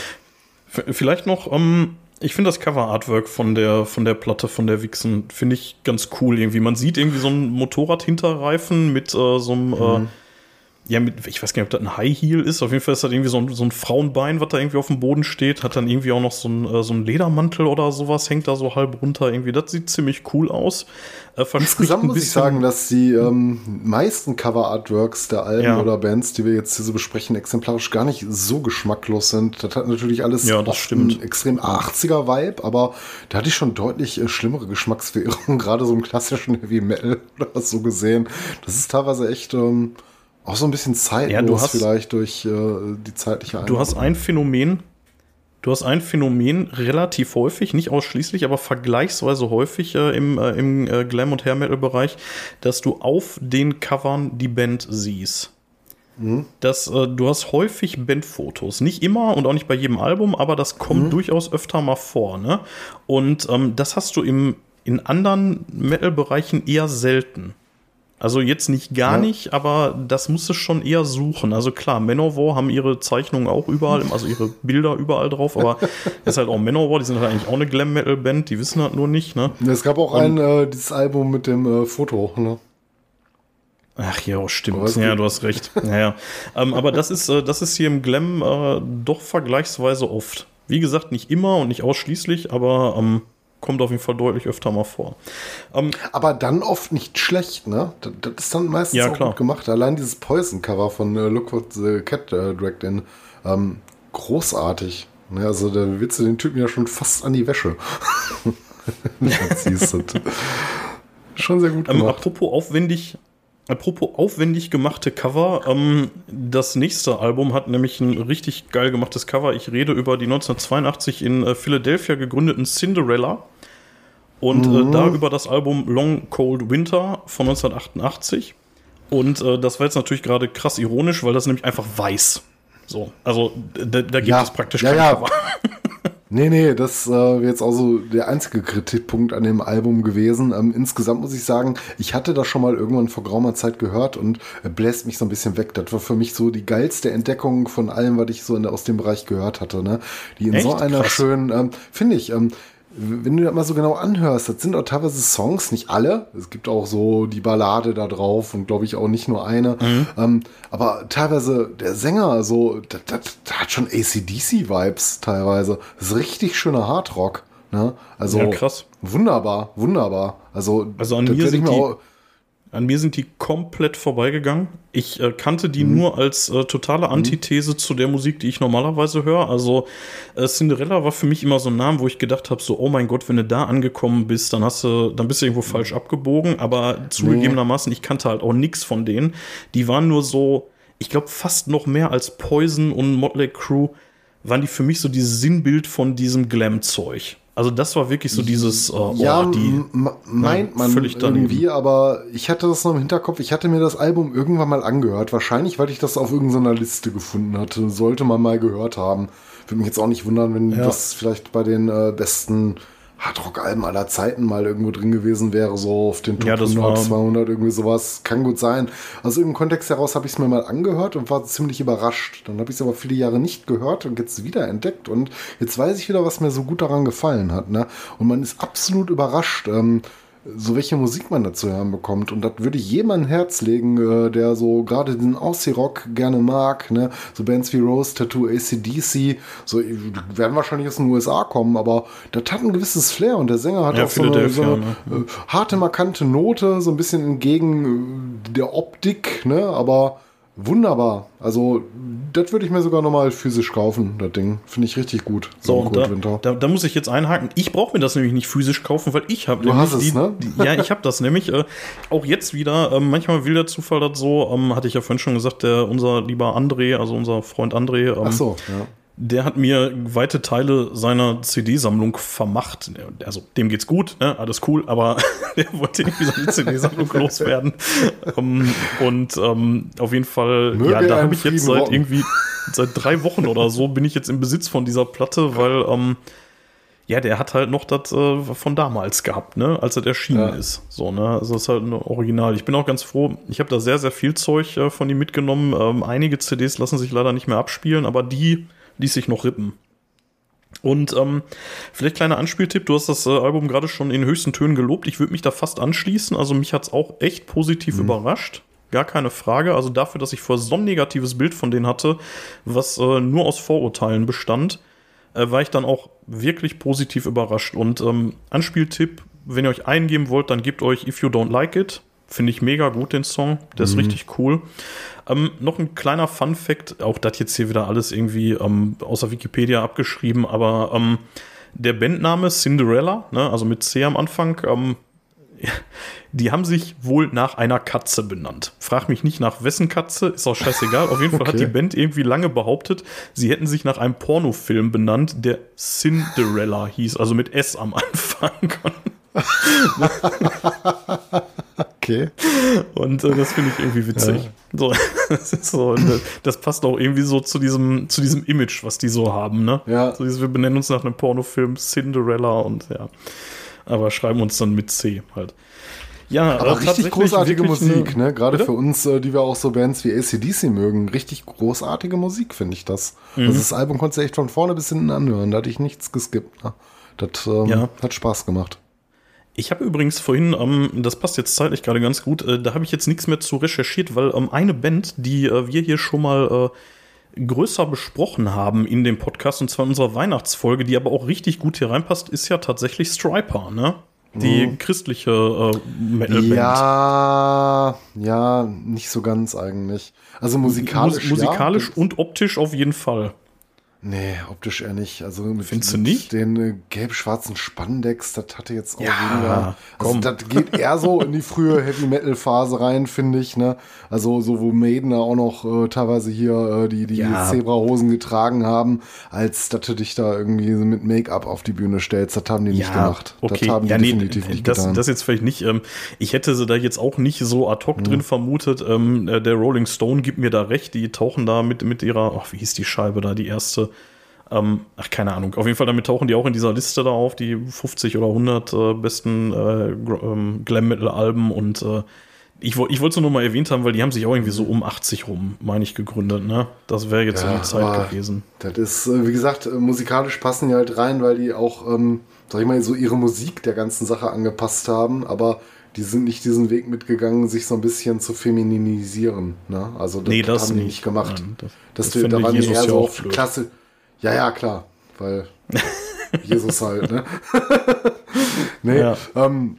B: Vielleicht noch, ähm, ich finde das Cover-Artwork von der, von der Platte von der Wixen, finde ich ganz cool irgendwie. Man sieht irgendwie so ein Motorrad-Hinterreifen mit äh, so einem äh, mhm. äh, ja, mit, ich weiß gar nicht, ob das ein High Heel ist. Auf jeden Fall ist das irgendwie so ein, so ein Frauenbein, was da irgendwie auf dem Boden steht. Hat dann irgendwie auch noch so ein, äh, so ein Ledermantel oder sowas, hängt da so halb runter. Irgendwie, das sieht ziemlich cool aus.
C: Äh, Insgesamt muss ich sagen, dass die ähm, meisten Cover-Artworks der Alben ja. oder Bands, die wir jetzt hier so besprechen, exemplarisch gar nicht so geschmacklos sind. Das hat natürlich alles
B: ja, das stimmt.
C: extrem 80er-Vibe, aber da hatte ich schon deutlich äh, schlimmere Geschmacksverirrungen, <laughs> gerade so im klassischen Heavy Metal oder so gesehen. Das ist teilweise echt. Ähm, auch so ein bisschen zeitlos ja, du hast, vielleicht durch äh, die zeitliche
B: Einheit. Du hast ein Phänomen, du hast ein Phänomen relativ häufig, nicht ausschließlich, aber vergleichsweise häufig äh, im, äh, im äh, Glam- und Hair-Metal-Bereich, dass du auf den Covern die Band siehst. Mhm. Das, äh, du hast häufig Bandfotos. Nicht immer und auch nicht bei jedem Album, aber das kommt mhm. durchaus öfter mal vor. Ne? Und ähm, das hast du im, in anderen Metal-Bereichen eher selten. Also jetzt nicht gar ja. nicht, aber das musst du schon eher suchen. Also klar, Manowar haben ihre Zeichnungen auch überall, also ihre <laughs> Bilder überall drauf, aber ist halt auch Manowar, die sind halt eigentlich auch eine Glam-Metal-Band, die wissen halt nur nicht, ne?
C: Es gab auch Und, ein, äh, dieses Album mit dem äh, Foto, ne?
B: Ach ja, stimmt. Ja, du hast recht. Naja. ähm, aber das ist, äh, das ist hier im Glam äh, doch vergleichsweise oft. Wie gesagt, nicht immer und nicht ausschließlich, aber ähm, kommt auf jeden Fall deutlich öfter mal vor.
C: Ähm, Aber dann oft nicht schlecht, ne? Das, das ist dann meistens ja, auch klar. gut gemacht. Allein dieses Poison-Cover von äh, Look What the Cat äh, Dragged In, ähm, großartig. Ne? Also da willst du den Typen ja schon fast an die Wäsche. <laughs> <laughs> Schon sehr gut
B: ähm, gemacht. Ähm, apropos aufwendig, apropos aufwendig gemachte Cover, ähm, das nächste Album hat nämlich ein richtig geil gemachtes Cover. Ich rede über die 1982 in äh, Philadelphia gegründeten Cinderella und äh,
C: Mhm.
B: da über das Album Long Cold Winter von 1988. Und äh, das war jetzt natürlich gerade krass ironisch, weil das nämlich einfach weiß. So, also da, da gibt
C: Ja.
B: es praktisch
C: Ja,
B: kein
C: ja.
B: Cover. <laughs>
C: Nee, nee, das äh, wäre jetzt auch so der einzige Kritikpunkt an dem Album gewesen. Ähm, insgesamt muss ich sagen, ich hatte das schon mal irgendwann vor geraumer Zeit gehört und äh, bläst mich so ein bisschen weg. Das war für mich so die geilste Entdeckung von allem, was ich so in, aus dem Bereich gehört hatte. Ne? Die in so
B: Echt?
C: einer
B: Krass.
C: schönen, ähm, finde ich, ähm, wenn du das mal so genau anhörst, das sind auch teilweise Songs, nicht alle. Es gibt auch so die Ballade da drauf und glaube ich auch nicht nur eine.
B: Mhm.
C: Ähm, aber teilweise der Sänger, so, das, das, das hat schon ACDC-Vibes teilweise. Das ist richtig schöner Hardrock. Ne? Also
B: Ja, krass.
C: wunderbar, wunderbar. Also,
B: Also an mir sind
C: mir
B: die-
C: auch-
B: An mir sind die komplett vorbeigegangen. Ich äh, kannte die
C: Mhm.
B: nur als äh, totale Antithese zu der Musik, die ich normalerweise höre. Also äh, Cinderella war für mich immer so ein Name, wo ich gedacht habe, so, oh mein Gott, wenn du da angekommen bist, dann hast du, dann bist du irgendwo falsch abgebogen. Aber zugegebenermaßen, ich kannte halt auch nichts von denen. Die waren nur so, ich glaube, fast noch mehr als Poison und Motley Crue waren die für mich so dieses Sinnbild von diesem Glam-Zeug. Also das war wirklich so dieses, äh,
C: Ja,
B: oh, die,
C: m- meint man
B: völlig daneben.
C: irgendwie, aber ich hatte das noch im Hinterkopf. Ich hatte mir das Album irgendwann mal angehört. Wahrscheinlich, weil ich das auf irgendeiner Liste gefunden hatte. Sollte man mal gehört haben. Würde mich jetzt auch nicht wundern, wenn
B: Ja.
C: das vielleicht bei den äh, besten Hardrock-Alben aller Zeiten mal irgendwo drin gewesen wäre, so auf den Top
B: Ja, das
C: 100,
B: war-
C: 200, irgendwie sowas. Kann gut sein. Aus irgendeinem Kontext heraus habe ich es mir mal angehört und war ziemlich überrascht. Dann habe ich es aber viele Jahre nicht gehört und jetzt wieder entdeckt. Und jetzt weiß ich wieder, was mir so gut daran gefallen hat. Ne? Und man ist absolut überrascht. Ähm, so welche Musik man da zu hören bekommt. Und das würde ich jedem an Herz legen, äh, der so gerade den Aussie-Rock gerne mag. Ne? So Bands wie Rose, Tattoo, ACDC, so werden wahrscheinlich aus den USA kommen, aber das hat ein gewisses Flair und der Sänger hat
B: Ja,
C: auch so eine, so eine äh, harte, markante Note, so ein bisschen entgegen äh, der Optik, ne? aber wunderbar. Also, das würde ich mir sogar nochmal physisch kaufen, das Ding. Finde ich richtig gut.
B: So, und da,
C: Cold
B: da, da muss ich jetzt einhaken. Ich brauche mir das nämlich nicht physisch kaufen, weil ich habe
C: Du hast es, ne?
B: Die, ja, ich habe das nämlich. Äh, auch jetzt wieder. Ähm, manchmal will der Zufall das so. Ähm, hatte ich ja vorhin schon gesagt, der unser lieber André, also unser Freund André, ähm,
C: Ach so, ja.
B: Der hat mir weite Teile seiner CD-Sammlung vermacht. Also dem geht's gut, ne? alles cool, aber <laughs> der wollte irgendwie seine CD-Sammlung <laughs> loswerden. ähm, und ähm, auf jeden Fall,
C: Möge
B: ja, da
C: er
B: habe ich jetzt seit irgendwie seit drei Wochen oder so bin ich jetzt im Besitz von dieser Platte, weil ähm, ja, der hat halt noch das äh, von damals gehabt, ne, als es erschienen
C: Ja.
B: ist. So, ne, also das ist halt ein Original. Ich bin auch ganz froh. Ich habe da sehr, sehr viel Zeug äh, von ihm mitgenommen. Ähm, einige CDs lassen sich leider nicht mehr abspielen, aber die ließ sich noch rippen. Und ähm, vielleicht kleiner Anspieltipp, du hast das äh, Album gerade schon in höchsten Tönen gelobt. Ich würde mich da fast anschließen. Also mich hat's auch echt positiv überrascht. Gar keine Frage. Also dafür, dass ich vorher so ein negatives Bild von denen hatte, was äh, nur aus Vorurteilen bestand, äh, war ich dann auch wirklich positiv überrascht. Und ähm, Anspieltipp, wenn ihr euch eingeben wollt, dann gebt euch If You Don't Like It. Finde ich mega gut, den Song. Der ist richtig cool. Ähm, noch ein kleiner Fun-Fact, auch das jetzt hier wieder alles irgendwie ähm, außer Wikipedia abgeschrieben, aber ähm, der Bandname Cinderella, ne, also mit C am Anfang, ähm, <laughs> die haben sich wohl nach einer Katze benannt. Frag mich nicht nach wessen Katze, ist auch scheißegal. Auf jeden Fall hat
C: Okay.
B: die Band irgendwie lange behauptet, sie hätten sich nach einem Pornofilm benannt, der Cinderella hieß, also mit S am Anfang. <laughs> <laughs>
C: Okay.
B: Und äh, das finde ich irgendwie witzig. So, <laughs> das, so, äh, das passt auch irgendwie so zu diesem, zu diesem Image, was die so haben, ne?
C: Ja.
B: So dieses, wir benennen uns nach einem Pornofilm Cinderella und ja. Aber schreiben uns dann mit C halt. Ja,
C: Aber richtig großartige Musik,
B: eine-
C: ne? Gerade
B: Bitte?
C: für uns, äh, die wir auch so Bands wie ACDC mögen. Richtig großartige Musik, finde ich das.
B: Mhm.
C: Also das Album konntest du echt von vorne bis hinten anhören. Da hatte ich nichts geskippt. Ne? Das ähm,
B: Ja.
C: hat Spaß gemacht.
B: Ich habe übrigens vorhin, ähm, das passt jetzt zeitlich gerade ganz gut, äh, da habe ich jetzt nichts mehr zu recherchiert, weil ähm, eine Band, die äh, wir hier schon mal äh, größer besprochen haben in dem Podcast, und zwar in unserer Weihnachtsfolge, die aber auch richtig gut hier reinpasst, ist ja tatsächlich Striper, ne? Die christliche äh, Metalband.
C: Ja, ja, nicht so ganz eigentlich. Also musikalisch.
B: Mus musikalisch
C: ja,
B: und optisch auf jeden Fall.
C: Nee, optisch eher nicht. Also mit,
B: Findest du nicht?
C: den äh, gelb-schwarzen Spandex, das hatte jetzt auch
B: Ja,
C: weniger. Also, das geht eher so in die frühe <laughs> Heavy-Metal-Phase rein, finde ich. Ne? Also so, wo Maiden da auch noch äh, teilweise hier äh, die, die
B: Ja.
C: Zebra-Hosen getragen haben, als dass du dich da irgendwie mit Make-up auf die Bühne stellst. Das haben die nicht gemacht.
B: Okay,
C: Das haben die
B: ja, nee,
C: definitiv nicht
B: das,
C: getan.
B: das jetzt vielleicht nicht. Ähm, ich hätte sie da jetzt auch nicht so ad hoc drin vermutet. Ähm, äh, der Rolling Stone gibt mir da recht. Die tauchen da mit, mit ihrer, ach, wie hieß die Scheibe da, die erste. Ähm, ach, keine Ahnung. Auf jeden Fall, damit tauchen die auch in dieser Liste da auf, die 50 oder 100 äh, besten äh, ähm, Glam-Metal-Alben und äh, ich, ich wollte es nur mal erwähnt haben, weil die haben sich auch irgendwie so um 80 rum, meine ich, gegründet. Ne? Das wäre jetzt so
C: Ja,
B: die Zeit gewesen.
C: Das ist, äh, wie gesagt, äh, musikalisch passen die halt rein, weil die auch, ähm, sag ich mal, so ihre Musik der ganzen Sache angepasst haben, aber die sind nicht diesen Weg mitgegangen, sich so ein bisschen zu femininisieren. Ne? Also das,
B: Nee, das
C: haben die
B: nicht.
C: nicht gemacht.
B: Nein, das-
C: das,
B: das
C: die, da waren die eher so auf. Klasse. Ja, ja, klar, weil <laughs> Jesus halt, ne? <laughs> nee,
B: Ja.
C: ähm,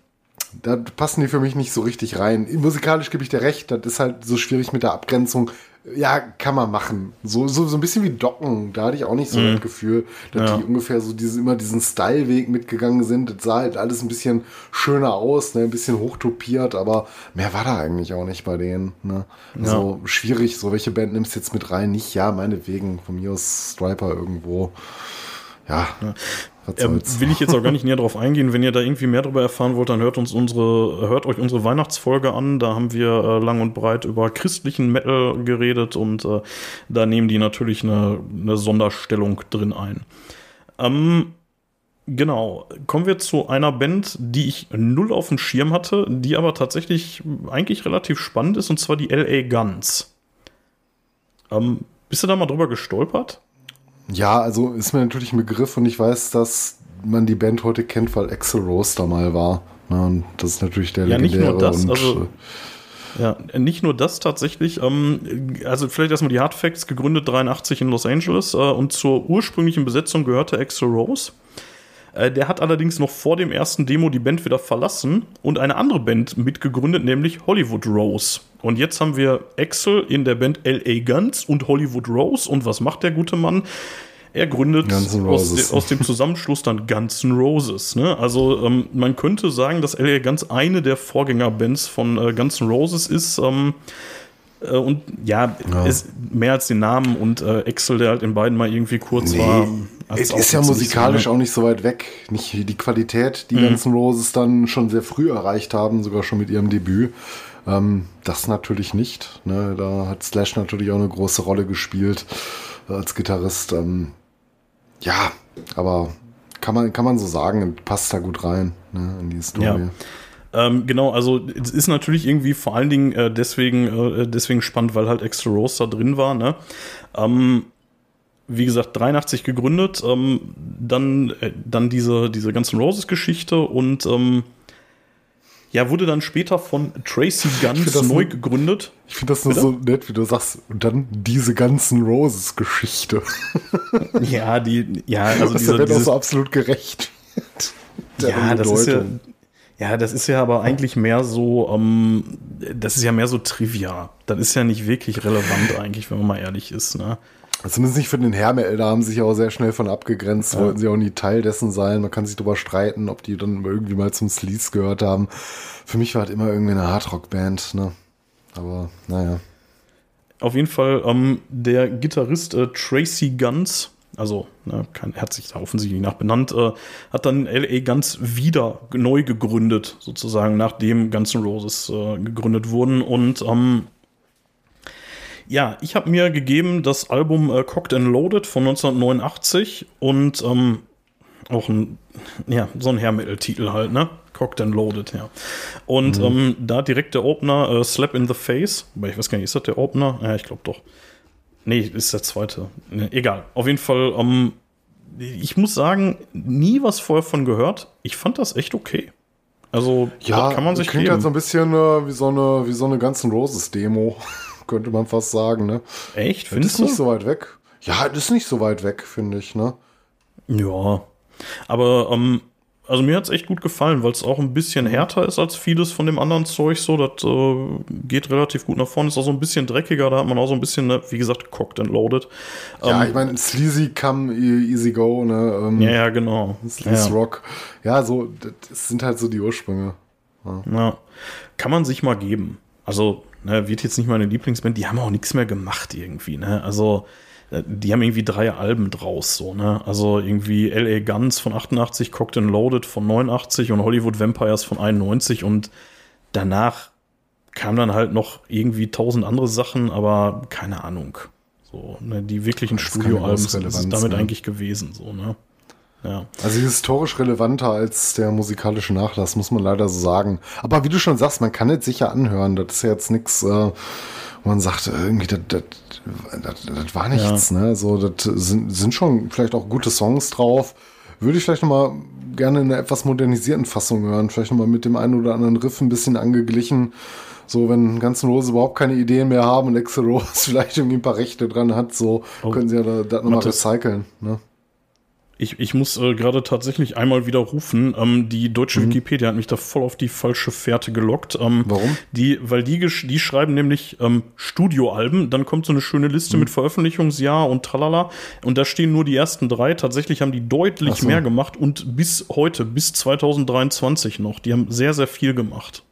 C: da passen die für mich nicht so richtig rein. Musikalisch gebe ich dir recht, das ist halt so schwierig mit der Abgrenzung. Ja, kann man machen. So, so, so ein bisschen wie Docken. Da hatte ich auch nicht so das Gefühl, dass
B: Mhm. Ja.
C: die ungefähr so diese, immer diesen Style-Weg mitgegangen sind. Das sah halt alles ein bisschen schöner aus, ne? ein bisschen hochtopiert, aber mehr war da eigentlich auch nicht bei denen. Ne? So schwierig, so welche Band nimmst du jetzt mit rein? Nicht, ja, meinetwegen, von mir aus Striper irgendwo. Ja, was
B: Ähm, will ich jetzt auch gar nicht näher drauf eingehen. Wenn ihr da irgendwie mehr darüber erfahren wollt, dann hört uns unsere, hört euch unsere Weihnachtsfolge an. Da haben wir äh, lang und breit über christlichen Metal geredet und äh, da nehmen die natürlich eine, eine Sonderstellung drin ein. Ähm, genau. Kommen wir zu einer Band, die ich null auf dem Schirm hatte, die aber tatsächlich eigentlich relativ spannend ist, und zwar die LA Guns. Ähm, bist du da mal drüber gestolpert?
C: Ja, also ist mir natürlich ein Begriff und ich weiß, dass man die Band heute kennt, weil Axel Rose da mal war. Ne, und das ist natürlich der
B: Ja, nicht nur
C: legendäre
B: das,
C: und
B: also-
C: äh,
B: Ja, nicht nur das tatsächlich. Ähm, also vielleicht erstmal die Hard Facts, gegründet 83 in Los Angeles äh, und zur ursprünglichen Besetzung gehörte Axel Rose. Äh, der hat allerdings noch vor dem ersten Demo die Band wieder verlassen und eine andere Band mitgegründet, nämlich Hollywood Rose. Und jetzt haben wir Axel in der Band LA Guns und Hollywood Rose. Und was macht der gute Mann? Er gründet aus, de, aus dem Zusammenschluss dann Guns N' Roses. Ne? Also ähm, man könnte sagen, dass LA Guns eine der Vorgängerbands von äh, Guns N' Roses ist. Ähm, äh, und ja,
C: Ja.
B: Ist mehr als den Namen und äh, Axel, der halt in beiden mal irgendwie kurz war. hat's
C: es ist ja musikalisch
B: so,
C: auch nicht so weit weg. Nicht die Qualität,
B: Mhm.
C: die ganzen Roses dann schon sehr früh erreicht haben, sogar schon mit ihrem Debüt. Ähm, das natürlich nicht. Ne? Da hat Slash natürlich auch eine große Rolle gespielt äh, als Gitarrist. Ähm, ja, aber kann man, kann man so sagen, passt da gut rein ne, in die Story.
B: Ja. Ähm, genau, also es ist natürlich irgendwie vor allen Dingen äh, deswegen, äh, deswegen spannend, weil halt Extra Rose da drin war. Ne? Ähm, wie gesagt, 83 gegründet, ähm, dann, äh, dann diese, diese ganzen Roses-Geschichte und ähm, ja, wurde dann später von Tracy Guns
C: das
B: neu
C: ein-
B: gegründet.
C: Ich finde das nur
B: Bitte?
C: so nett, wie du sagst. Und dann diese ganzen Roses-Geschichte.
B: Ja, die, ja, also
C: Was
B: diese,
C: auch so absolut gerecht
B: ja, das ist ja. Ja, das ist ja aber eigentlich mehr so, ähm, das ist ja mehr so Trivia. Das ist ja nicht wirklich relevant eigentlich, wenn man mal ehrlich ist. Ne?
C: Zumindest nicht für den Hermel, da haben sich auch sehr schnell von abgegrenzt, wollten sie auch nie Teil dessen sein. Man kann sich darüber streiten, ob die dann irgendwie mal zum Sleaze gehört haben. Für mich war halt immer irgendwie eine Hardrock-Band, ne? Aber, naja.
B: Auf jeden Fall, ähm, der Gitarrist äh, Tracy Guns, also ne, kein, er hat sich da offensichtlich nach benannt, äh, hat dann LA Guns wieder neu gegründet, sozusagen, nachdem Guns N' Roses äh, gegründet wurden. Und ähm, ja, ich habe mir gegeben das Album äh, Cocked and Loaded von 1989 und ähm, auch ein, ja, so ein Hair-Metal-Titel halt, ne? Cocked and Loaded, ja. Und ähm, da direkt der Opener äh, Slap in the Face, aber ich weiß gar nicht, ist das der Opener? Ja, ich glaube doch. Nee, ist der zweite. Ne, egal. Auf jeden Fall, ähm, ich muss sagen, nie was vorher von gehört. Ich fand das echt okay. Also,
C: Ja,
B: kann man sich
C: klingt
B: geben.
C: halt so ein bisschen äh, wie so eine, wie so eine ganzen Roses-Demo, <laughs> könnte man fast sagen, ne?
B: echt,
C: Das
B: findest
C: ist
B: du?
C: nicht so weit weg. Ja, das ist nicht so weit weg, finde ich, ne?
B: Ja. Aber ähm, also mir hat's echt gut gefallen, weil es auch ein bisschen härter ist als vieles von dem anderen Zeug. So, das äh, geht relativ gut nach vorne. Ist auch so ein bisschen dreckiger. Da hat man auch so ein bisschen, ne, wie gesagt, cocked and loaded.
C: Ja,
B: Ähm,
C: ich meine, Sleazy come e- easy go, ne? Ähm,
B: ja, ja, genau.
C: Sleaze
B: ja.
C: Rock. Ja, so, das sind halt so die Ursprünge.
B: Ja. Kann man sich mal geben. Also, ne, wird jetzt nicht meine Lieblingsband, die haben auch nichts mehr gemacht irgendwie, ne? Also, die haben irgendwie drei Alben draus, so, ne? Also irgendwie L.A. Guns von 88, Cocked and Loaded von 89 und Hollywood Vampires von 91 und danach kam dann halt noch irgendwie tausend andere Sachen, aber keine Ahnung. So, ne, die wirklichen Studioalben sind damit
C: ne?
B: eigentlich gewesen, so, ne? Ja.
C: Also historisch relevanter als der musikalische Nachlass, muss man leider so sagen. Aber wie du schon sagst, man kann es sicher anhören. Das ist ja jetzt nichts, äh, wo man sagt, äh, irgendwie, das, das, das, das war nichts. Ne? So, das sind, sind schon vielleicht auch gute Songs drauf. Würde ich vielleicht noch mal gerne in einer etwas modernisierten Fassung hören. Vielleicht noch mal mit dem einen oder anderen Riff ein bisschen angeglichen. So, wenn Guns N' Roses überhaupt keine Ideen mehr haben und Axl Rose <laughs> vielleicht irgendwie ein paar Rechte dran hat, so
B: Oh.
C: können sie ja da- das nochmal recyceln. Ne?
B: Ich, ich muss äh, gerade tatsächlich einmal widerrufen, ähm, die deutsche Wikipedia hat mich da voll auf die falsche Fährte gelockt. Ähm,
C: Warum?
B: Die, weil die, die schreiben nämlich ähm, Studioalben, dann kommt so eine schöne Liste mit Veröffentlichungsjahr und tralala und da stehen nur die ersten drei. Tatsächlich haben die deutlich
C: so.
B: mehr gemacht und bis heute, bis 2023 noch. Die haben sehr, sehr viel gemacht.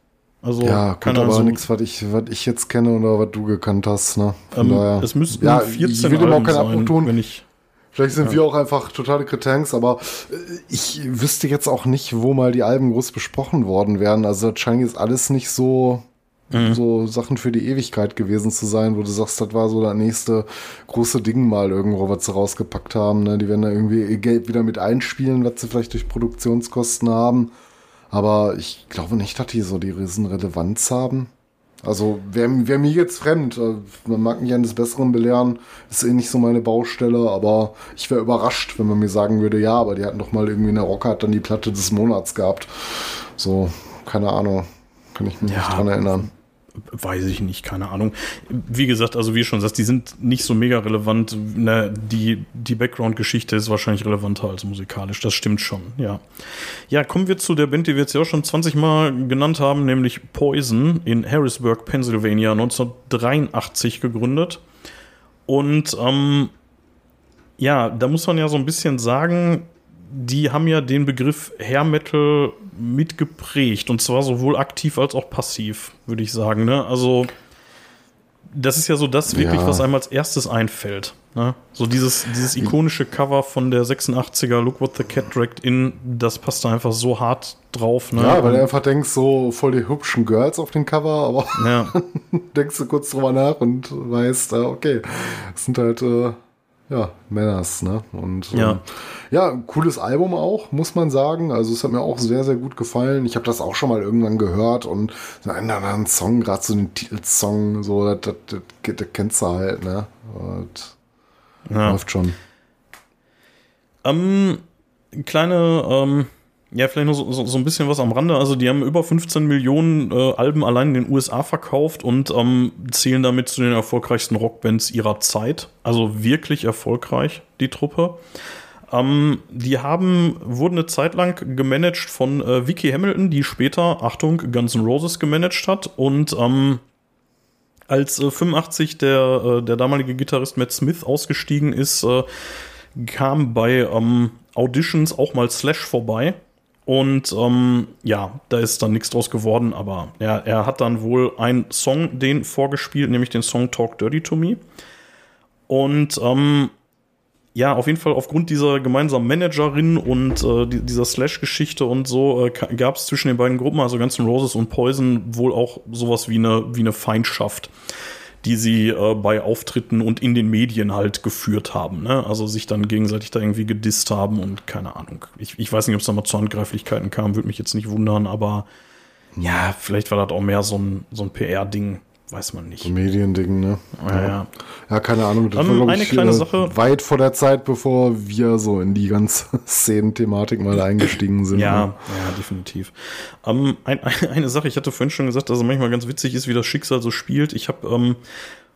B: Also,
C: Ja,
B: keine
C: aber
B: Ahnung,
C: nichts, was ich, was ich jetzt kenne oder was du gekannt hast. Ne?
B: Ähm, es müssten
C: ja,
B: 14
C: ich will dem auch
B: Alben
C: keinen
B: sein, wenn ich
C: Vielleicht sind wir auch einfach totale Kretanks, aber äh, ich wüsste jetzt auch nicht, wo mal die Alben groß besprochen worden wären. Also das scheint jetzt alles nicht so,
B: Mhm.
C: so Sachen für die Ewigkeit gewesen zu sein, wo du sagst, das war so das nächste große Ding mal irgendwo, was sie rausgepackt haben. Ne? Die werden da irgendwie ihr Geld wieder mit einspielen, was sie vielleicht durch Produktionskosten haben. Aber ich glaube nicht, dass die so die riesen Relevanz haben. Also wäre wär mir jetzt fremd. Äh, Man mag mich eines Besseren belehren. Ist eh nicht so meine Baustelle, aber ich wäre überrascht, wenn man mir sagen würde, ja, aber die hatten doch mal irgendwie eine Rockart dann die Platte des Monats gehabt. So, keine Ahnung. Kann ich mich
B: Ja.
C: nicht dran erinnern.
B: Weiß ich nicht, keine Ahnung. Wie gesagt, also wie schon sagst, die sind nicht so mega relevant. Ne, die die Background-Geschichte ist wahrscheinlich relevanter als musikalisch. Das stimmt schon, ja. Ja, kommen wir zu der Band, die wir jetzt ja auch schon 20 Mal genannt haben, nämlich Poison in Harrisburg, Pennsylvania, 1983 gegründet. Und ähm, ja, da muss man ja so ein bisschen sagen, die haben ja den Begriff Hair Metal mitgeprägt und zwar sowohl aktiv als auch passiv, würde ich sagen. Ne? Also das ist ja so das wirklich,
C: Ja.
B: was einem als erstes einfällt. Ne? So dieses, dieses ikonische Cover von der 86er Look What the Cat Dragged In, das passt da einfach so hart drauf. Ne?
C: Ja, weil du einfach denkst, so voll die hübschen Girls auf dem Cover, aber
B: ja. <laughs>
C: denkst du kurz drüber nach und weißt, äh, okay, es sind halt, äh, ja, Männers, ne? Und ähm,
B: Ja.
C: ja, cooles Album auch, muss man sagen. Also es hat mir auch sehr, sehr gut gefallen. Ich habe das auch schon mal irgendwann gehört und so einen anderen Song, gerade so den Titelsong, so, das, das, das, das kennst du halt, ne? Und
B: ja.
C: läuft schon.
B: Ähm, kleine, ähm, ja, vielleicht noch so, so, so ein bisschen was am Rande. Also, die haben über 15 Millionen äh, Alben allein in den USA verkauft und ähm, zählen damit zu den erfolgreichsten Rockbands ihrer Zeit. Also wirklich erfolgreich, die Truppe. Ähm, die haben, wurden eine Zeit lang gemanagt von äh, Vicky Hamilton, die später, Achtung, Guns N' Roses gemanagt hat. Und ähm, als äh, 85 der, äh, der damalige Gitarrist Matt Smith ausgestiegen ist, äh, kam bei ähm, Auditions auch mal Slash vorbei. Und ähm, ja, da ist dann nichts draus geworden, aber ja, er hat dann wohl einen Song den vorgespielt, nämlich den Song Talk Dirty to Me. Und ähm, ja, auf jeden Fall aufgrund dieser gemeinsamen Managerin und äh, die, dieser Slash-Geschichte und so äh, gab es zwischen den beiden Gruppen, also Guns N' Roses und Poison, wohl auch sowas wie eine, wie eine Feindschaft, die sie äh, bei Auftritten und in den Medien halt geführt haben. Ne? Also sich dann gegenseitig da irgendwie gedisst haben und keine Ahnung. Ich, ich weiß nicht, ob es da mal zu Handgreiflichkeiten kam, würde mich jetzt nicht wundern, aber ja, vielleicht war das auch mehr so ein, so ein PR-Ding, weiß man nicht.
C: Mediending, ne?
B: Ja, ja.
C: Ja, keine Ahnung. Das
B: Ähm,
C: war,
B: eine
C: ich,
B: kleine
C: äh,
B: Sache.
C: Weit vor der Zeit, bevor wir so in die ganze <laughs> Szenenthematik mal eingestiegen sind.
B: Ja,
C: ne?
B: ja, definitiv. Ähm, ein, ein, <laughs> eine Sache, ich hatte vorhin schon gesagt, dass es manchmal ganz witzig ist, wie das Schicksal so spielt. Ich habe ähm,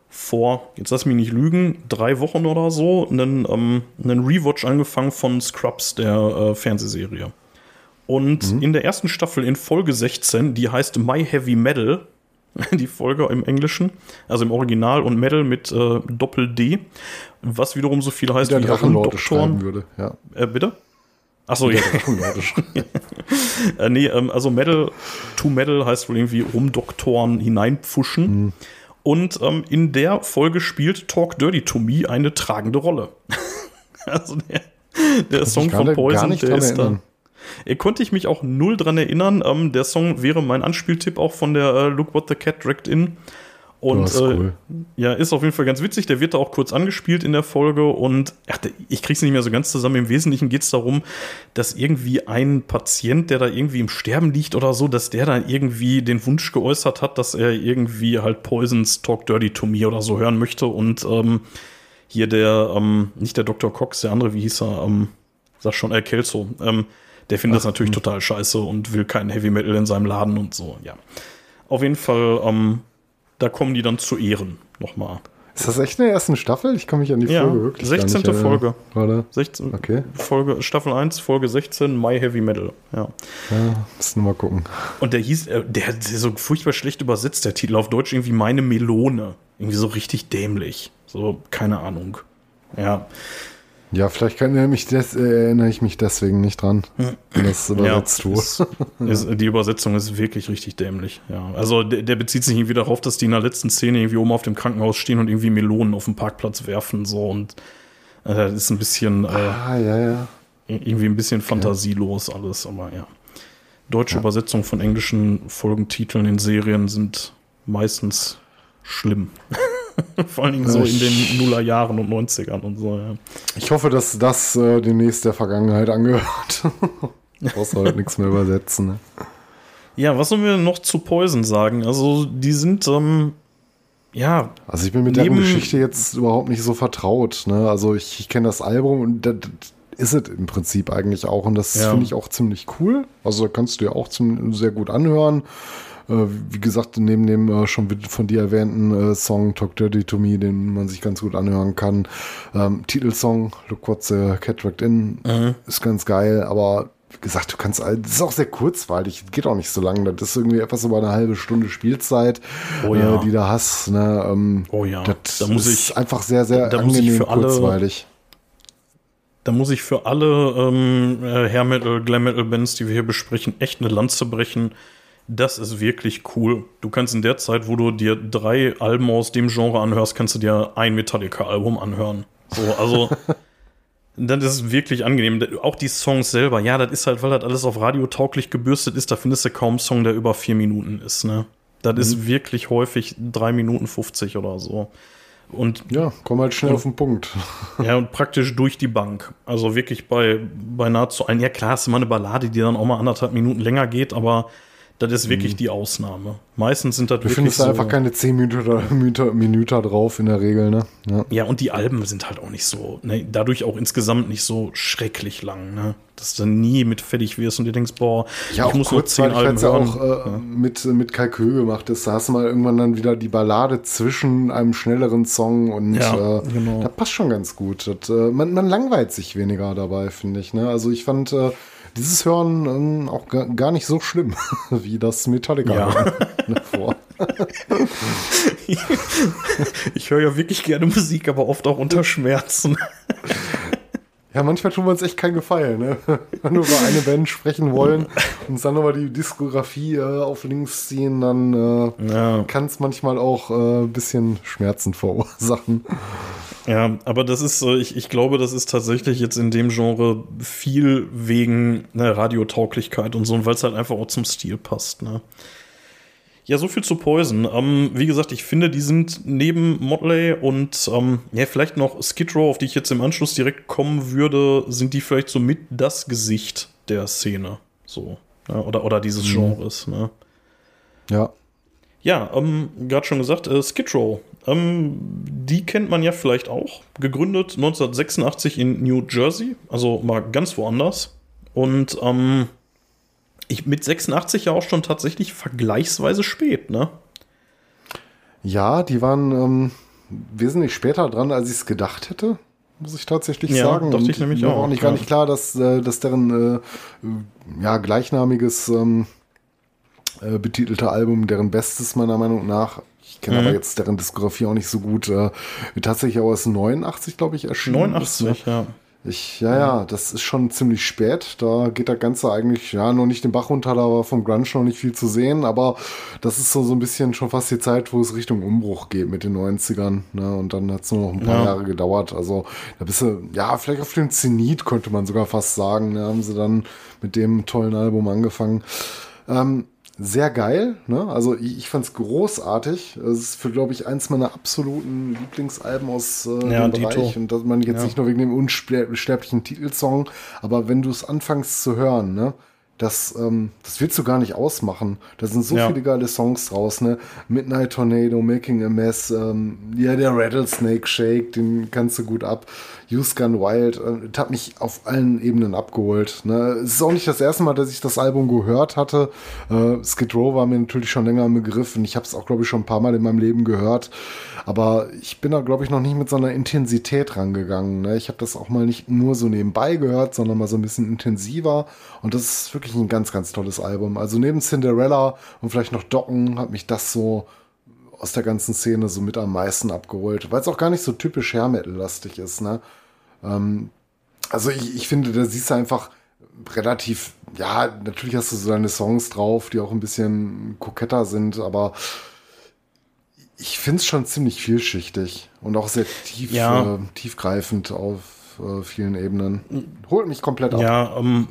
B: vor, jetzt lass mich nicht lügen, drei Wochen oder so, einen, ähm, einen Rewatch angefangen von Scrubs, der äh, Fernsehserie. Und in der ersten Staffel in Folge 16, die heißt My Heavy Metal, <laughs> die Folge im Englischen, also im Original und Metal mit äh, Doppel-D, was wiederum so viel heißt
C: Der
B: wie
C: Drachenlord würde. Ja.
B: Äh, bitte? Achso, ja. <laughs> Äh, nee, ähm, also Metal to Metal heißt wohl irgendwie Rumdoktoren hineinpfuschen. Und ähm, in der Folge spielt Talk Dirty to Me eine tragende Rolle. <laughs> also der, der Song von Poison, der ist da.
C: erinnern.
B: Äh, konnte ich mich auch null dran erinnern. Ähm, der Song wäre mein Anspieltipp auch von der äh, Look What the Cat Dragged In. Und
C: ist cool.
B: äh, ja, ist auf jeden Fall ganz witzig. Der wird da auch kurz angespielt in der Folge und ach, ich krieg's nicht mehr so ganz zusammen. Im Wesentlichen geht's darum, dass irgendwie ein Patient, der da irgendwie im Sterben liegt oder so, dass der da irgendwie den Wunsch geäußert hat, dass er irgendwie halt Poisons Talk Dirty to Me oder so hören möchte. Und ähm, hier der, ähm, nicht der Dr. Cox, der andere, wie hieß er, ähm, sag schon, äh, Kelso, ähm, der findet das natürlich total scheiße und will keinen Heavy Metal in seinem Laden und so, ja. Auf jeden Fall, ähm, da kommen die dann zu Ehren nochmal.
C: Ist das echt in der ersten Staffel? Ich kann mich an die
B: Ja,
C: Folge wirklich gar
B: 16.
C: nicht erinnern.
B: Folge.
C: Warte.
B: 16,
C: Okay.
B: Folge, Staffel 1, Folge 16, My Heavy Metal. Ja.
C: Ja, müssen wir mal gucken.
B: Und der hieß, äh, der hat so furchtbar schlecht übersetzt, der Titel auf Deutsch irgendwie Meine Melone. Irgendwie so richtig dämlich. So, keine Ahnung. Ja.
C: Ja, vielleicht kann, erinnere, mich des, äh, erinnere ich mich deswegen nicht dran, wenn das übersetzt
B: ja,
C: wurde.
B: ist, ist, <laughs> die Übersetzung ist wirklich richtig dämlich. Ja. Also der, der bezieht sich irgendwie darauf, dass die in der letzten Szene irgendwie oben auf dem Krankenhaus stehen und irgendwie Melonen auf dem Parkplatz werfen. So und äh, das ist ein bisschen äh,
C: Ah, ja, ja.
B: irgendwie ein bisschen fantasielos alles, aber ja. Deutsche Übersetzungen von englischen Folgentiteln in Serien sind meistens schlimm. <laughs> <laughs> Vor allen Dingen so in den Nullerjahren und 90ern und so, ja.
C: Ich hoffe, dass das äh, demnächst der Vergangenheit angehört. <laughs> Brauchst halt nichts mehr übersetzen. Ne?
B: Ja, was sollen wir noch zu Poison sagen? Also, die sind, ähm, ja,
C: Also ich bin mit der Geschichte jetzt überhaupt nicht so vertraut. Ne? Also ich, ich kenne das Album und das ist es im Prinzip eigentlich auch. Und das
B: Ja.
C: finde ich auch ziemlich cool. Also da kannst du dir auch zum, sehr gut anhören. Äh, wie gesagt, neben dem äh, schon von dir erwähnten äh, Song Talk Dirty to Me, den man sich ganz gut anhören kann. Ähm, Titelsong Look What the Cat Dragged In
B: Mhm.
C: ist ganz geil, aber wie gesagt, du kannst, das ist auch sehr kurzweilig, geht auch nicht so lang. Das ist irgendwie etwas über eine halbe Stunde Spielzeit,
B: Oh ja.
C: äh, die du hast. Ne? Ähm,
B: Oh ja,
C: das
B: da muss
C: ist
B: ich-
C: einfach sehr, sehr
B: da ich
C: angenehm
B: für alle-
C: kurzweilig.
B: da muss ich für alle ähm, äh, Hair Metal, Glam Metal Bands, die wir hier besprechen, echt eine Lanze brechen. Das ist wirklich cool. Du kannst in der Zeit, wo du dir drei Alben aus dem Genre anhörst, kannst du dir ein Metallica-Album anhören. So, also, <laughs> das ist wirklich angenehm. Auch die Songs selber, ja, das ist halt, weil das alles auf Radio tauglich gebürstet ist, da findest du kaum einen Song, der über vier Minuten ist, ne? Das ist wirklich häufig drei Minuten 50 oder so. Und
C: Ja, komm halt schnell
B: Und-
C: auf den Punkt. <laughs>
B: ja, und praktisch durch die Bank. Also wirklich bei, bei nahezu allen. Ja, klar, du mal eine Ballade, die dann auch mal anderthalb Minuten länger geht, aber das ist wirklich die Ausnahme. Meistens sind das
C: Du
B: wirklich
C: findest da
B: so,
C: einfach keine 10 Minuten, Minuten, <laughs> Minuten drauf in der Regel, ne? Ja.
B: Ja, und die Alben sind halt auch nicht so, ne, dadurch auch insgesamt nicht so schrecklich lang, ne? Dass du nie mit fertig wirst und dir denkst, boah,
C: Ja, auch
B: nur
C: kurz, weil es ja auch äh, mit, mit Kalkül gemacht ist. Da hast du mal irgendwann dann wieder die Ballade zwischen einem schnelleren Song und
B: Ja,
C: äh,
B: genau.
C: das passt schon ganz gut. Das, äh, man, man langweilt sich weniger dabei, finde ich. Ne? Also ich fand äh, dieses Hören ähm, auch gar, nicht so schlimm, <laughs> wie das Metallica
B: Ja.
C: davor. <laughs>
B: ich höre ja wirklich gerne Musik, aber oft auch unter Schmerzen.
C: Ja, manchmal tun wir uns echt keinen Gefallen, ne? <laughs> Wenn wir über eine Band sprechen wollen und uns dann aber die Diskografie äh, auf links ziehen, dann äh,
B: Ja.
C: kann es manchmal auch äh, ein bisschen Schmerzen verursachen.
B: Ja, aber das ist, äh, ich, ich glaube, das ist tatsächlich jetzt in dem Genre viel wegen ne, Radiotauglichkeit und so, und weil es halt einfach auch zum Stil passt. Ne? Ja, so viel zu Poison. Ähm, wie gesagt, ich finde, die sind neben Motley und ähm, ja, vielleicht noch Skid Row, auf die ich jetzt im Anschluss direkt kommen würde, sind die vielleicht so mit das Gesicht der Szene. So. Ja, oder, oder dieses Genres. Ne?
C: Ja.
B: Ja, ähm, gerade schon gesagt, äh, Skid Row. Ähm, die kennt man ja vielleicht auch. Gegründet 1986 in New Jersey, also mal ganz woanders. Und ähm, ich mit 86 ja auch schon tatsächlich vergleichsweise spät, ne?
C: Ja, die waren ähm, wesentlich später dran, als ich es gedacht hätte. muss ich tatsächlich
B: Ja,
C: sagen.
B: dachte
C: Und
B: ich nämlich
C: mir war
B: auch,
C: auch nicht, gar nicht klar, dass, äh, dass deren äh, ja, gleichnamiges ähm, äh, betitelte Album deren Bestes meiner Meinung nach. Ich kenne
B: Mhm.
C: aber jetzt deren Diskografie auch nicht so gut. Äh, tatsächlich auch aus 89, glaube ich, erschienen. ist, ne?
B: 89, ja.
C: Ich, ja, ja, das ist schon ziemlich spät. Da geht der Ganze eigentlich, ja, noch nicht den Bach runter, da war vom Grunge noch nicht viel zu sehen, aber das ist so, so ein bisschen schon fast die Zeit, wo es Richtung Umbruch geht mit den 90ern, ne, und dann hat es nur noch ein paar
B: Ja.
C: Jahre gedauert. Also, da bist du, ja, vielleicht auf den Zenit, könnte man sogar fast sagen, ne, haben sie dann mit dem tollen Album angefangen. Ähm, sehr geil, ne? Also ich, ich fand's großartig. Es ist für, glaube ich, eins meiner absoluten Lieblingsalben aus äh,
B: Ja,
C: dem. Bereich. Und das man jetzt
B: Ja.
C: nicht nur wegen dem unsterblichen Titelsong, aber wenn du es anfängst zu hören, ne? Das, ähm, das willst du gar nicht ausmachen. Da sind so
B: Ja.
C: viele geile Songs draus, ne? Midnight Tornado, Making a Mess, ähm, ja, der Rattlesnake Shake, den kannst du gut ab. Use Gun Wild, äh, hat mich auf allen Ebenen abgeholt. Ne? Es ist auch nicht das erste Mal, dass ich das Album gehört hatte. Äh, Skid Row war mir natürlich schon länger im Begriff und ich habe es auch, glaube ich, schon ein paar Mal in meinem Leben gehört. Aber ich bin da, glaube ich, noch nicht mit so einer Intensität rangegangen. Ne? Ich habe das auch mal nicht nur so nebenbei gehört, sondern mal so ein bisschen intensiver. Und das ist wirklich ein ganz, ganz tolles Album. Also neben Cinderella und vielleicht noch Docken hat mich das so aus der ganzen Szene so mit am meisten abgeholt, weil es auch gar nicht so typisch Hair Metal-lastig ist. Ne? Ähm, also ich, ich finde, da siehst du einfach relativ, ja, natürlich hast du so deine Songs drauf, die auch ein bisschen koketter sind, aber ich finde es schon ziemlich vielschichtig und auch sehr tief,
B: Ja.
C: äh, tiefgreifend auf äh, vielen Ebenen. Holt mich komplett ab.
B: Ja, ähm,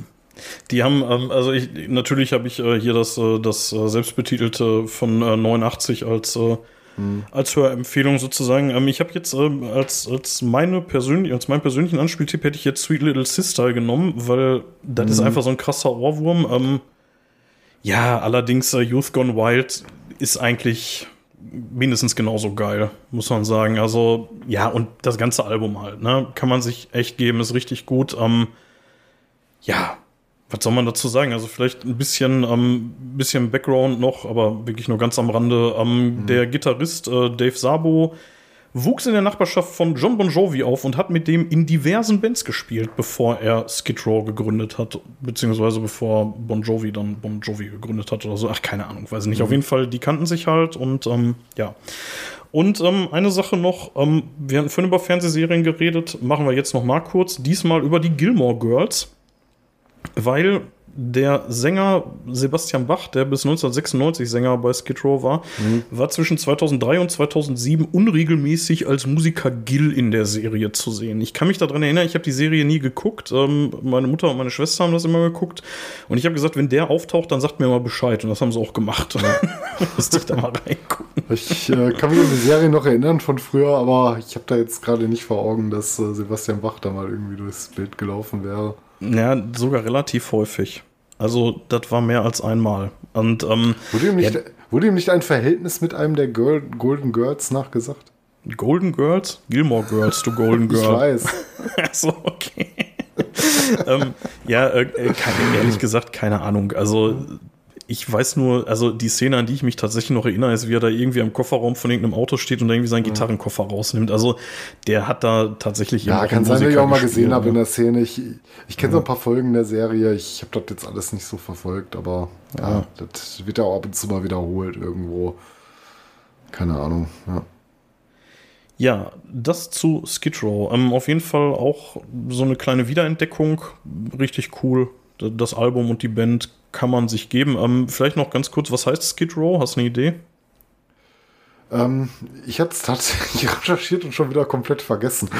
B: die haben, ähm, also ich, natürlich habe ich äh, hier das, äh, das äh, selbstbetitelte von äh, 89 als, äh, als Hörempfehlung sozusagen. Ähm, ich habe jetzt ähm, als, als meine persönlich, als meinen persönlichen Anspieltipp hätte ich jetzt Sweet Little Sister genommen, weil das ist einfach so ein krasser Ohrwurm. Ähm, ja, allerdings äh, Youth Gone Wild ist eigentlich mindestens genauso geil, muss man sagen. Also, ja, und das ganze Album halt, ne? Kann man sich echt geben, ist richtig gut. Ähm, ja, was soll man dazu sagen? Also vielleicht ein bisschen, ähm, bisschen Background noch, aber wirklich nur ganz am Rande. Ähm, Der Gitarrist äh, Dave Sabo wuchs in der Nachbarschaft von John Bon Jovi auf und hat mit dem in diversen Bands gespielt, bevor er Skid Row gegründet hat, beziehungsweise bevor Bon Jovi dann Bon Jovi gegründet hat oder so. Ach, keine Ahnung, weiß ich nicht. Auf jeden Fall, die kannten sich halt und ähm, ja. Und ähm, eine Sache noch, ähm, wir hatten vorhin über Fernsehserien geredet, machen wir jetzt noch mal kurz, diesmal über die Gilmore Girls weil der Sänger Sebastian Bach, der bis 1996 Sänger bei Skid Row war, war zwischen 2003 und 2007 unregelmäßig als Musiker Gil in der Serie zu sehen. Ich kann mich daran erinnern, ich habe die Serie nie geguckt. Ähm, meine Mutter und meine Schwester haben das immer geguckt. Und ich habe gesagt, wenn der auftaucht, dann sagt mir mal Bescheid. Und das haben sie auch gemacht. <laughs> Musste ich da mal reingucken.
C: Ich äh, kann mich an die Serie noch erinnern von früher, aber ich habe da jetzt gerade nicht vor Augen, dass äh, Sebastian Bach da mal irgendwie durchs Bild gelaufen wäre.
B: Ja, sogar relativ häufig. Also, das war mehr als einmal. Und ähm,
C: Wurde ihm nicht,
B: Ja.
C: wurde ihm nicht ein Verhältnis mit einem der Girl, Golden Girls nachgesagt?
B: Golden Girls? Gilmore Girls, du Golden <laughs>
C: Ich
B: Girl.
C: weiß. <laughs>
B: Achso, okay. <laughs> ähm, ja, äh, äh, keine, ehrlich gesagt, keine Ahnung. Also, ich weiß nur, also die Szene, an die ich mich tatsächlich noch erinnere, ist, wie er da irgendwie am Kofferraum von irgendeinem Auto steht und irgendwie seinen Gitarrenkoffer rausnimmt. Also, der hat da tatsächlich
C: Ja, kann sein, dass ich auch mal gesehen habe in
B: ne?
C: der Szene. Ich, ich kenne so ein paar Folgen der Serie. Ich habe das jetzt alles nicht so verfolgt, aber ja. das wird ja auch ab und zu mal wiederholt irgendwo. Keine Ahnung. Ja.
B: Ja, das zu Skid Row. Ähm, auf jeden Fall auch so eine kleine Wiederentdeckung. Richtig cool. Das Album und die Band kann man sich geben. Ähm, vielleicht noch ganz kurz, was heißt Skid Row? Hast du eine Idee?
C: Ähm, ich hatte es tatsächlich <laughs> recherchiert und schon wieder komplett vergessen.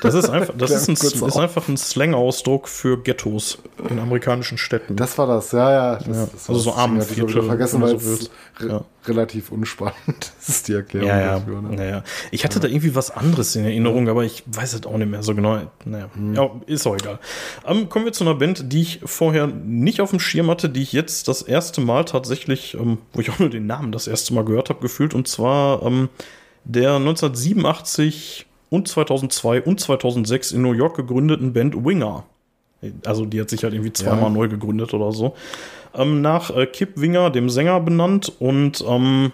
B: Das ist einfach, das <laughs> ist, ein, ist einfach ein Slang-Ausdruck für Ghettos in amerikanischen Städten.
C: Das war das, ja, ja. Das,
B: Ja,
C: das
B: also so Armenviertel,
C: vergessen, weil
B: so
C: es. Re
B: Ja.
C: relativ unspannend <laughs> ist, die Erklärung
B: ja, ja,
C: dafür. Ne?
B: ja. Ich hatte da irgendwie was anderes in Erinnerung, aber ich weiß es auch nicht mehr so genau. Naja,
C: Hm.
B: ist auch egal. Ähm, kommen wir zu einer Band, die ich vorher nicht auf dem Schirm hatte, die ich jetzt das erste Mal tatsächlich, ähm, wo ich auch nur den Namen das erste Mal gehört habe, gefühlt, und zwar ähm, der 1987 und 2002 und 2006 in New York gegründeten Band Winger. Also die hat sich halt irgendwie zweimal
C: Ja.
B: neu gegründet oder so. Ähm, nach äh, Kip Winger, dem Sänger, benannt. Und ähm,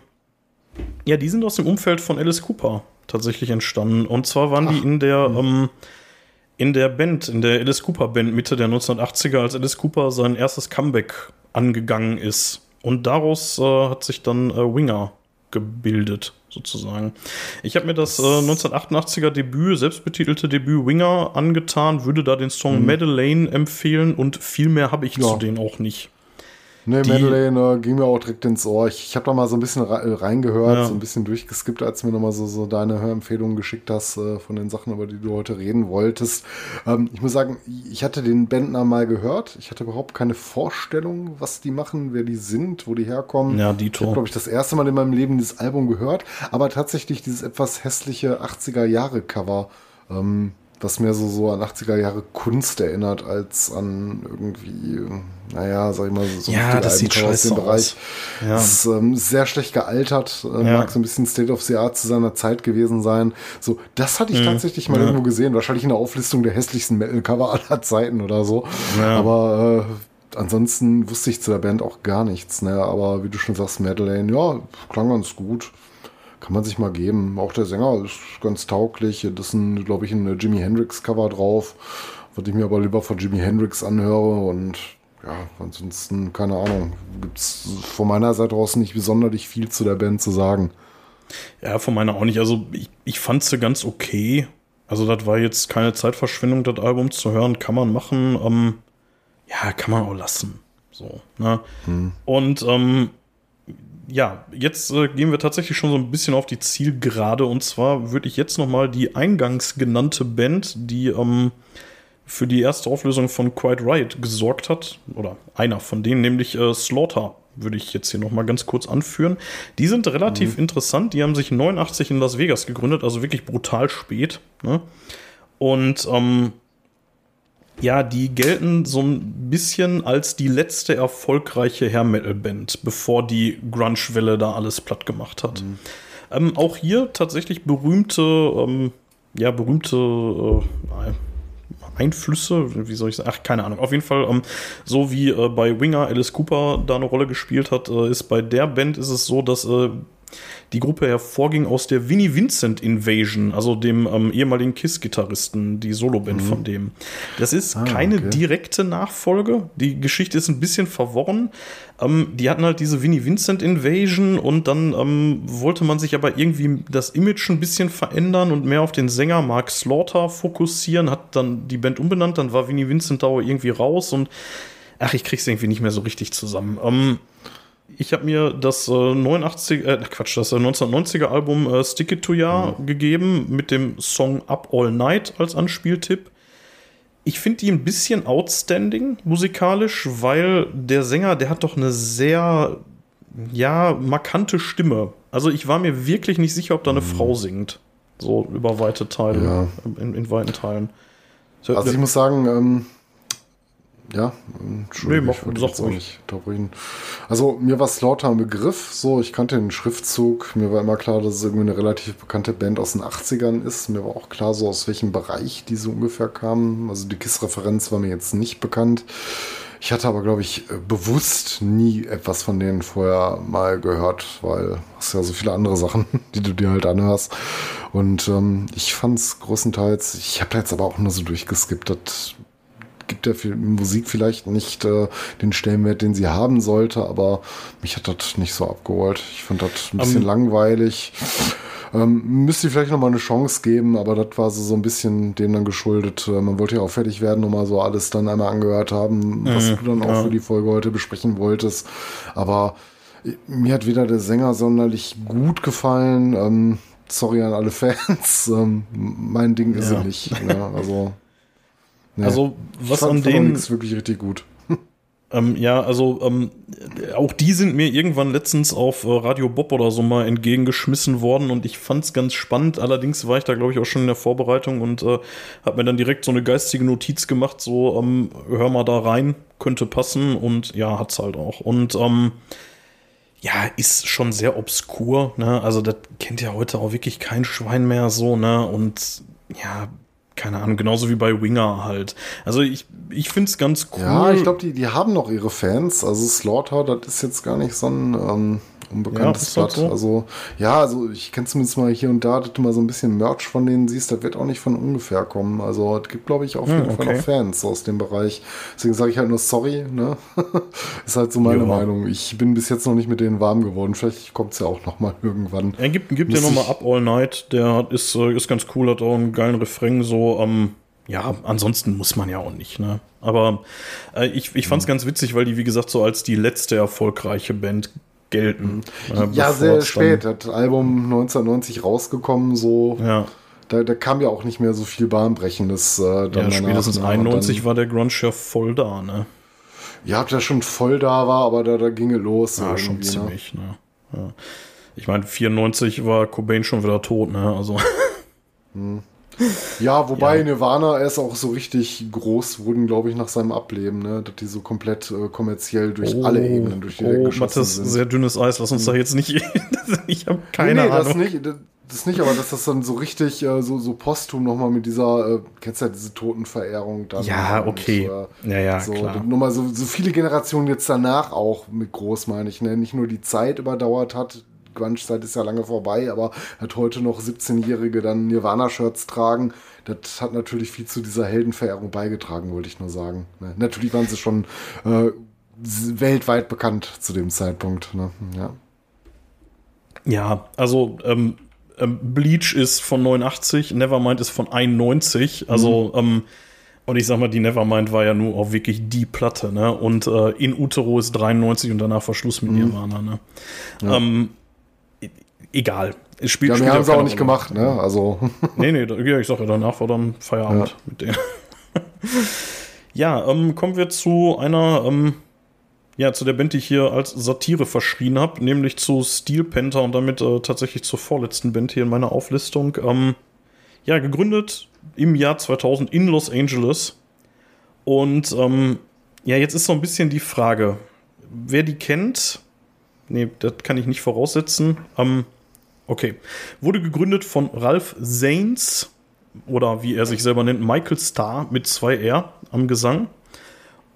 B: ja, die sind aus dem Umfeld von Alice Cooper tatsächlich entstanden. Und zwar waren die in der, ähm, in der Band, in der Alice Cooper Band Mitte der 1980er, als Alice Cooper sein erstes Comeback angegangen ist. Und daraus äh, hat sich dann äh, Winger gebildet, sozusagen. Ich habe mir das äh, 1988er Debüt, selbstbetitelte Debüt Winger angetan, würde da den Song mhm. Madeleine empfehlen und viel mehr habe ich ja. zu denen auch nicht.
C: Nee, Madeleine äh, ging mir auch direkt ins Ohr. Ich, ich habe da mal so ein bisschen reingehört, ja. so ein bisschen durchgeskippt, als du mir nochmal so, so deine Hörempfehlungen geschickt hast äh, von den Sachen, über die du heute reden wolltest. Ähm, ich muss sagen, ich hatte den Bändner mal gehört. Ich hatte überhaupt keine Vorstellung, was die machen, wer die sind, wo die herkommen.
B: Ja, die
C: Ich habe, glaube ich, das erste Mal in meinem Leben dieses Album gehört, aber tatsächlich dieses etwas hässliche 80er-Jahre-Cover. Ähm, was mir so, so an 80er Jahre Kunst erinnert, als an irgendwie, naja, sag ich mal, so
B: ja, das sieht aus dem Bereich.
C: Ja. Das ist ähm, sehr schlecht gealtert, äh, ja. mag so ein bisschen State of the Art zu seiner Zeit gewesen sein. So, das hatte ich mhm. tatsächlich mal ja. irgendwo gesehen, wahrscheinlich in der Auflistung der hässlichsten Metal-Cover aller Zeiten oder so. Aber äh, ansonsten wusste ich zu der Band auch gar nichts. Ne? Aber wie du schon sagst, Madeleine, ja, klang ganz gut kann man sich mal geben. Auch der Sänger ist ganz tauglich. Das ist, glaube ich, ein Jimi Hendrix-Cover drauf, was ich mir aber lieber von Jimi Hendrix anhöre. Und ja, ansonsten, keine Ahnung, gibt es von meiner Seite aus nicht besonders viel zu der Band zu sagen.
B: Ja, von meiner auch nicht. Also ich, ich fand sie ganz okay. Also das war jetzt keine Zeitverschwendung, das Album zu hören. Kann man machen. Ähm, ja, kann man auch lassen. So, ne? Hm. Und ähm, ja, jetzt äh, gehen wir tatsächlich schon so ein bisschen auf die Zielgerade. Und zwar würde ich jetzt noch mal die eingangs genannte Band, die ähm, für die erste Auflösung von Quiet Riot gesorgt hat, oder einer von denen, nämlich äh, Slaughter, würde ich jetzt hier noch mal ganz kurz anführen. Die sind relativ mhm. interessant. Die haben sich 89 in Las Vegas gegründet, also wirklich brutal spät. Ne? Und ähm, ja, die gelten so ein bisschen als die letzte erfolgreiche Hair Metal Band, bevor die Grunge-Welle da alles platt gemacht hat. Mhm. Ähm, auch hier tatsächlich berühmte, ähm, ja, berühmte äh, Einflüsse, wie soll ich sagen? Ach, keine Ahnung. Auf jeden Fall, ähm, so wie äh, bei Winger Alice Cooper da eine Rolle gespielt hat, äh, ist bei der Band ist es so, dass äh, die Gruppe hervorging aus der Vinnie Vincent Invasion, also dem ähm, ehemaligen Kiss-Gitarristen, die Soloband mhm. von dem. Das ist ah, keine okay. direkte Nachfolge. Die Geschichte ist ein bisschen verworren. Ähm, die hatten halt diese Vinnie Vincent Invasion und dann ähm, wollte man sich aber irgendwie das Image ein bisschen verändern und mehr auf den Sänger Mark Slaughter fokussieren, hat dann die Band umbenannt, dann war Vinnie Vincent Dauer irgendwie raus und ach, ich krieg's irgendwie nicht mehr so richtig zusammen. Ähm, ich habe mir das äh, 89, äh, Quatsch, das 1990er äh, Album äh, Stick It to Ya mhm. gegeben mit dem Song Up All Night als Anspieltipp. Ich finde die ein bisschen outstanding musikalisch, weil der Sänger, der hat doch eine sehr, ja, markante Stimme. Also ich war mir wirklich nicht sicher, ob da eine mhm. Frau singt. So über weite Teile, ja. in, in, weiten Teilen.
C: Also ich muss sagen, ähm, ja, Entschuldigung, nee, mach, ich nicht unterbrechen. Also mir war Slaughter ein Begriff, so ich kannte den Schriftzug, mir war immer klar, dass es irgendwie eine relativ bekannte Band aus den 80ern ist. Mir war auch klar, so aus welchem Bereich diese ungefähr kamen. Also die KISS-Referenz war mir jetzt nicht bekannt. Ich hatte aber, glaube ich, bewusst nie etwas von denen vorher mal gehört, weil es ja so viele andere Sachen, <laughs> die du dir halt anhörst. Und ähm, ich fand es größtenteils, ich habe da jetzt aber auch nur so durchgeskippt, das gibt der Musik vielleicht nicht äh, den Stellenwert, den sie haben sollte, aber mich hat das nicht so abgeholt. Ich fand das ein bisschen um, langweilig. Ähm, müsste vielleicht noch mal eine Chance geben, aber das war so, so ein bisschen dem dann geschuldet. Äh, man wollte ja auch fertig werden, nochmal so alles dann einmal angehört haben, was mhm, du dann auch ja. für die Folge heute besprechen wolltest. Aber äh, mir hat weder der Sänger sonderlich gut gefallen. Ähm, sorry an alle <laughs> Fans. Ähm, mein Ding ist ja. er nicht. Ja, also
B: Nee. Also, was an denen.
C: ist wirklich richtig gut. <laughs>
B: Ähm, ja, also ähm, auch die sind mir irgendwann letztens auf äh, Radio Bob oder so mal entgegengeschmissen worden und ich fand's ganz spannend. Allerdings war ich da, glaube ich, auch schon in der Vorbereitung und äh, habe mir dann direkt so eine geistige Notiz gemacht, so ähm, hör mal da rein, könnte passen und ja, hat's halt auch. Und ähm, ja, ist schon sehr obskur, ne? Also das kennt ja heute auch wirklich kein Schwein mehr so, ne? Und ja, keine Ahnung, genauso wie bei Winger halt. Also ich, ich finde es ganz cool.
C: Ja, ich glaube, die, die haben noch ihre Fans. Also Slaughter, das ist jetzt gar nicht so ein ähm, unbekanntes
B: Ja,
C: Blatt.
B: so.
C: Also, ja, also ich kenne zumindest mal hier und da, dass du mal so ein bisschen Merch von denen siehst, das wird auch nicht von ungefähr kommen. Also es gibt, glaube ich, auf
B: Hm,
C: jeden Fall
B: okay.
C: noch Fans aus dem Bereich. Deswegen sage ich halt nur sorry, ne? <laughs> ist halt so meine
B: Ja.
C: Meinung. Ich bin bis jetzt noch nicht mit denen warm geworden. Vielleicht kommt es ja auch noch mal irgendwann.
B: Er gibt, gibt ja nochmal Up All Night, der hat, ist, äh, ist ganz cool, hat auch einen geilen Refrain, so, ähm, ja, ansonsten muss man ja auch nicht, ne? Aber äh, ich, ich fand's ganz witzig, weil die, wie gesagt, so als die letzte erfolgreiche Band gelten. äh,
C: Ja,
B: bevor
C: sehr spät. Das Album 1990 rausgekommen, so.
B: Ja,
C: Da, da kam ja auch nicht mehr so viel Bahnbrechendes. Äh, dann
B: ja spätestens
C: ne? Und
B: 91
C: dann,
B: war der Grunge ja voll da, ne?
C: Ja, ob der schon voll da war, aber da, da ging es los.
B: Ja, schon
C: ne?
B: ziemlich, ne? Ja. Ich meine, 94 war Cobain schon wieder tot, ne? Also, <laughs>
C: Ja, wobei
B: Ja.
C: Nirvana erst auch so richtig groß wurden, glaube ich, nach seinem Ableben, ne? Dass die so komplett äh, kommerziell durch alle Ebenen durch die Decke
B: oh,
C: geschossen
B: Matthias,
C: sind.
B: sehr dünnes Eis, lass uns da jetzt nicht. <laughs> ich habe keine
C: nee, nee,
B: Ahnung.
C: das nicht. Das, das nicht, aber dass das dann so richtig äh, so, so posthum nochmal mit dieser, äh, kennst du ja diese Totenverehrung dann.
B: Ja,
C: und,
B: okay.
C: äh,
B: ja, ja,
C: so,
B: klar.
C: nochmal so, so viele Generationen jetzt danach auch mit groß, meine ich, ne? Nicht nur die Zeit überdauert hat, Grunge-Zeit ist ja lange vorbei, aber hat heute noch 17-Jährige dann Nirvana-Shirts tragen. Das hat natürlich viel zu dieser Heldenverehrung beigetragen, wollte ich nur sagen. Ne? Natürlich waren sie schon äh, weltweit bekannt zu dem Zeitpunkt. Ne? Ja.
B: Ja, also ähm, ähm, Bleach ist von 89, Nevermind ist von 91. Also, ähm, und ich sag mal, die Nevermind war ja nur auch wirklich die Platte, ne? Und äh, In Utero ist 93 und danach war Schluss mit Nirvana, ne? Ähm, e- egal. Es spielt
C: Ja,
B: spielt
C: mehr haben sie auch nicht
B: Rolle.
C: gemacht, ne? Also, <laughs>
B: Nee, nee, ja, ich sag ja, danach war dann Feierabend mit denen. <laughs> ja, ähm, kommen wir zu einer, ähm, ja, zu der Band, die ich hier als Satire verschrien habe, nämlich zu Steel Panther und damit äh, tatsächlich zur vorletzten Band hier in meiner Auflistung. Ähm, ja, gegründet im Jahr 2000 in Los Angeles. Und ähm, ja, jetzt ist so ein bisschen die Frage, wer die kennt, nee, das kann ich nicht voraussetzen. Ähm, okay. Wurde gegründet von Ralph Zanes oder wie er sich selber nennt, Michael Starr mit zwei R am Gesang.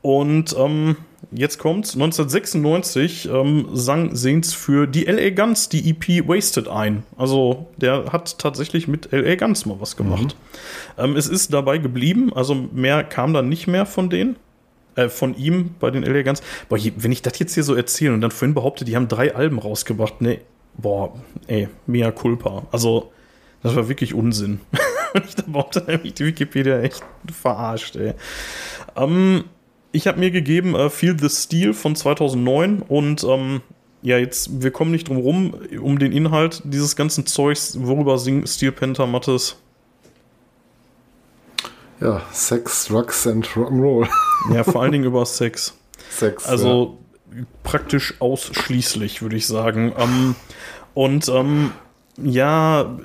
B: Und ähm, jetzt kommt's. 1996 ähm, sang Saints für die LA Guns die EP Wasted ein. Also der hat tatsächlich mit LA Guns mal was gemacht. Ähm, es ist dabei geblieben, also mehr kam dann nicht mehr von denen. Äh, von ihm bei den LA Guns. Boah, wenn ich das jetzt hier so erzähle und dann vorhin behaupte, die haben drei Alben rausgebracht, ne, boah, ey, mea culpa. Also, das war wirklich Unsinn. <laughs> ich da behaupte nämlich die Wikipedia echt verarscht, ey. Ähm, ich habe mir gegeben äh, Feel the Steel von 2009 und ähm, ja, jetzt, wir kommen nicht drum rum, um den Inhalt dieses ganzen Zeugs, worüber singt Steel Panther Mattes?
C: ja, Sex, Drugs and Rock'n'Roll.
B: Ja, vor allen <laughs> Dingen über Sex.
C: Sex.
B: Also praktisch ausschließlich, würde ich sagen. Ähm, und ähm, ja,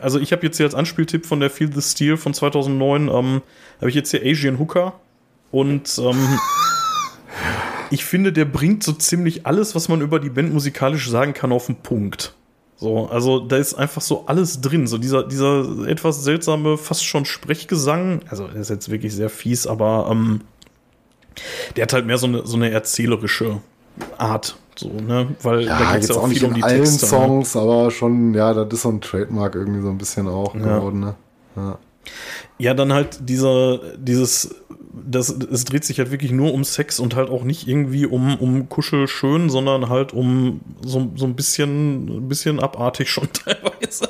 B: also ich habe jetzt hier als Anspieltipp von der Feel the Steel von 2009, ähm, habe ich jetzt hier Asian Hooker. Und ähm, ich finde, der bringt so ziemlich alles, was man über die Band musikalisch sagen kann, auf den Punkt. So, also da ist einfach so alles drin. So dieser, dieser etwas seltsame, fast schon Sprechgesang. Also, der ist jetzt wirklich sehr fies, aber ähm, der hat halt mehr so eine, so eine erzählerische Art. So, ne? Weil
C: Ja,
B: da geht's
C: jetzt auch nicht in allen
B: Texte, ne?
C: Songs, aber schon, ja, das ist so ein Trademark irgendwie so ein bisschen auch
B: Ja.
C: geworden, ne? Ja.
B: Ja, dann halt dieser, dieses, das, es dreht sich halt wirklich nur um Sex und halt auch nicht irgendwie um, um Kuschelschön, sondern halt um so, so ein bisschen, ein bisschen abartig schon <laughs> teilweise.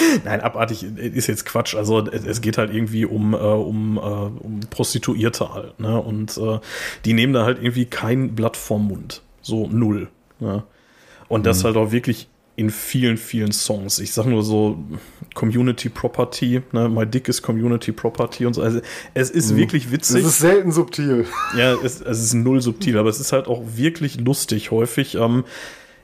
B: <laughs> Nein, abartig ist jetzt Quatsch. Also es, es geht halt irgendwie um, äh, um, äh, um Prostituierte halt, ne? Und äh, die nehmen da halt irgendwie kein Blatt vorm Mund. So null. Ne? Und das halt auch wirklich in vielen, vielen Songs. Ich sag nur so Community Property, ne? My Dick is Community Property und so. Also es ist wirklich
C: Das
B: witzig.
C: ist selten subtil.
B: Ja, es, es ist null subtil, aber es ist halt auch wirklich lustig häufig. Ähm,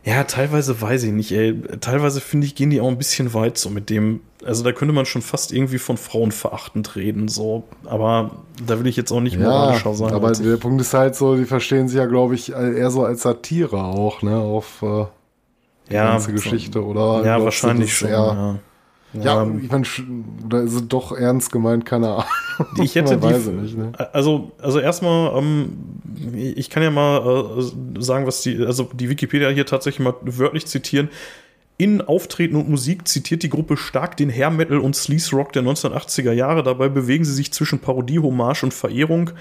B: ja, teilweise weiß ich nicht, ey. Teilweise finde ich, gehen die auch ein bisschen weit so mit dem. Also da könnte man schon fast irgendwie von Frauen verachtend reden, so. Aber da will ich jetzt auch nicht
C: Ja,
B: moralischer sein.
C: aber
B: als ich-
C: der Punkt ist halt so, die verstehen sich ja, glaube ich, eher so als Satire auch, ne, auf äh, die
B: ja,
C: ganze Geschichte, oder?
B: Ja, wahrscheinlich schon. Ja.
C: Ja,
B: Ähm,
C: ich meine, oder ist es doch ernst gemeint, keine Ahnung. <laughs>
B: Ich hätte die,
C: nicht, ne?
B: also, also erstmal, ähm, ich kann ja mal äh, sagen, was die, also die Wikipedia hier tatsächlich mal wörtlich zitieren. In Auftreten und Musik zitiert die Gruppe stark den Hair Metal und Sleaze Rock der 1980er Jahre. Dabei bewegen sie sich zwischen Parodie, Hommage und Verehrung.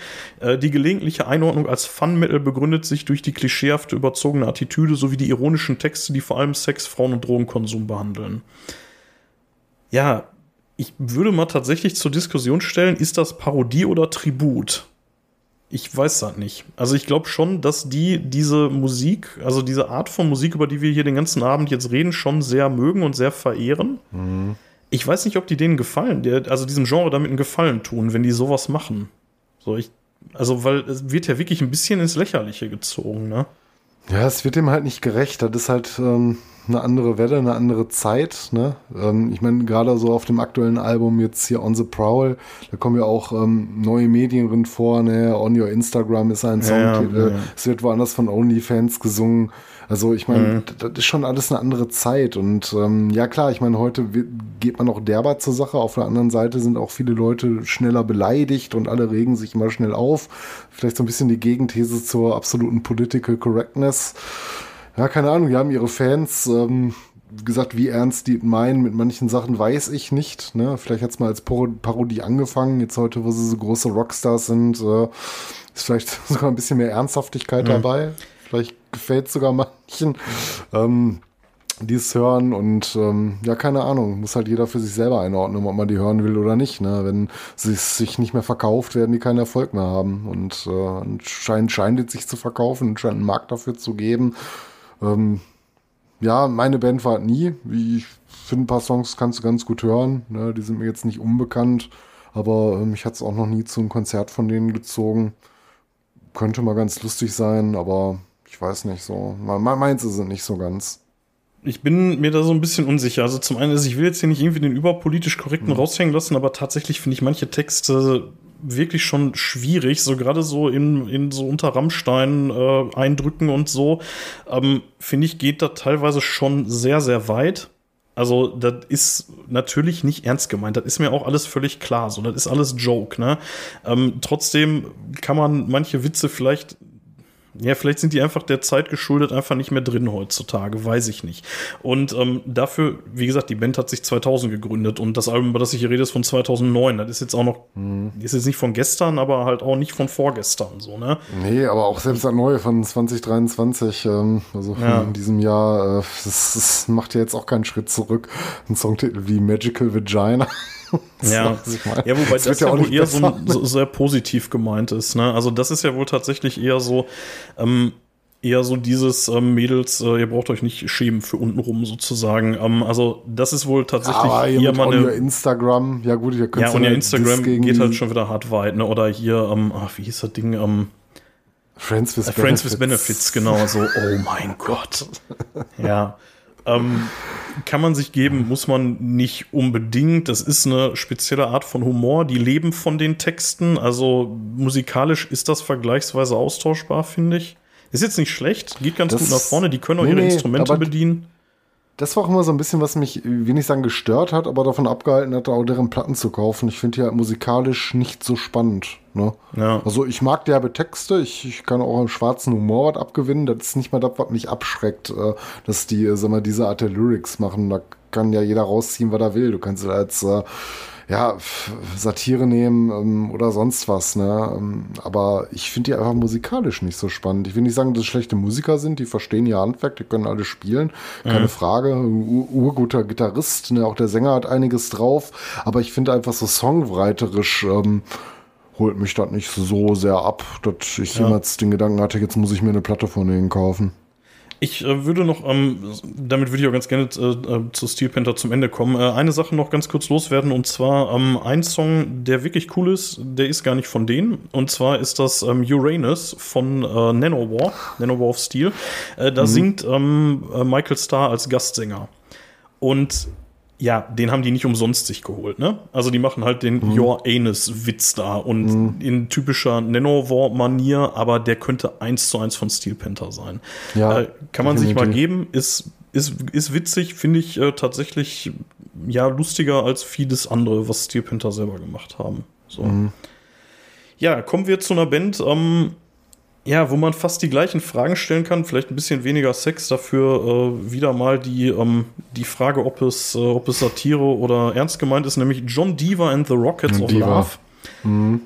B: Äh, die gelegentliche Einordnung als Fun Metal begründet sich durch die klischeehafte, überzogene Attitüde sowie die ironischen Texte, die vor allem Sex, Frauen und Drogenkonsum behandeln. Ja, ich würde mal tatsächlich zur Diskussion stellen, ist das Parodie oder Tribut? Ich weiß das nicht. Also ich glaube schon, dass die diese Musik, also diese Art von Musik, über die wir hier den ganzen Abend jetzt reden, schon sehr mögen und sehr verehren. Mhm. Ich weiß nicht, ob die denen gefallen, also diesem Genre damit einen Gefallen tun, wenn die sowas machen. So, ich, also, weil es wird ja wirklich ein bisschen ins Lächerliche gezogen, ne?
C: Ja, es wird dem halt nicht gerecht. Das ist halt, ähm, eine andere Welle, eine andere Zeit. Ne? Ähm, ich meine, gerade so auf dem aktuellen Album jetzt hier On the Prowl, da kommen ja auch ähm, neue Medien drin vor. Ne? On Your Instagram ist ein Songtitel. Ja, ja, ja. Es wird woanders von OnlyFans gesungen. Also ich meine, mhm. das ist schon alles eine andere Zeit. Und ähm, ja klar, ich meine, heute geht man auch derber zur Sache. Auf der anderen Seite sind auch viele Leute schneller beleidigt und alle regen sich immer schnell auf. Vielleicht so ein bisschen die Gegenthese zur absoluten Political Correctness ja, keine Ahnung, die haben ihre Fans. Ähm, gesagt, wie ernst die meinen mit manchen Sachen, weiß ich nicht. Ne? Vielleicht hat es mal als Parodie angefangen. Jetzt heute, wo sie so große Rockstars sind, äh, ist vielleicht <laughs> sogar ein bisschen mehr Ernsthaftigkeit mhm. dabei. Vielleicht gefällt es sogar manchen, ähm, die es hören. Und ähm, ja, keine Ahnung, muss halt jeder für sich selber einordnen, ob man die hören will oder nicht. Ne? Wenn es sich nicht mehr verkauft, werden die keinen Erfolg mehr haben. Und äh, anscheinend scheint es sich zu verkaufen, scheint einen Markt dafür zu geben. Ähm, ja, meine Band war nie. Ich finde, ein paar Songs kannst du ganz gut hören. Ne? Die sind mir jetzt nicht unbekannt, aber äh, mich hat es auch noch nie zu einem Konzert von denen gezogen. Könnte mal ganz lustig sein, aber ich weiß nicht so. Meins ist es nicht so ganz.
B: Ich bin mir da so ein bisschen unsicher. Also zum einen, also ich will jetzt hier nicht irgendwie den überpolitisch korrekten mhm. raushängen lassen, aber tatsächlich finde ich manche Texte wirklich schon schwierig, so gerade so in, in so unter Rammstein äh, eindrücken und so, ähm, finde ich, geht da teilweise schon sehr, sehr weit. Also, das ist natürlich nicht ernst gemeint. Das ist mir auch alles völlig klar. So, das ist alles Joke, ne? Ähm, trotzdem kann man manche Witze vielleicht ja, vielleicht sind die einfach der Zeit geschuldet einfach nicht mehr drin heutzutage, weiß ich nicht. Und ähm, dafür, wie gesagt, die Band hat sich 2000 gegründet und das Album, über das ich hier rede, ist von 2009. Das ist jetzt auch noch, mhm. ist jetzt nicht von gestern, aber halt auch nicht von vorgestern, so, ne?
C: Nee, aber auch selbst das neue von 2023, ähm, also ja. in diesem Jahr, äh, das, das macht ja jetzt auch keinen Schritt zurück. Ein Songtitel wie Magical Vagina. <laughs>
B: ja. ja, wobei das, das ja, ja wohl eher so, so, sehr positiv gemeint ist. Ne? Also das ist ja wohl tatsächlich eher so, ähm, eher so dieses ähm, Mädels, äh, ihr braucht euch nicht schämen für untenrum sozusagen. Ähm, also das ist wohl tatsächlich
C: Aber eher mal eine
B: Instagram.
C: Ja gut,
B: ihr könnt ja und ihr Instagram geht halt schon wieder hart weit. Ne? Oder hier, ähm, ach, wie hieß das Ding? Ähm,
C: Friends with
B: äh, Friends Benefits. with Benefits, genau so. Oh mein Gott. <laughs> Ja. Ähm, kann man sich geben, muss man nicht unbedingt. Das ist eine spezielle Art von Humor. Die leben von den Texten. Also musikalisch ist das vergleichsweise austauschbar, finde ich. Ist jetzt nicht schlecht, geht ganz das, gut nach vorne. Die können auch nee, ihre Instrumente bedienen
C: das war auch immer so ein bisschen, was mich, wie nicht sagen, gestört hat, aber davon abgehalten hat, auch deren Platten zu kaufen. Ich finde die halt musikalisch nicht so spannend. Ne? Ja. Also ich mag derbe Texte, ich, ich kann auch im schwarzen Humor was abgewinnen. Das ist nicht mal das, was mich abschreckt, äh, dass die, äh, sag mal, diese Art der Lyrics machen. Da kann ja jeder rausziehen, was er will. Du kannst als äh, ja, Satire nehmen ähm, oder sonst was, ne? Ähm, aber ich finde die einfach musikalisch nicht so spannend. Ich will nicht sagen, dass es schlechte Musiker sind, die verstehen ihr Handwerk, die können alle spielen, keine mhm. Frage. urguter Gitarrist, ne? Auch der Sänger hat einiges drauf, aber ich finde einfach so songwriterisch ähm, holt mich das nicht so sehr ab, dass ich ja. jemals den Gedanken hatte, jetzt muss ich mir eine Platte von denen kaufen.
B: Ich äh, würde noch, ähm, damit würde ich auch ganz gerne äh, äh, zu Steel Panther zum Ende kommen, äh, eine Sache noch ganz kurz loswerden und zwar ähm, ein Song, der wirklich cool ist, der ist gar nicht von denen und zwar ist das ähm, Uranus von äh, Nanowar, Nanowar of Steel. Äh, da mhm. singt ähm, Michael Starr als Gastsänger. Und ja, den haben die nicht umsonst sich geholt, ne? Also die machen halt den mhm. Your Anus-Witz da und mhm. in typischer Nanowar-Manier, aber der könnte eins zu eins von Steel Panther sein. Ja, äh, kann man sich mal geben, ist, ist, ist witzig, finde ich äh, tatsächlich ja lustiger als vieles andere, was Steel Panther selber gemacht haben. So. Mhm. Ja, kommen wir zu einer Band, ähm, ja, wo man fast die gleichen Fragen stellen kann, vielleicht ein bisschen weniger Sex, dafür äh, wieder mal die, ähm, die Frage, ob es, äh, ob es Satire oder ernst gemeint ist, nämlich John Deaver and the Rockets of
C: Diva.
B: Love.
C: Mhm.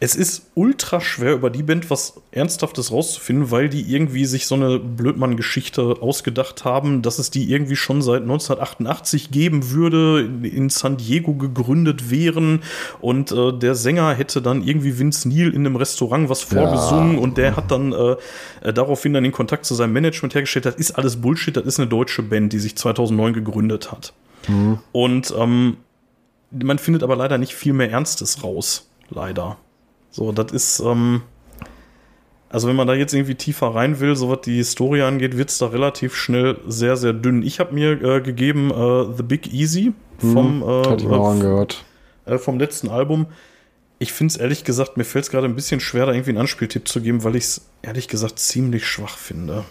B: Es ist ultra schwer, über die Band was Ernsthaftes rauszufinden, weil die irgendwie sich so eine Blödmann-Geschichte ausgedacht haben, dass es die irgendwie schon seit 1988 geben würde, in San Diego gegründet wären und äh, der Sänger hätte dann irgendwie Vince Neil in einem Restaurant was vorgesungen und der hat dann äh, äh, daraufhin dann den Kontakt zu seinem Management hergestellt. Das ist alles Bullshit, das ist eine deutsche Band, die sich 2009 gegründet hat. Und ähm, man findet aber leider nicht viel mehr Ernstes raus. Leider. So, das ist, ähm, also wenn man da jetzt irgendwie tiefer rein will, so was die Story angeht, wird es da relativ schnell sehr, sehr dünn. Ich habe mir äh, gegeben äh, The Big Easy vom,
C: mir auch angehört.
B: äh, vom letzten Album. Ich finde es ehrlich gesagt, mir fällt es gerade ein bisschen schwer, da irgendwie einen Anspieltipp zu geben, weil ich es ehrlich gesagt ziemlich schwach finde.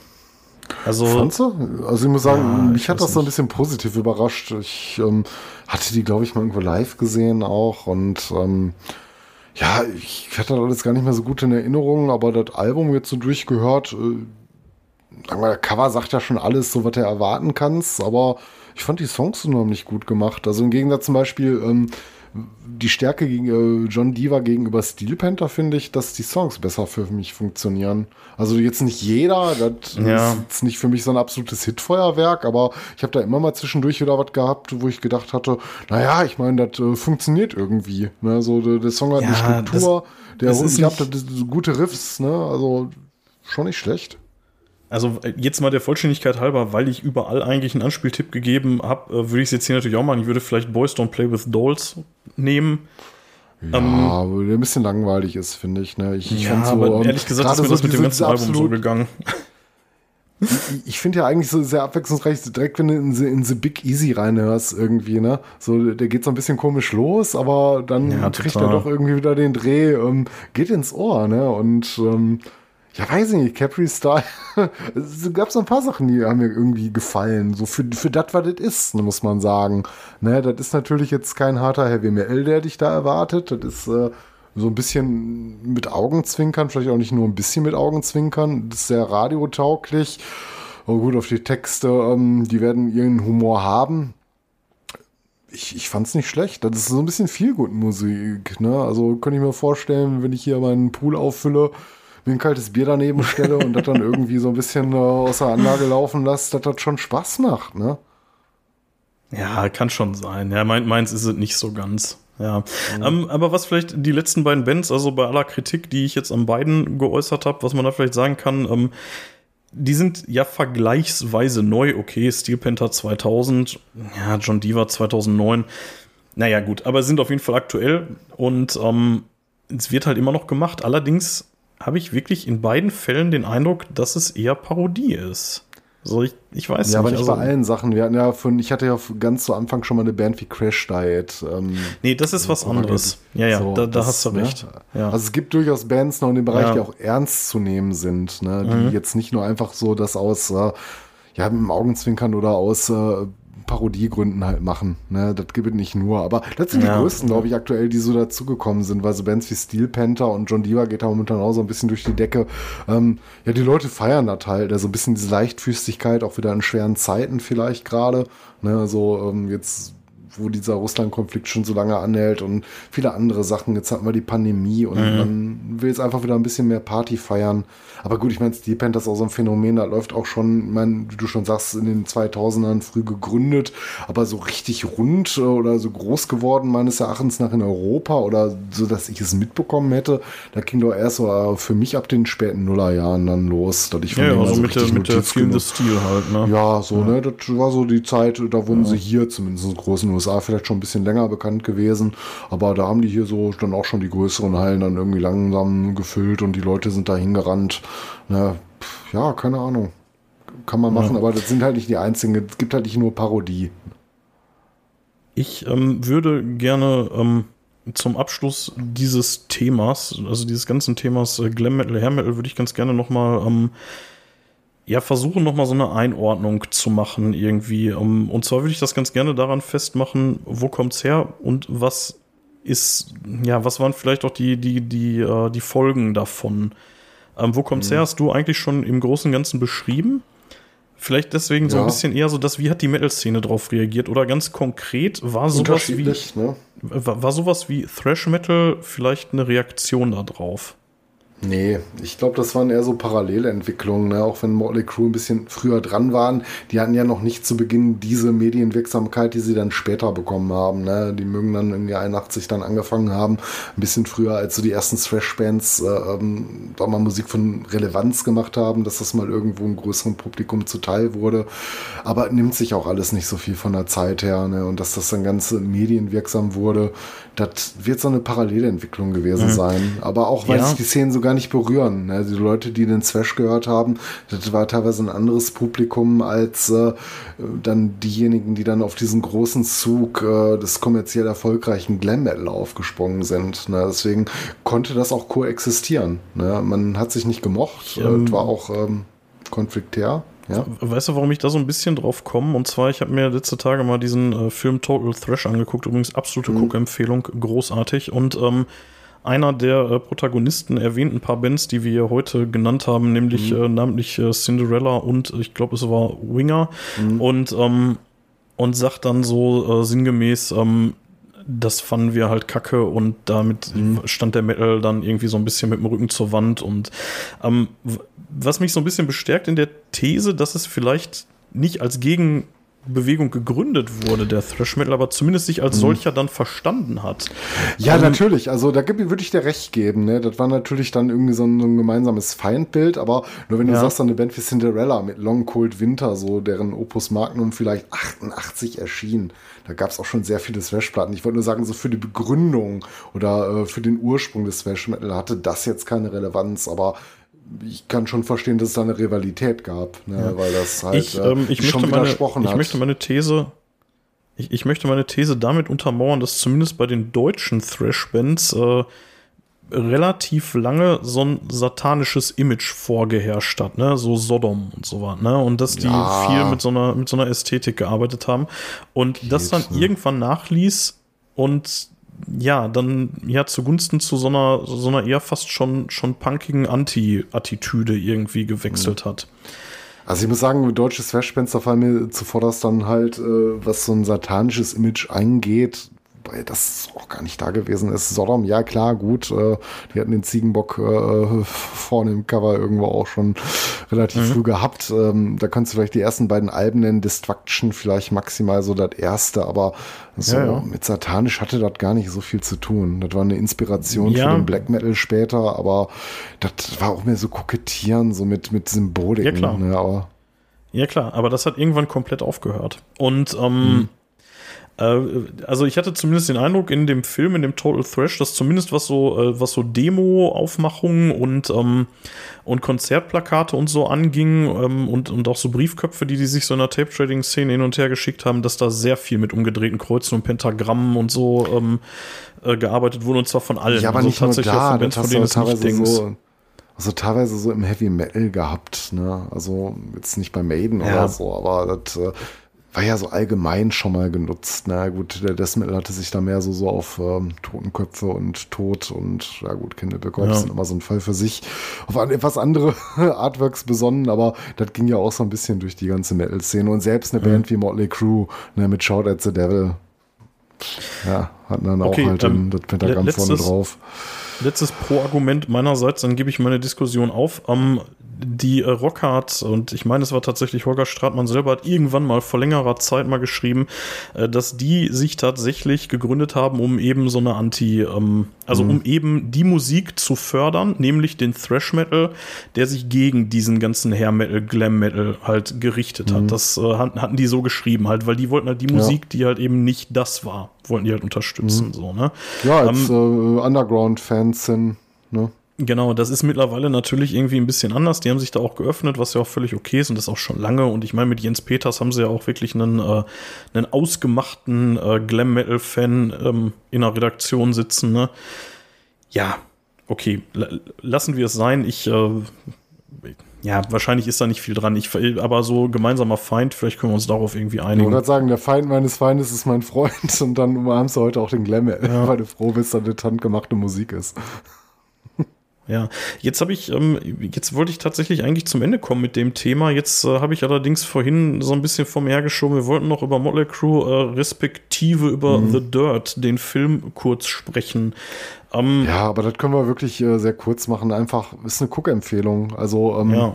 B: Also,
C: Fandst du? Also ich muss sagen,
B: Ja,
C: mich
B: ich
C: hat das so ein
B: nicht.
C: bisschen positiv überrascht. Ich ähm, hatte die, glaube ich, mal irgendwo live gesehen auch und ähm, ja, ich hatte das alles gar nicht mehr so gut in Erinnerung, aber das Album jetzt so durchgehört, äh, sag mal, der Cover sagt ja schon alles, so was du erwarten kannst, aber ich fand die Songs unheimlich gut gemacht. Also im Gegensatz zum Beispiel ähm, die Stärke gegen äh, John Diva gegenüber Steel Panther finde ich, dass die Songs besser für mich funktionieren. Also jetzt nicht jeder, das
B: Ja.
C: ist jetzt nicht für mich so ein absolutes Hitfeuerwerk, aber ich habe da immer mal zwischendurch wieder was gehabt, wo ich gedacht hatte, naja, ich meine, das äh, funktioniert irgendwie. Ne? So der, der Song hat eine
B: Ja,
C: Struktur, der
B: das ist
C: das ist gute Riffs, ne? Also schon nicht schlecht.
B: Also äh, jetzt mal der Vollständigkeit halber, weil ich überall eigentlich einen Anspieltipp gegeben habe, äh, würde ich es jetzt hier natürlich auch machen. Ich würde vielleicht Boys Don't Play with Dolls nehmen.
C: Ja,
B: Ähm,
C: der ein bisschen langweilig ist, finde ich. Ne? Ich,
B: ja,
C: so,
B: aber
C: ähm,
B: ehrlich gesagt ist mir das mit dem ganzen Album so gegangen.
C: Ich, ich finde ja eigentlich so sehr abwechslungsreich, so direkt wenn du in the, in the Big Easy reinhörst irgendwie, ne? So, der geht so ein bisschen komisch los, aber dann
B: Ja,
C: kriegt er doch irgendwie wieder den Dreh, ähm, geht ins Ohr, ne? Und ähm, ja, weiß ich nicht, Capri Style, <laughs> es gab so ein paar Sachen, die haben mir irgendwie gefallen. So für, für das, was das ist, muss man sagen. Ne, das ist natürlich jetzt kein harter Heavy Metal, der dich da erwartet. Das ist äh, so ein bisschen mit Augenzwinkern, vielleicht auch nicht nur ein bisschen mit Augenzwinkern. Das ist sehr radiotauglich. Aber gut, auf die Texte, ähm, die werden ihren Humor haben. Ich, ich fand es nicht schlecht. Das ist so ein bisschen viel gute Musik. Ne? Also könnte ich mir vorstellen, wenn ich hier meinen Pool auffülle, mir ein kaltes Bier daneben stelle und das dann irgendwie so ein bisschen äh, aus der Anlage laufen lasse, dass das schon Spaß macht. Ne?
B: Ja, kann schon sein. Ja, mein, meins ist es nicht so ganz. Ja. Ähm, aber was vielleicht die letzten beiden Bands, also bei aller Kritik, die ich jetzt an beiden geäußert habe, was man da vielleicht sagen kann, ähm, die sind ja vergleichsweise neu. Okay, Steel Panther 2000, ja, John Diva 2009. Naja, gut, aber sind auf jeden Fall aktuell und ähm, es wird halt immer noch gemacht. Allerdings habe ich wirklich in beiden Fällen den Eindruck, dass es eher Parodie ist. So, ich, ich weiß
C: Ja, aber
B: nicht.
C: nicht
B: also-
C: bei allen Sachen. Wir hatten ja von, ich hatte ja ganz zu Anfang schon mal eine Band wie Crash Diet. Ähm,
B: Nee, das ist was anderes. Ja, ja,
C: so,
B: da, da
C: das,
B: hast du
C: ne?
B: recht. Ja.
C: Also es gibt durchaus Bands noch in dem Bereich,
B: Ja.
C: die auch ernst zu nehmen sind, ne? die
B: Mhm.
C: jetzt nicht nur einfach so das aus äh, ja, mit dem Augenzwinkern oder aus äh, Parodiegründen halt machen. Ne? Das gibt es nicht nur. Aber das sind
B: Ja.
C: die größten, glaube ich, aktuell, die so dazugekommen sind, weil so Bands wie Steel Panther und John Diva geht da momentan auch so ein bisschen durch die Decke. Ähm, ja, die Leute feiern das halt. Also ein bisschen diese Leichtfüßigkeit, auch wieder in schweren Zeiten vielleicht gerade. Ne? So ähm, jetzt wo dieser Russland-Konflikt schon so lange anhält und viele andere Sachen. Jetzt hatten wir die Pandemie und man will jetzt einfach wieder ein bisschen mehr Party feiern. Aber gut, ich meine, Steel Panther ist auch so ein Phänomen, da läuft auch schon, ich meine, wie du schon sagst, in den 2000ern früh gegründet, aber so richtig rund äh, oder so groß geworden, meines Erachtens nach in Europa oder so, dass ich es mitbekommen hätte, da ging doch erst so äh, für mich ab den späten Nullerjahren dann los, dass ich von
B: Ja, ja,
C: mal
B: also mit der,
C: richtig
B: mit der the Steel halt, ne?
C: ja, so, ne, das war so die Zeit, da wurden sie hier zumindest in den großen USA vielleicht schon ein bisschen länger bekannt gewesen, aber da haben die hier so dann auch schon die größeren Hallen dann irgendwie langsam gefüllt und die Leute sind da hingerannt. Ne, pf, ja, keine Ahnung. Kann man machen, aber das sind halt nicht die einzigen. Es gibt halt nicht nur Parodie.
B: Ich ähm, würde gerne ähm, zum Abschluss dieses Themas, also dieses ganzen Themas äh, Glam Metal, Hair Metal, würde ich ganz gerne nochmal ähm, ja, versuchen, nochmal so eine Einordnung zu machen irgendwie. Ähm, und zwar würde ich das ganz gerne daran festmachen, wo kommt's her und was ist, ja, was waren vielleicht auch die, die, die, äh, die Folgen davon? Ähm, wo kommt's mhm. her? Hast du eigentlich schon im Großen und Ganzen beschrieben? Vielleicht deswegen so ja. ein bisschen eher so das, wie hat die Metal-Szene darauf reagiert? Oder ganz konkret, war sowas wie, ne? war, war sowas wie Thrash Metal vielleicht eine Reaktion darauf?
C: Nee, ich glaube, das waren eher so parallele Entwicklungen, ne? auch wenn Motley Crue ein bisschen früher dran waren. Die hatten ja noch nicht zu Beginn diese Medienwirksamkeit, die sie dann später bekommen haben. Ne? Die mögen dann im Jahr 81 dann angefangen haben, ein bisschen früher als so die ersten Thrash-Bands äh, ähm, da mal Musik von Relevanz gemacht haben, dass das mal irgendwo einem größeren Publikum zuteil wurde. Aber nimmt sich auch alles nicht so viel von der Zeit her. Ne? Und dass das dann ganz medienwirksam wurde, das wird so eine Parallelentwicklung gewesen mhm. sein. Aber auch, weil ja. sich die Szenen so gar nicht berühren. Ne? Die Leute, die den Thrash gehört haben, das war teilweise ein anderes Publikum als äh, dann diejenigen, die dann auf diesen großen Zug äh, des kommerziell erfolgreichen Glam Metal aufgesprungen sind. Ne? Deswegen konnte das auch koexistieren. Ne? Man hat sich nicht gemocht, ähm, war auch ähm, konfliktär. Ja.
B: Weißt du, warum ich da so ein bisschen drauf komme? Und zwar, ich habe mir letzte Tage mal diesen äh, Film Total Thrash angeguckt. Übrigens absolute mhm. Guckempfehlung, großartig. Und ähm, einer der äh, Protagonisten erwähnt ein paar Bands, die wir heute genannt haben, nämlich mhm. äh, namentlich äh, Cinderella und ich glaube, es war Winger. Mhm. Und, ähm, und sagt dann so äh, sinngemäß, ähm, das fanden wir halt kacke und damit mhm. stand der Metal dann irgendwie so ein bisschen mit dem Rücken zur Wand. Und ähm, was mich so ein bisschen bestärkt in der These, dass es vielleicht nicht als Gegenbewegung gegründet wurde, der Thrash Metal, aber zumindest sich als mhm. solcher dann verstanden hat.
C: Ja, ähm, natürlich. Also da würde ich dir recht geben. Ne? Das war natürlich dann irgendwie so ein, so ein gemeinsames Feindbild, aber nur wenn du ja. sagst, dann eine Band wie Cinderella mit Long Cold Winter, so deren Opus Magnum vielleicht 88 erschien, da gab es auch schon sehr viele Thrash-Platten. Ich wollte nur sagen, so für die Begründung oder äh, für den Ursprung des Thrash Metal hatte das jetzt keine Relevanz, aber ich kann schon verstehen, dass es da eine Rivalität gab, ne, ja. weil das halt
B: ich, ähm, ich schon
C: möchte widersprochen
B: meine,
C: hat.
B: Ich möchte meine These, ich, ich, möchte meine These damit untermauern, dass zumindest bei den deutschen Thrash-Bands äh, relativ lange so ein satanisches Image vorgeherrscht hat, ne, so Sodom und so was, ne, und dass die ja. viel mit so einer mit so einer Ästhetik gearbeitet haben und Geht, das dann ne? irgendwann nachließ und ja, dann ja zugunsten zu so einer, so einer eher fast schon, schon punkigen Anti-Attitüde irgendwie gewechselt mhm. hat.
C: Also ich muss sagen, deutsche da fallen mir zuvorderst dann halt, äh, was so ein satanisches Image angeht, wobei das auch gar nicht da gewesen ist. Sodom, ja klar, gut, äh, die hatten den Ziegenbock äh, vorne im Cover irgendwo auch schon relativ mhm. früh gehabt. Ähm, da kannst du vielleicht die ersten beiden Alben nennen, Destruction vielleicht maximal so das erste, aber so ja, ja. mit Satanisch hatte das gar nicht so viel zu tun. Das war eine Inspiration ja. für den Black Metal später, aber das war auch mehr so kokettieren, so mit, mit Symboliken.
B: Ja, klar.
C: Ne, aber
B: ja, klar, aber das hat irgendwann komplett aufgehört. Und ähm, mhm. Äh, also ich hatte zumindest den Eindruck in dem Film, in dem Total Thrash, dass zumindest was so, äh, was so Demo-Aufmachungen und, ähm, und Konzertplakate und so anging ähm, und, und auch so Briefköpfe, die die sich so in der Tape-Trading-Szene hin und her geschickt haben, dass da sehr viel mit umgedrehten Kreuzen und Pentagrammen und so ähm, äh, gearbeitet wurde und zwar von allen.
C: Ja, aber also nicht tatsächlich nur da, von Bands, von denen es nicht denkst. So also teilweise so im Heavy Metal gehabt, ne? Also jetzt nicht bei Maiden ja. oder so, aber das äh, war ja so allgemein schon mal genutzt. Na gut, der Death Metal hatte sich da mehr so, so auf ähm, Totenköpfe und Tod und ja gut, Cannibal Corpse ja. sind immer so ein Fall für sich. Auf eine etwas andere <laughs> Artworks besonnen, aber das ging ja auch so ein bisschen durch die ganze Metal-Szene und selbst eine mhm. Band wie Motley Crue ne, mit Shout at the Devil ja, hatten dann okay, auch halt ähm, das Pentagramm vorne drauf.
B: Letztes Pro-Argument meinerseits, dann gebe ich meine Diskussion auf. Ähm, die äh, Rockhard, und ich meine, es war tatsächlich Holger Stratmann selber, hat irgendwann mal vor längerer Zeit mal geschrieben, äh, dass die sich tatsächlich gegründet haben, um eben so eine Anti, ähm, also mhm. um eben die Musik zu fördern, nämlich den Thrash Metal, der sich gegen diesen ganzen Hair Metal, Glam Metal halt gerichtet mhm. hat. Das äh, hatten die so geschrieben halt, weil die wollten halt die ja. Musik, die halt eben nicht das war, wollten die halt unterstützen, mhm. so, ne?
C: Ja, als ähm, äh, Underground-Fans sind, ne?
B: Genau, das ist mittlerweile natürlich irgendwie ein bisschen anders. Die haben sich da auch geöffnet, was ja auch völlig okay ist und das auch schon lange. Und ich meine, mit Jens Peters haben sie ja auch wirklich einen, äh, einen ausgemachten äh, Glam-Metal-Fan ähm, in der Redaktion sitzen. Ne? Ja, okay, L lassen wir es sein. Ich, äh, ja, wahrscheinlich ist da nicht viel dran. Ich, aber so gemeinsamer Feind, vielleicht können wir uns darauf irgendwie einigen. Ich
C: würde sagen, der Feind meines Feindes ist mein Freund <laughs> und dann umarmst du heute auch den Glam, ja. weil du froh bist, dass das handgemachte Musik ist.
B: Ja, jetzt habe ich, ähm, jetzt wollte ich tatsächlich eigentlich zum Ende kommen mit dem Thema. Jetzt äh, habe ich allerdings vorhin so ein bisschen vom hergeschoben. Wir wollten noch über Motley Crew äh, respektive über mhm. The Dirt, den Film, kurz sprechen.
C: Ähm, ja, aber das können wir wirklich äh, sehr kurz machen. Einfach ist eine Cook-Empfehlung. Also ähm, ja.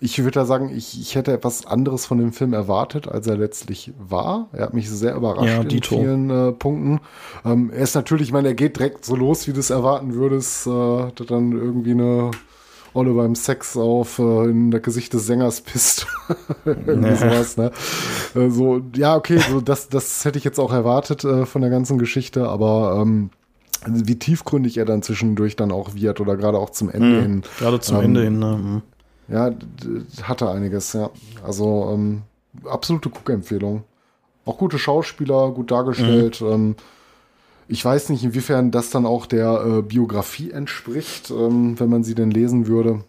C: Ich würde da sagen, ich, ich hätte etwas anderes von dem Film erwartet, als er letztlich war. Er hat mich sehr überrascht ja, in vielen äh, Punkten. Ähm, er ist natürlich, ich meine, er geht direkt so los, wie du es erwarten würdest, äh, dann irgendwie eine Olle beim Sex auf äh, in der Gesicht des Sängers pisst. <laughs> Irgendwie sowas, ne? Äh, so, ja, okay, so das, das hätte ich jetzt auch erwartet äh, von der ganzen Geschichte, aber ähm, wie tiefgründig er dann zwischendurch dann auch wird oder gerade auch zum Ende mhm. hin.
B: Gerade zum ähm, Ende hin, ne? Mhm.
C: Ja, hatte einiges, ja. Also ähm, absolute Guckempfehlung. Auch gute Schauspieler, gut dargestellt. Mhm. Ähm, ich weiß nicht, inwiefern das dann auch der äh, Biografie entspricht, ähm, wenn man sie denn lesen würde.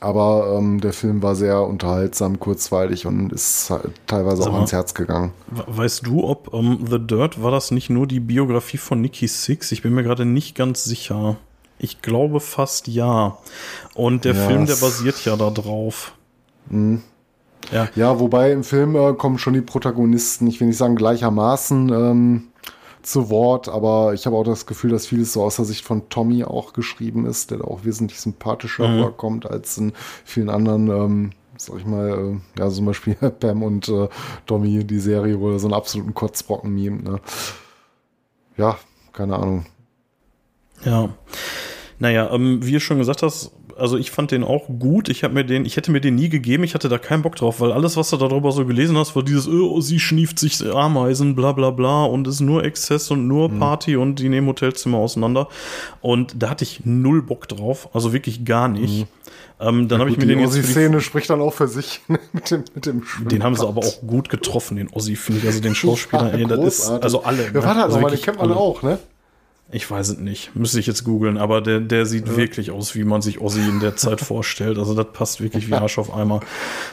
C: Aber ähm, der Film war sehr unterhaltsam, kurzweilig und ist teilweise auch ans Herz gegangen.
B: Weißt du, ob um, ähm, The Dirt war das nicht nur die Biografie von Nicky Six? Ich bin mir gerade nicht ganz sicher. Ich glaube fast ja. Und der ja, Film, der basiert ja da drauf.
C: Mhm. Ja. ja, wobei im Film äh, kommen schon die Protagonisten, ich will nicht sagen gleichermaßen, ähm, zu Wort, aber ich habe auch das Gefühl, dass vieles so aus der Sicht von Tommy auch geschrieben ist, der da auch wesentlich sympathischer mhm. vorkommt als in vielen anderen, ähm, sag ich mal, äh, ja, zum Beispiel <laughs> Pam und äh, Tommy, die Serie, wo er so einen absoluten Kotzbrocken mimt, ne? Ja, keine Ahnung.
B: Ja. Naja, ähm, wie du schon gesagt hast, also ich fand den auch gut. Ich habe mir den, ich hätte mir den nie gegeben. Ich hatte da keinen Bock drauf, weil alles, was du darüber so gelesen hast, war dieses, oh, sie schnieft sich Ameisen, bla bla bla und ist nur Exzess und nur mhm. Party mhm. und die nehmen Hotelzimmer auseinander. Und da hatte ich null Bock drauf, also wirklich gar nicht. Mhm. Ähm, dann ja, habe ich mir den
C: jetzt. Die Szene spricht dann auch für sich <laughs>
B: mit dem, mit dem Den haben sie aber auch gut getroffen, den Ossi, finde ich. Also den Schauspieler, ey, das ist, also alle. Ja,
C: ne? warte, also, also den kennt man alle. auch, ne?
B: Ich weiß es nicht. Müsste ich jetzt googeln, aber der, der sieht ja. wirklich aus, wie man sich Ozzy in der Zeit <laughs> vorstellt. Also das passt wirklich wie <laughs> Arsch auf Eimer.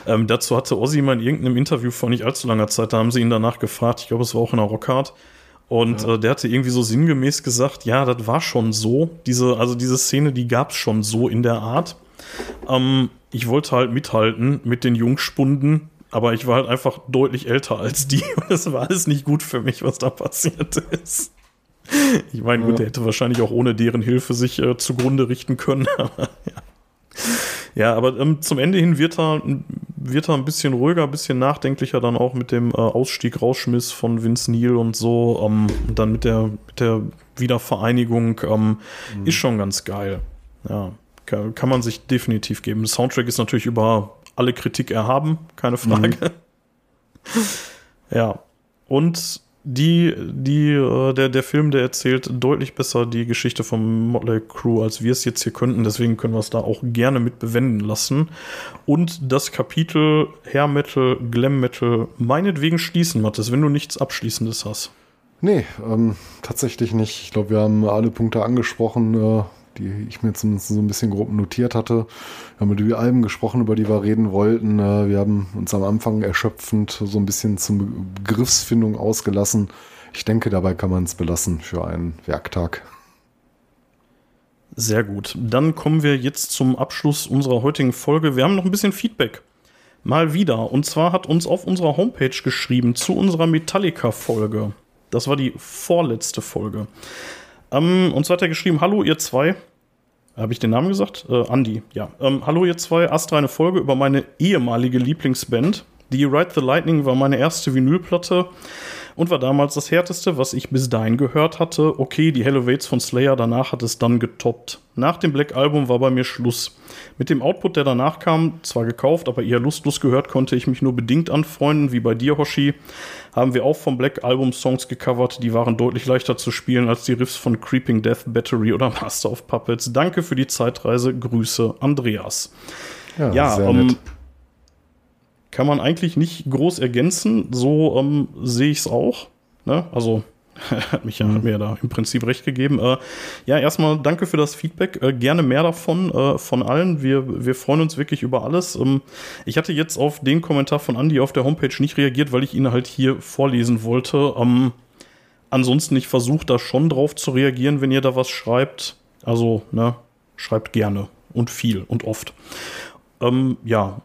B: Ähm, dazu hatte Ozzy mal in irgendeinem Interview vor nicht allzu langer Zeit, da haben sie ihn danach gefragt, ich glaube, es war auch in der Rockhard. Und ja. äh, der hatte irgendwie so sinngemäß gesagt, ja, das war schon so. Diese, also diese Szene, die gab es schon so in der Art. Ähm, ich wollte halt mithalten mit den Jungspunden, aber ich war halt einfach deutlich älter als die <laughs> und es war alles nicht gut für mich, was da passiert ist. Ich meine, gut, der hätte wahrscheinlich auch ohne deren Hilfe sich äh, zugrunde richten können. <laughs> ja. ja, aber ähm, zum Ende hin wird er, wird er ein bisschen ruhiger, ein bisschen nachdenklicher dann auch mit dem äh, Ausstieg, Rausschmiss von Vince Neil und so. Ähm, und dann mit der, mit der Wiedervereinigung ähm, mhm. ist schon ganz geil. Ja, kann, kann, man sich definitiv geben. Der Soundtrack ist natürlich über alle Kritik erhaben, keine Frage. Mhm. <laughs> ja. Und die, die, äh, der, der Film, der erzählt deutlich besser die Geschichte vom Motley Crew, als wir es jetzt hier könnten. Deswegen können wir es da auch gerne mit bewenden lassen. Und das Kapitel Hair Metal, Glam Metal meinetwegen schließen, Mathis, wenn du nichts Abschließendes hast.
C: Nee, ähm, tatsächlich nicht. Ich glaube, wir haben alle Punkte angesprochen. Äh, die ich mir zumindest so ein bisschen grob notiert hatte. Wir haben über die Alben gesprochen, über die wir reden wollten. Äh, wir haben uns am Anfang erschöpfend so ein bisschen zum Begriffsfindung ausgelassen. Ich denke, dabei kann man es belassen für einen Werktag.
B: Sehr gut. Dann kommen wir jetzt zum Abschluss unserer heutigen Folge. Wir haben noch ein bisschen Feedback. Mal wieder. Und zwar hat uns auf unserer Homepage geschrieben zu unserer Metallica-Folge. Das war die vorletzte Folge. Ähm, und zwar hat er geschrieben: Hallo, ihr zwei. Habe ich den Namen gesagt? Äh, Andi, ja. Ähm, Hallo, ihr zwei. Astra, eine Folge über meine ehemalige Lieblingsband. Die Ride the Lightning war meine erste Vinylplatte und war damals das härteste, was ich bis dahin gehört hatte. Okay, die Hello Waits von Slayer, danach hat es dann getoppt. Nach dem Black Album war bei mir Schluss. Mit dem Output, der danach kam, zwar gekauft, aber eher lustlos gehört, konnte ich mich nur bedingt anfreunden, wie bei dir, Hoshi. Haben wir auch vom Black Album Songs gecovert, die waren deutlich leichter zu spielen als die Riffs von Creeping Death, Battery oder Master of Puppets. Danke für die Zeitreise. Grüße, Andreas. Ja, ja sehr ähm, nett kann man eigentlich nicht groß ergänzen. So ähm, sehe ich es auch. Ne? Also <laughs> hat mich ja, hat mir da im Prinzip recht gegeben. Äh, ja, erstmal danke für das Feedback. Äh, gerne mehr davon, äh, von allen. Wir, wir freuen uns wirklich über alles. Ähm, ich hatte jetzt auf den Kommentar von Andy auf der Homepage nicht reagiert, weil ich ihn halt hier vorlesen wollte. Ähm, ansonsten, ich versuche da schon drauf zu reagieren, wenn ihr da was schreibt. Also, ne, schreibt gerne und viel und oft. Ähm, ja,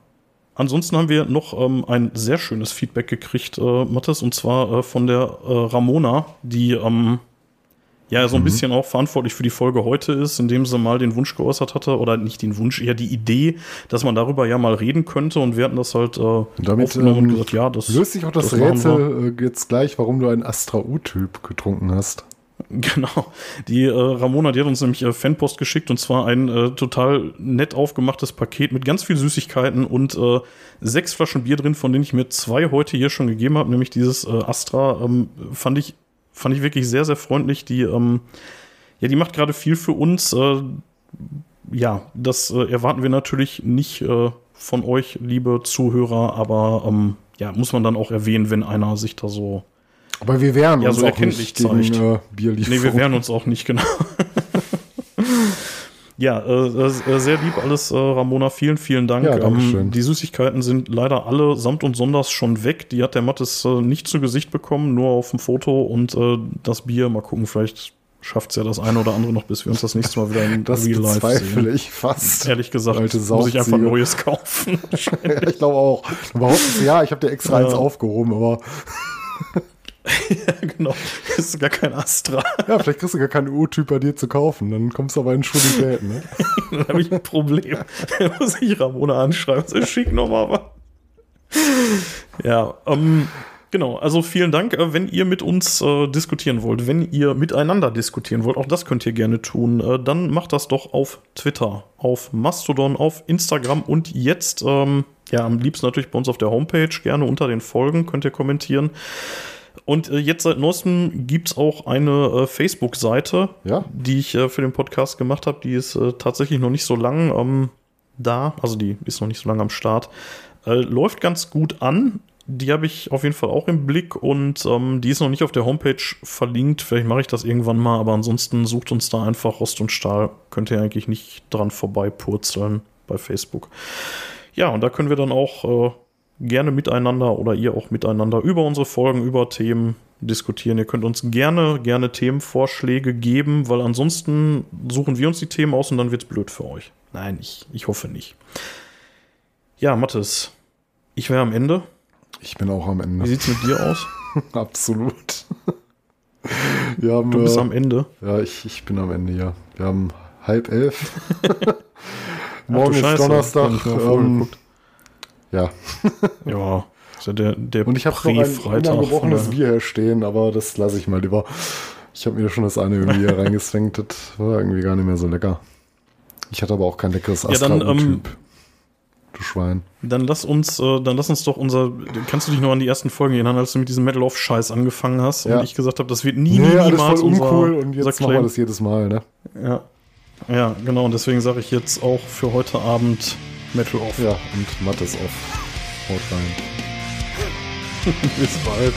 B: ansonsten haben wir noch ähm, ein sehr schönes Feedback gekriegt, äh, Mathis, und zwar äh, von der äh, Ramona, die ähm, ja so ein mhm. bisschen auch verantwortlich für die Folge heute ist, indem sie mal den Wunsch geäußert hatte, oder nicht den Wunsch, eher die Idee, dass man darüber ja mal reden könnte und wir hatten das halt äh,
C: damit, aufgenommen ähm, und gesagt, ja, das löst sich auch das, das Rätsel äh, jetzt gleich, warum du einen Astra U-Typ getrunken hast. <laughs>
B: Genau. Die äh, Ramona, die hat uns nämlich äh, Fanpost geschickt und zwar ein äh, total nett aufgemachtes Paket mit ganz viel Süßigkeiten und äh, sechs Flaschen Bier drin, von denen ich mir zwei heute hier schon gegeben habe, nämlich dieses äh, Astra. Ähm, fand ich fand ich wirklich sehr sehr freundlich. Die ähm, ja, die macht gerade viel für uns. Äh, ja, das äh, erwarten wir natürlich nicht äh, von euch, liebe Zuhörer, aber ähm, ja, muss man dann auch erwähnen, wenn einer sich da so
C: aber wir wehren
B: ja, uns so auch nicht gegen äh, Bierlieferung. Nee, wir wehren uns auch nicht, genau. <laughs> ja, äh, äh, sehr lieb alles, äh, Ramona. Vielen, vielen Dank. Ja, ähm, die Süßigkeiten sind leider alle samt und sonders schon weg. Die hat der Mattes äh, nicht zu Gesicht bekommen, nur auf dem Foto. Und äh, das Bier, mal gucken, vielleicht schafft es ja das eine oder andere noch, bis wir uns das nächste Mal wieder in <laughs>
C: das Real Life sehen. Das ich fast.
B: Ehrlich gesagt, muss ich einfach Neues kaufen. <laughs>
C: ich glaube auch. Überhaupt, ja, ich habe dir extra ja. eins aufgehoben, aber <laughs>
B: ja, genau. Das ist gar kein Astra.
C: Ja, vielleicht kriegst du gar keinen U-Typ bei dir zu kaufen. Dann kommst du aber in Schwulitäten, ne? <laughs>
B: dann habe ich ein Problem. Dann muss ich Ramona anschreiben. So, schick nochmal was. Ja, ähm, genau. Also vielen Dank, äh, wenn ihr mit uns äh, diskutieren wollt, wenn ihr miteinander diskutieren wollt, auch das könnt ihr gerne tun, äh, dann macht das doch auf Twitter, auf Mastodon, auf Instagram und jetzt, ähm, ja, am liebsten natürlich bei uns auf der Homepage, gerne unter den Folgen könnt ihr kommentieren. Und äh, jetzt seit neuestem gibt es auch eine äh, Facebook-Seite,
C: ja?
B: die ich äh, für den Podcast gemacht habe. Die ist äh, tatsächlich noch nicht so lang ähm, da. Also die ist noch nicht so lange am Start. Äh, läuft ganz gut an. Die habe ich auf jeden Fall auch im Blick und ähm, die ist noch nicht auf der Homepage verlinkt. Vielleicht mache ich das irgendwann mal, aber ansonsten sucht uns da einfach Rost und Stahl. Könnt ihr eigentlich nicht dran vorbeipurzeln bei Facebook. Ja, und da können wir dann auch äh, gerne miteinander oder ihr auch miteinander über unsere Folgen, über Themen diskutieren. Ihr könnt uns gerne, gerne Themenvorschläge geben, weil ansonsten suchen wir uns die Themen aus und dann wird es blöd für euch. Nein, ich, ich hoffe nicht. Ja, Mathis, ich wäre am Ende.
C: Ich bin auch am Ende.
B: Wie sieht es mit dir aus? <laughs>
C: Absolut.
B: Wir haben, du bist äh, am Ende.
C: Ja, ich, ich bin am Ende, ja. Wir haben halb elf. <laughs> Morgen ist Donnerstag. Ähm, ja. <laughs>
B: ja. Also der, der
C: Und ich habe noch ein unangebrochenes Bier hier stehen, aber das lasse ich mal lieber. Ich habe mir schon das eine irgendwie hier <laughs> reingezwängt. Das war irgendwie gar nicht mehr so lecker. Ich hatte aber auch kein leckeres
B: Astra ja, ähm,
C: Du Schwein.
B: Dann lass uns, äh, dann lass uns doch unser. Kannst du dich noch an die ersten Folgen erinnern, als du mit diesem Metal of Scheiß angefangen hast ja. und ich gesagt habe, das wird nie, nee, nie
C: niemals voll uncool und jetzt machen wir das jedes Mal, ne?
B: Ja. Ja, genau. Und deswegen sage ich jetzt auch für heute Abend Metal off.
C: Ja, und Matt ist off. Haut rein. <laughs>
B: Bis bald.